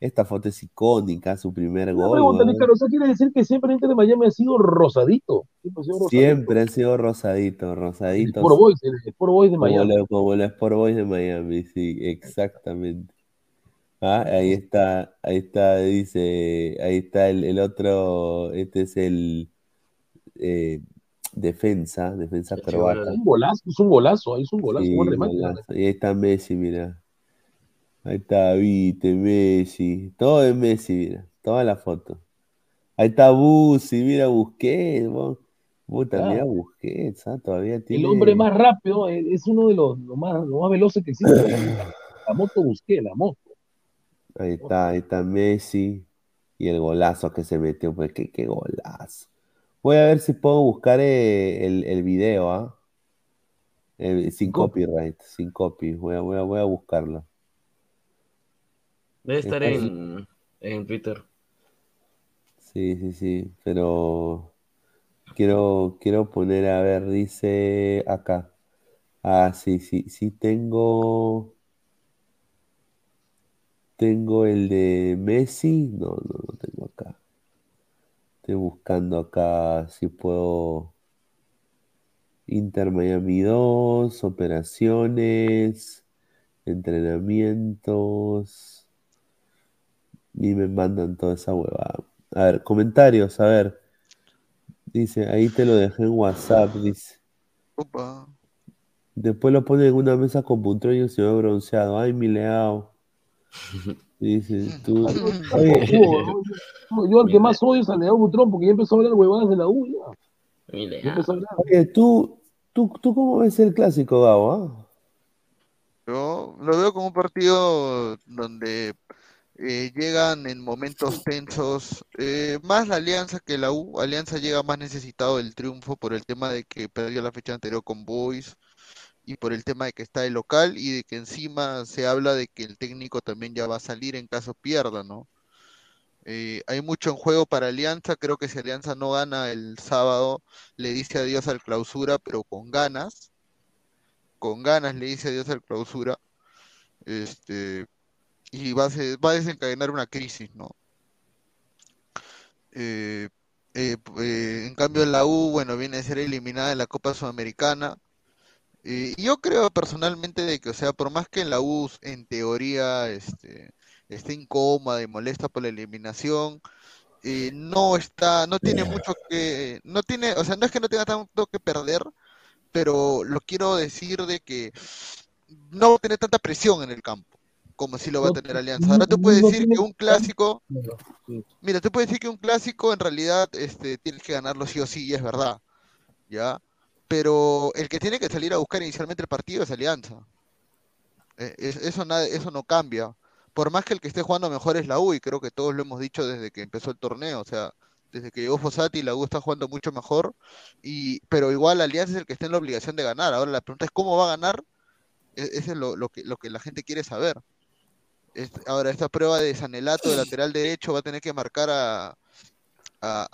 Esta foto es icónica, su primer Una gol, pregunta. Ricardo, ¿eso quiere decir que siempre el de Miami ha sido rosadito? Siempre ha sido rosadito. Siempre ha sido rosadito, El. Sport Boys, el Sport Boys de Como Miami. lo- como los Sport Boys de Miami, sí, exactamente. Ah, ahí está, ahí está, dice, ahí está el, el otro, este es el eh, defensa, defensa croata. Es un golazo, es un golazo, ahí es un golazo, Sí, remate. golazo. Y ahí está Messi, mira. Ahí está, viste, Messi. Todo de Messi, mira. Toda la foto. Ahí está Busi, mira Busquets. vos. Puta, Claro. mira Busquets, ah, Todavía El tiene. hombre más rápido eh, es uno de los, los más, los más veloces que existe. La moto busqué, la moto. Ahí está, ahí está Messi. Y el golazo que se metió, pues qué, qué golazo. Voy a ver si puedo buscar eh, el, el video, ¿ah? Sin copyright, sin copy. Voy a, voy a, voy a buscarlo. Debe estar en, en Twitter. Sí, sí, sí, pero quiero, quiero poner, a ver, dice acá. Ah, sí, sí, sí tengo, tengo el de Messi. No, no, no tengo acá. Estoy buscando acá si puedo. Inter Miami 2, operaciones, entrenamientos. Y me mandan toda esa huevada. A ver, comentarios, a ver. Dice, ahí te lo dejé en WhatsApp, dice. Opa. Después lo ponen en una mesa con Butrón y el señor bronceado. Ay, mi leao. Dice, tú. Oye, yo, yo al que más odio es al Leao Butrón porque ya empezó a hablar huevadas de la U. Ya. A. Oye, tú, tú, tú cómo ves el clásico, Gabo? ah? Yo lo veo como un partido donde eh, llegan en momentos tensos, eh, más la Alianza que la U. Alianza llega más necesitado del triunfo por el tema de que perdió la fecha anterior con Boys y por el tema de que está el local y de que encima se habla de que el técnico también ya va a salir en caso pierda, ¿no? Eh, hay mucho en juego para Alianza, creo que si Alianza no gana el sábado, le dice adiós al clausura, pero con ganas, con ganas le dice adiós al clausura, este, y va a, ser- va a desencadenar una crisis, ¿no? Eh, eh, en cambio la U, bueno, viene a ser eliminada de la Copa Sudamericana. Eh, yo creo personalmente de que, o sea, por más que en la U en teoría este, esté incómoda y molesta por la eliminación, eh, no está, no tiene mucho que, no tiene, o sea, no es que no tenga tanto que perder, pero lo quiero decir de que no va a tener tanta presión en el campo como si lo va a tener Alianza. Ahora tú puedes decir que un clásico, mira, tú puedes decir que un clásico en realidad este, tienes que ganarlo sí o sí, y es verdad, ¿ya? Pero el que tiene que salir a buscar inicialmente el partido es Alianza. Eh, es- eso, eso no cambia. Por más que el que esté jugando mejor es la U, y creo que todos lo hemos dicho desde que empezó el torneo, o sea, desde que llegó Fossati, la U está jugando mucho mejor, y, pero igual Alianza es el que está en la obligación de ganar. Ahora la pregunta es cómo va a ganar, E- ese es lo, que, lo que la gente quiere saber. Ahora, esta prueba de Sanelato de lateral derecho va a tener que marcar a, a,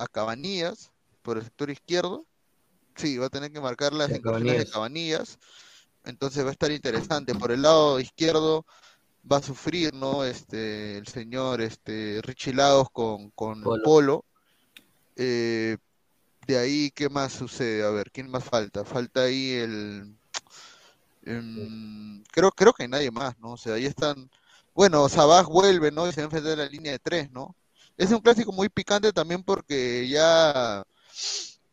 por el sector izquierdo. Sí, va a tener que marcar las a incursiones de Cabanillas. Entonces va a estar interesante. Por el lado izquierdo va a sufrir, ¿no? Este, el señor este, Richie Lagos con, con Polo. Polo. Eh, de ahí, ¿qué más sucede? A ver, ¿quién más falta? Falta ahí el... em, creo, creo que nadie más, ¿no? O sea, ahí están... Bueno, Sabaj vuelve, ¿no? Y se va a enfrentar a la línea de tres, ¿no? Es un clásico muy picante también porque ya...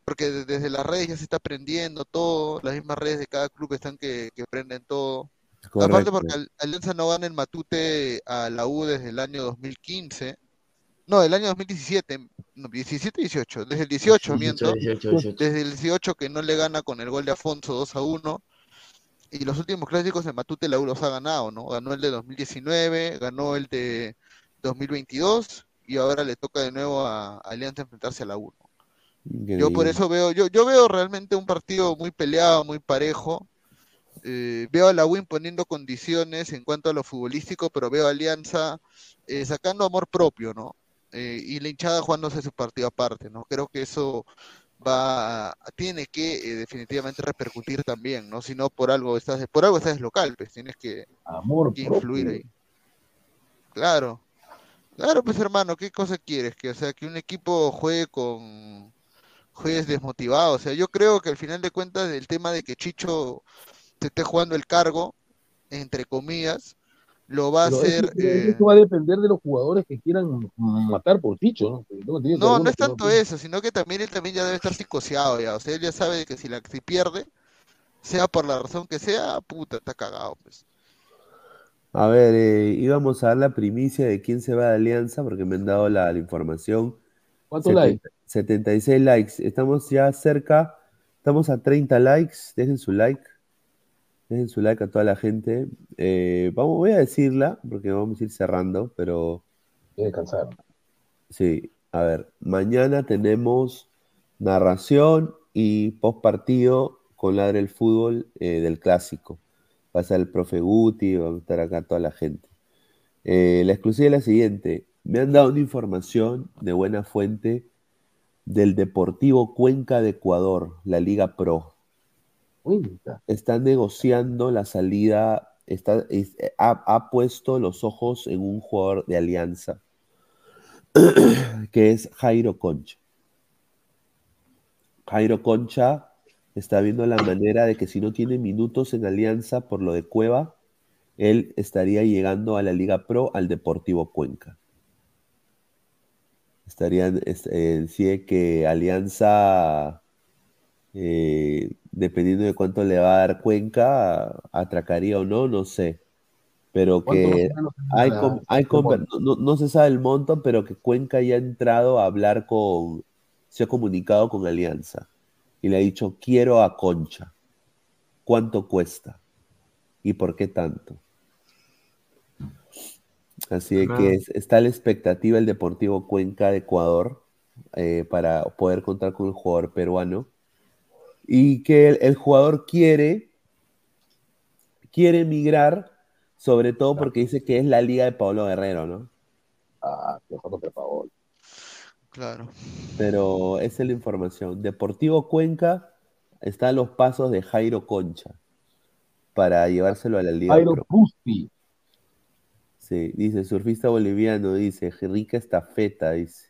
Porque de- desde las redes ya se está prendiendo todo, las mismas redes de cada club están que, que prenden todo. Aparte Correcto. porque Al- Alianza no gana el Matute a la U desde el año 2015. No, del año 2017, no, 17 18, desde el 18, 18, miento. 18, 18. Desde el 18 que no le gana con el gol de Afonso 2 a 1. Y los últimos clásicos de Matute la U los ha ganado, ¿no? Ganó el de 2019, ganó el de 2022 y ahora le toca de nuevo a Alianza enfrentarse a la U. ¿no? Yo por eso veo, yo, yo veo realmente un partido muy peleado, muy parejo. Eh, veo a la U imponiendo condiciones en cuanto a lo futbolístico, pero veo a Alianza eh, sacando amor propio, ¿no? Eh, y la hinchada jugándose su partido aparte, ¿no? Creo que eso va, tiene que definitivamente repercutir también, ¿no? Si no por algo estás, por algo estás local, pues tienes que, Amor que influir propio. ahí. Claro, claro, pues hermano, ¿qué cosa quieres? Que, o sea, que un equipo juegue con, juegues desmotivado. O sea, yo creo que al final de cuentas el tema de que Chicho te esté jugando el cargo, entre comillas, lo va a hacer. eso, eh, eso va a depender de los jugadores que quieran matar por Ticho, ¿no? No, no es no tanto eso, sino que también él también ya debe estar psicoseado ya. O sea, él ya sabe que si la si pierde, sea por la razón que sea, puta, está cagado, pues. A ver, eh, íbamos a dar la primicia de quién se va de Alianza porque me han dado la, la información. ¿Cuántos likes? 76 likes. Estamos ya cerca, estamos a 30 likes. Dejen su like. Dejen su like a toda la gente. Eh, vamos, voy a decirla porque vamos a ir cerrando, pero Quiere descansar. sí. A ver, mañana tenemos narración y post partido con Ladre el Fútbol eh, del Clásico. Va a estar el profe Guti, va a estar acá toda la gente. Eh, la exclusiva es la siguiente. Me han dado una información de buena fuente del Deportivo Cuenca de Ecuador, la Liga Pro. Cuenca. Está negociando la salida, está, es- ha, ha puesto los ojos en un jugador de Alianza, que es Jairo Concha. Jairo Concha está viendo la manera de que si no tiene minutos en Alianza por lo de Cueva, él estaría llegando a la Liga Pro al Deportivo Cuenca. Estarían, es- eh, decide que Alianza, eh, dependiendo de cuánto le va a dar Cuenca, atracaría o no, no sé. Pero ¿Cuánto más que hay, hay no- no se sabe el monto, pero que Cuenca ya ha entrado a hablar con, se ha comunicado con Alianza y le ha dicho, quiero a Concha. ¿Cuánto cuesta? ¿Y por qué tanto? Así Ah. que es- está la expectativa el Deportivo Cuenca de Ecuador eh, para poder contar con el jugador peruano y que el, el jugador quiere quiere emigrar sobre todo porque dice que es la liga de Pablo Guerrero, ¿no? Ah, contra Paolo. Claro. Pero esa es la información. Deportivo Cuenca está a los pasos de Jairo Concha para llevárselo a la Liga Jairo Pro. Sí, dice surfista boliviano, dice rica estafeta, dice.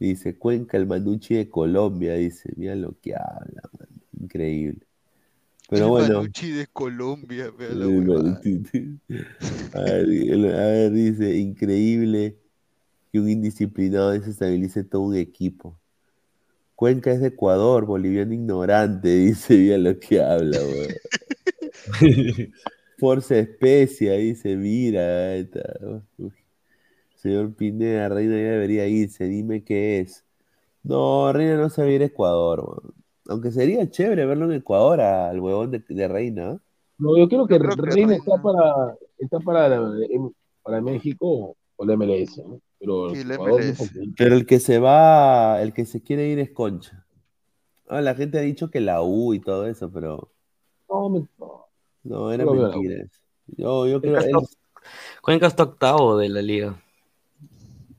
Dice Cuenca, el Manucci de Colombia, dice. Mira lo que habla, man. Increíble. Pero El bueno. Manucci de Colombia, vea la. A ver, a ver, dice, increíble que un indisciplinado desestabilice todo un equipo. Cuenca es de Ecuador, boliviano ignorante, dice, mira lo que habla, weón. Forza Especia, dice, mira. Uy. Señor Pineda, Reina ya debería irse, dime qué es. No, Reina no se va a ir a Ecuador, weón. Aunque sería chévere verlo en Ecuador al huevón de, de Reina. No, yo creo que creo que Reina Reina- está para, está para, la- em- para México o la MLS, ¿no? Pero Sí, la Ecuador, MLS. no, porque- Pero el que se va, el que se quiere ir es Concha. Ah, la gente ha dicho que la U y todo eso, pero no, me- no. No, era U. mentira. Yo, yo creo Cuenca él, está, Cuenca está octavo de la liga.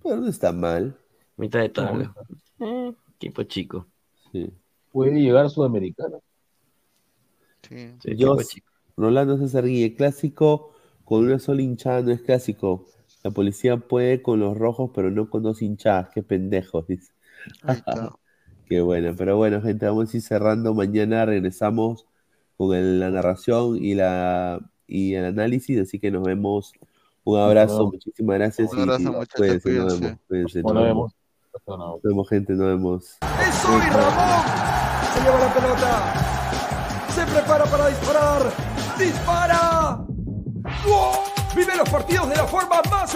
pero no está mal. Mitad de tabla. Eh, equipo chico. Sí. puede llegar a Sudamericana. Sí. Sí, chico. Rolando César Guille, clásico con una sola hinchada no es clásico. La policía puede con los rojos, pero no con dos hinchadas. Qué pendejos, dice. Qué bueno, pero bueno, gente, vamos a ir cerrando. Mañana regresamos con el- la narración y la y el análisis, así que nos vemos. Un abrazo, vemos. muchísimas gracias Un y, abrazo, y muchachos, cuídense, nos vemos, cuídense, Nos nos vemos. Nos vemos, gente, nos vemos. ¡Es hoy, Ramón! Se lleva la pelota. Se prepara para disparar. ¡Dispara! ¡Gol! Vive los partidos de la forma más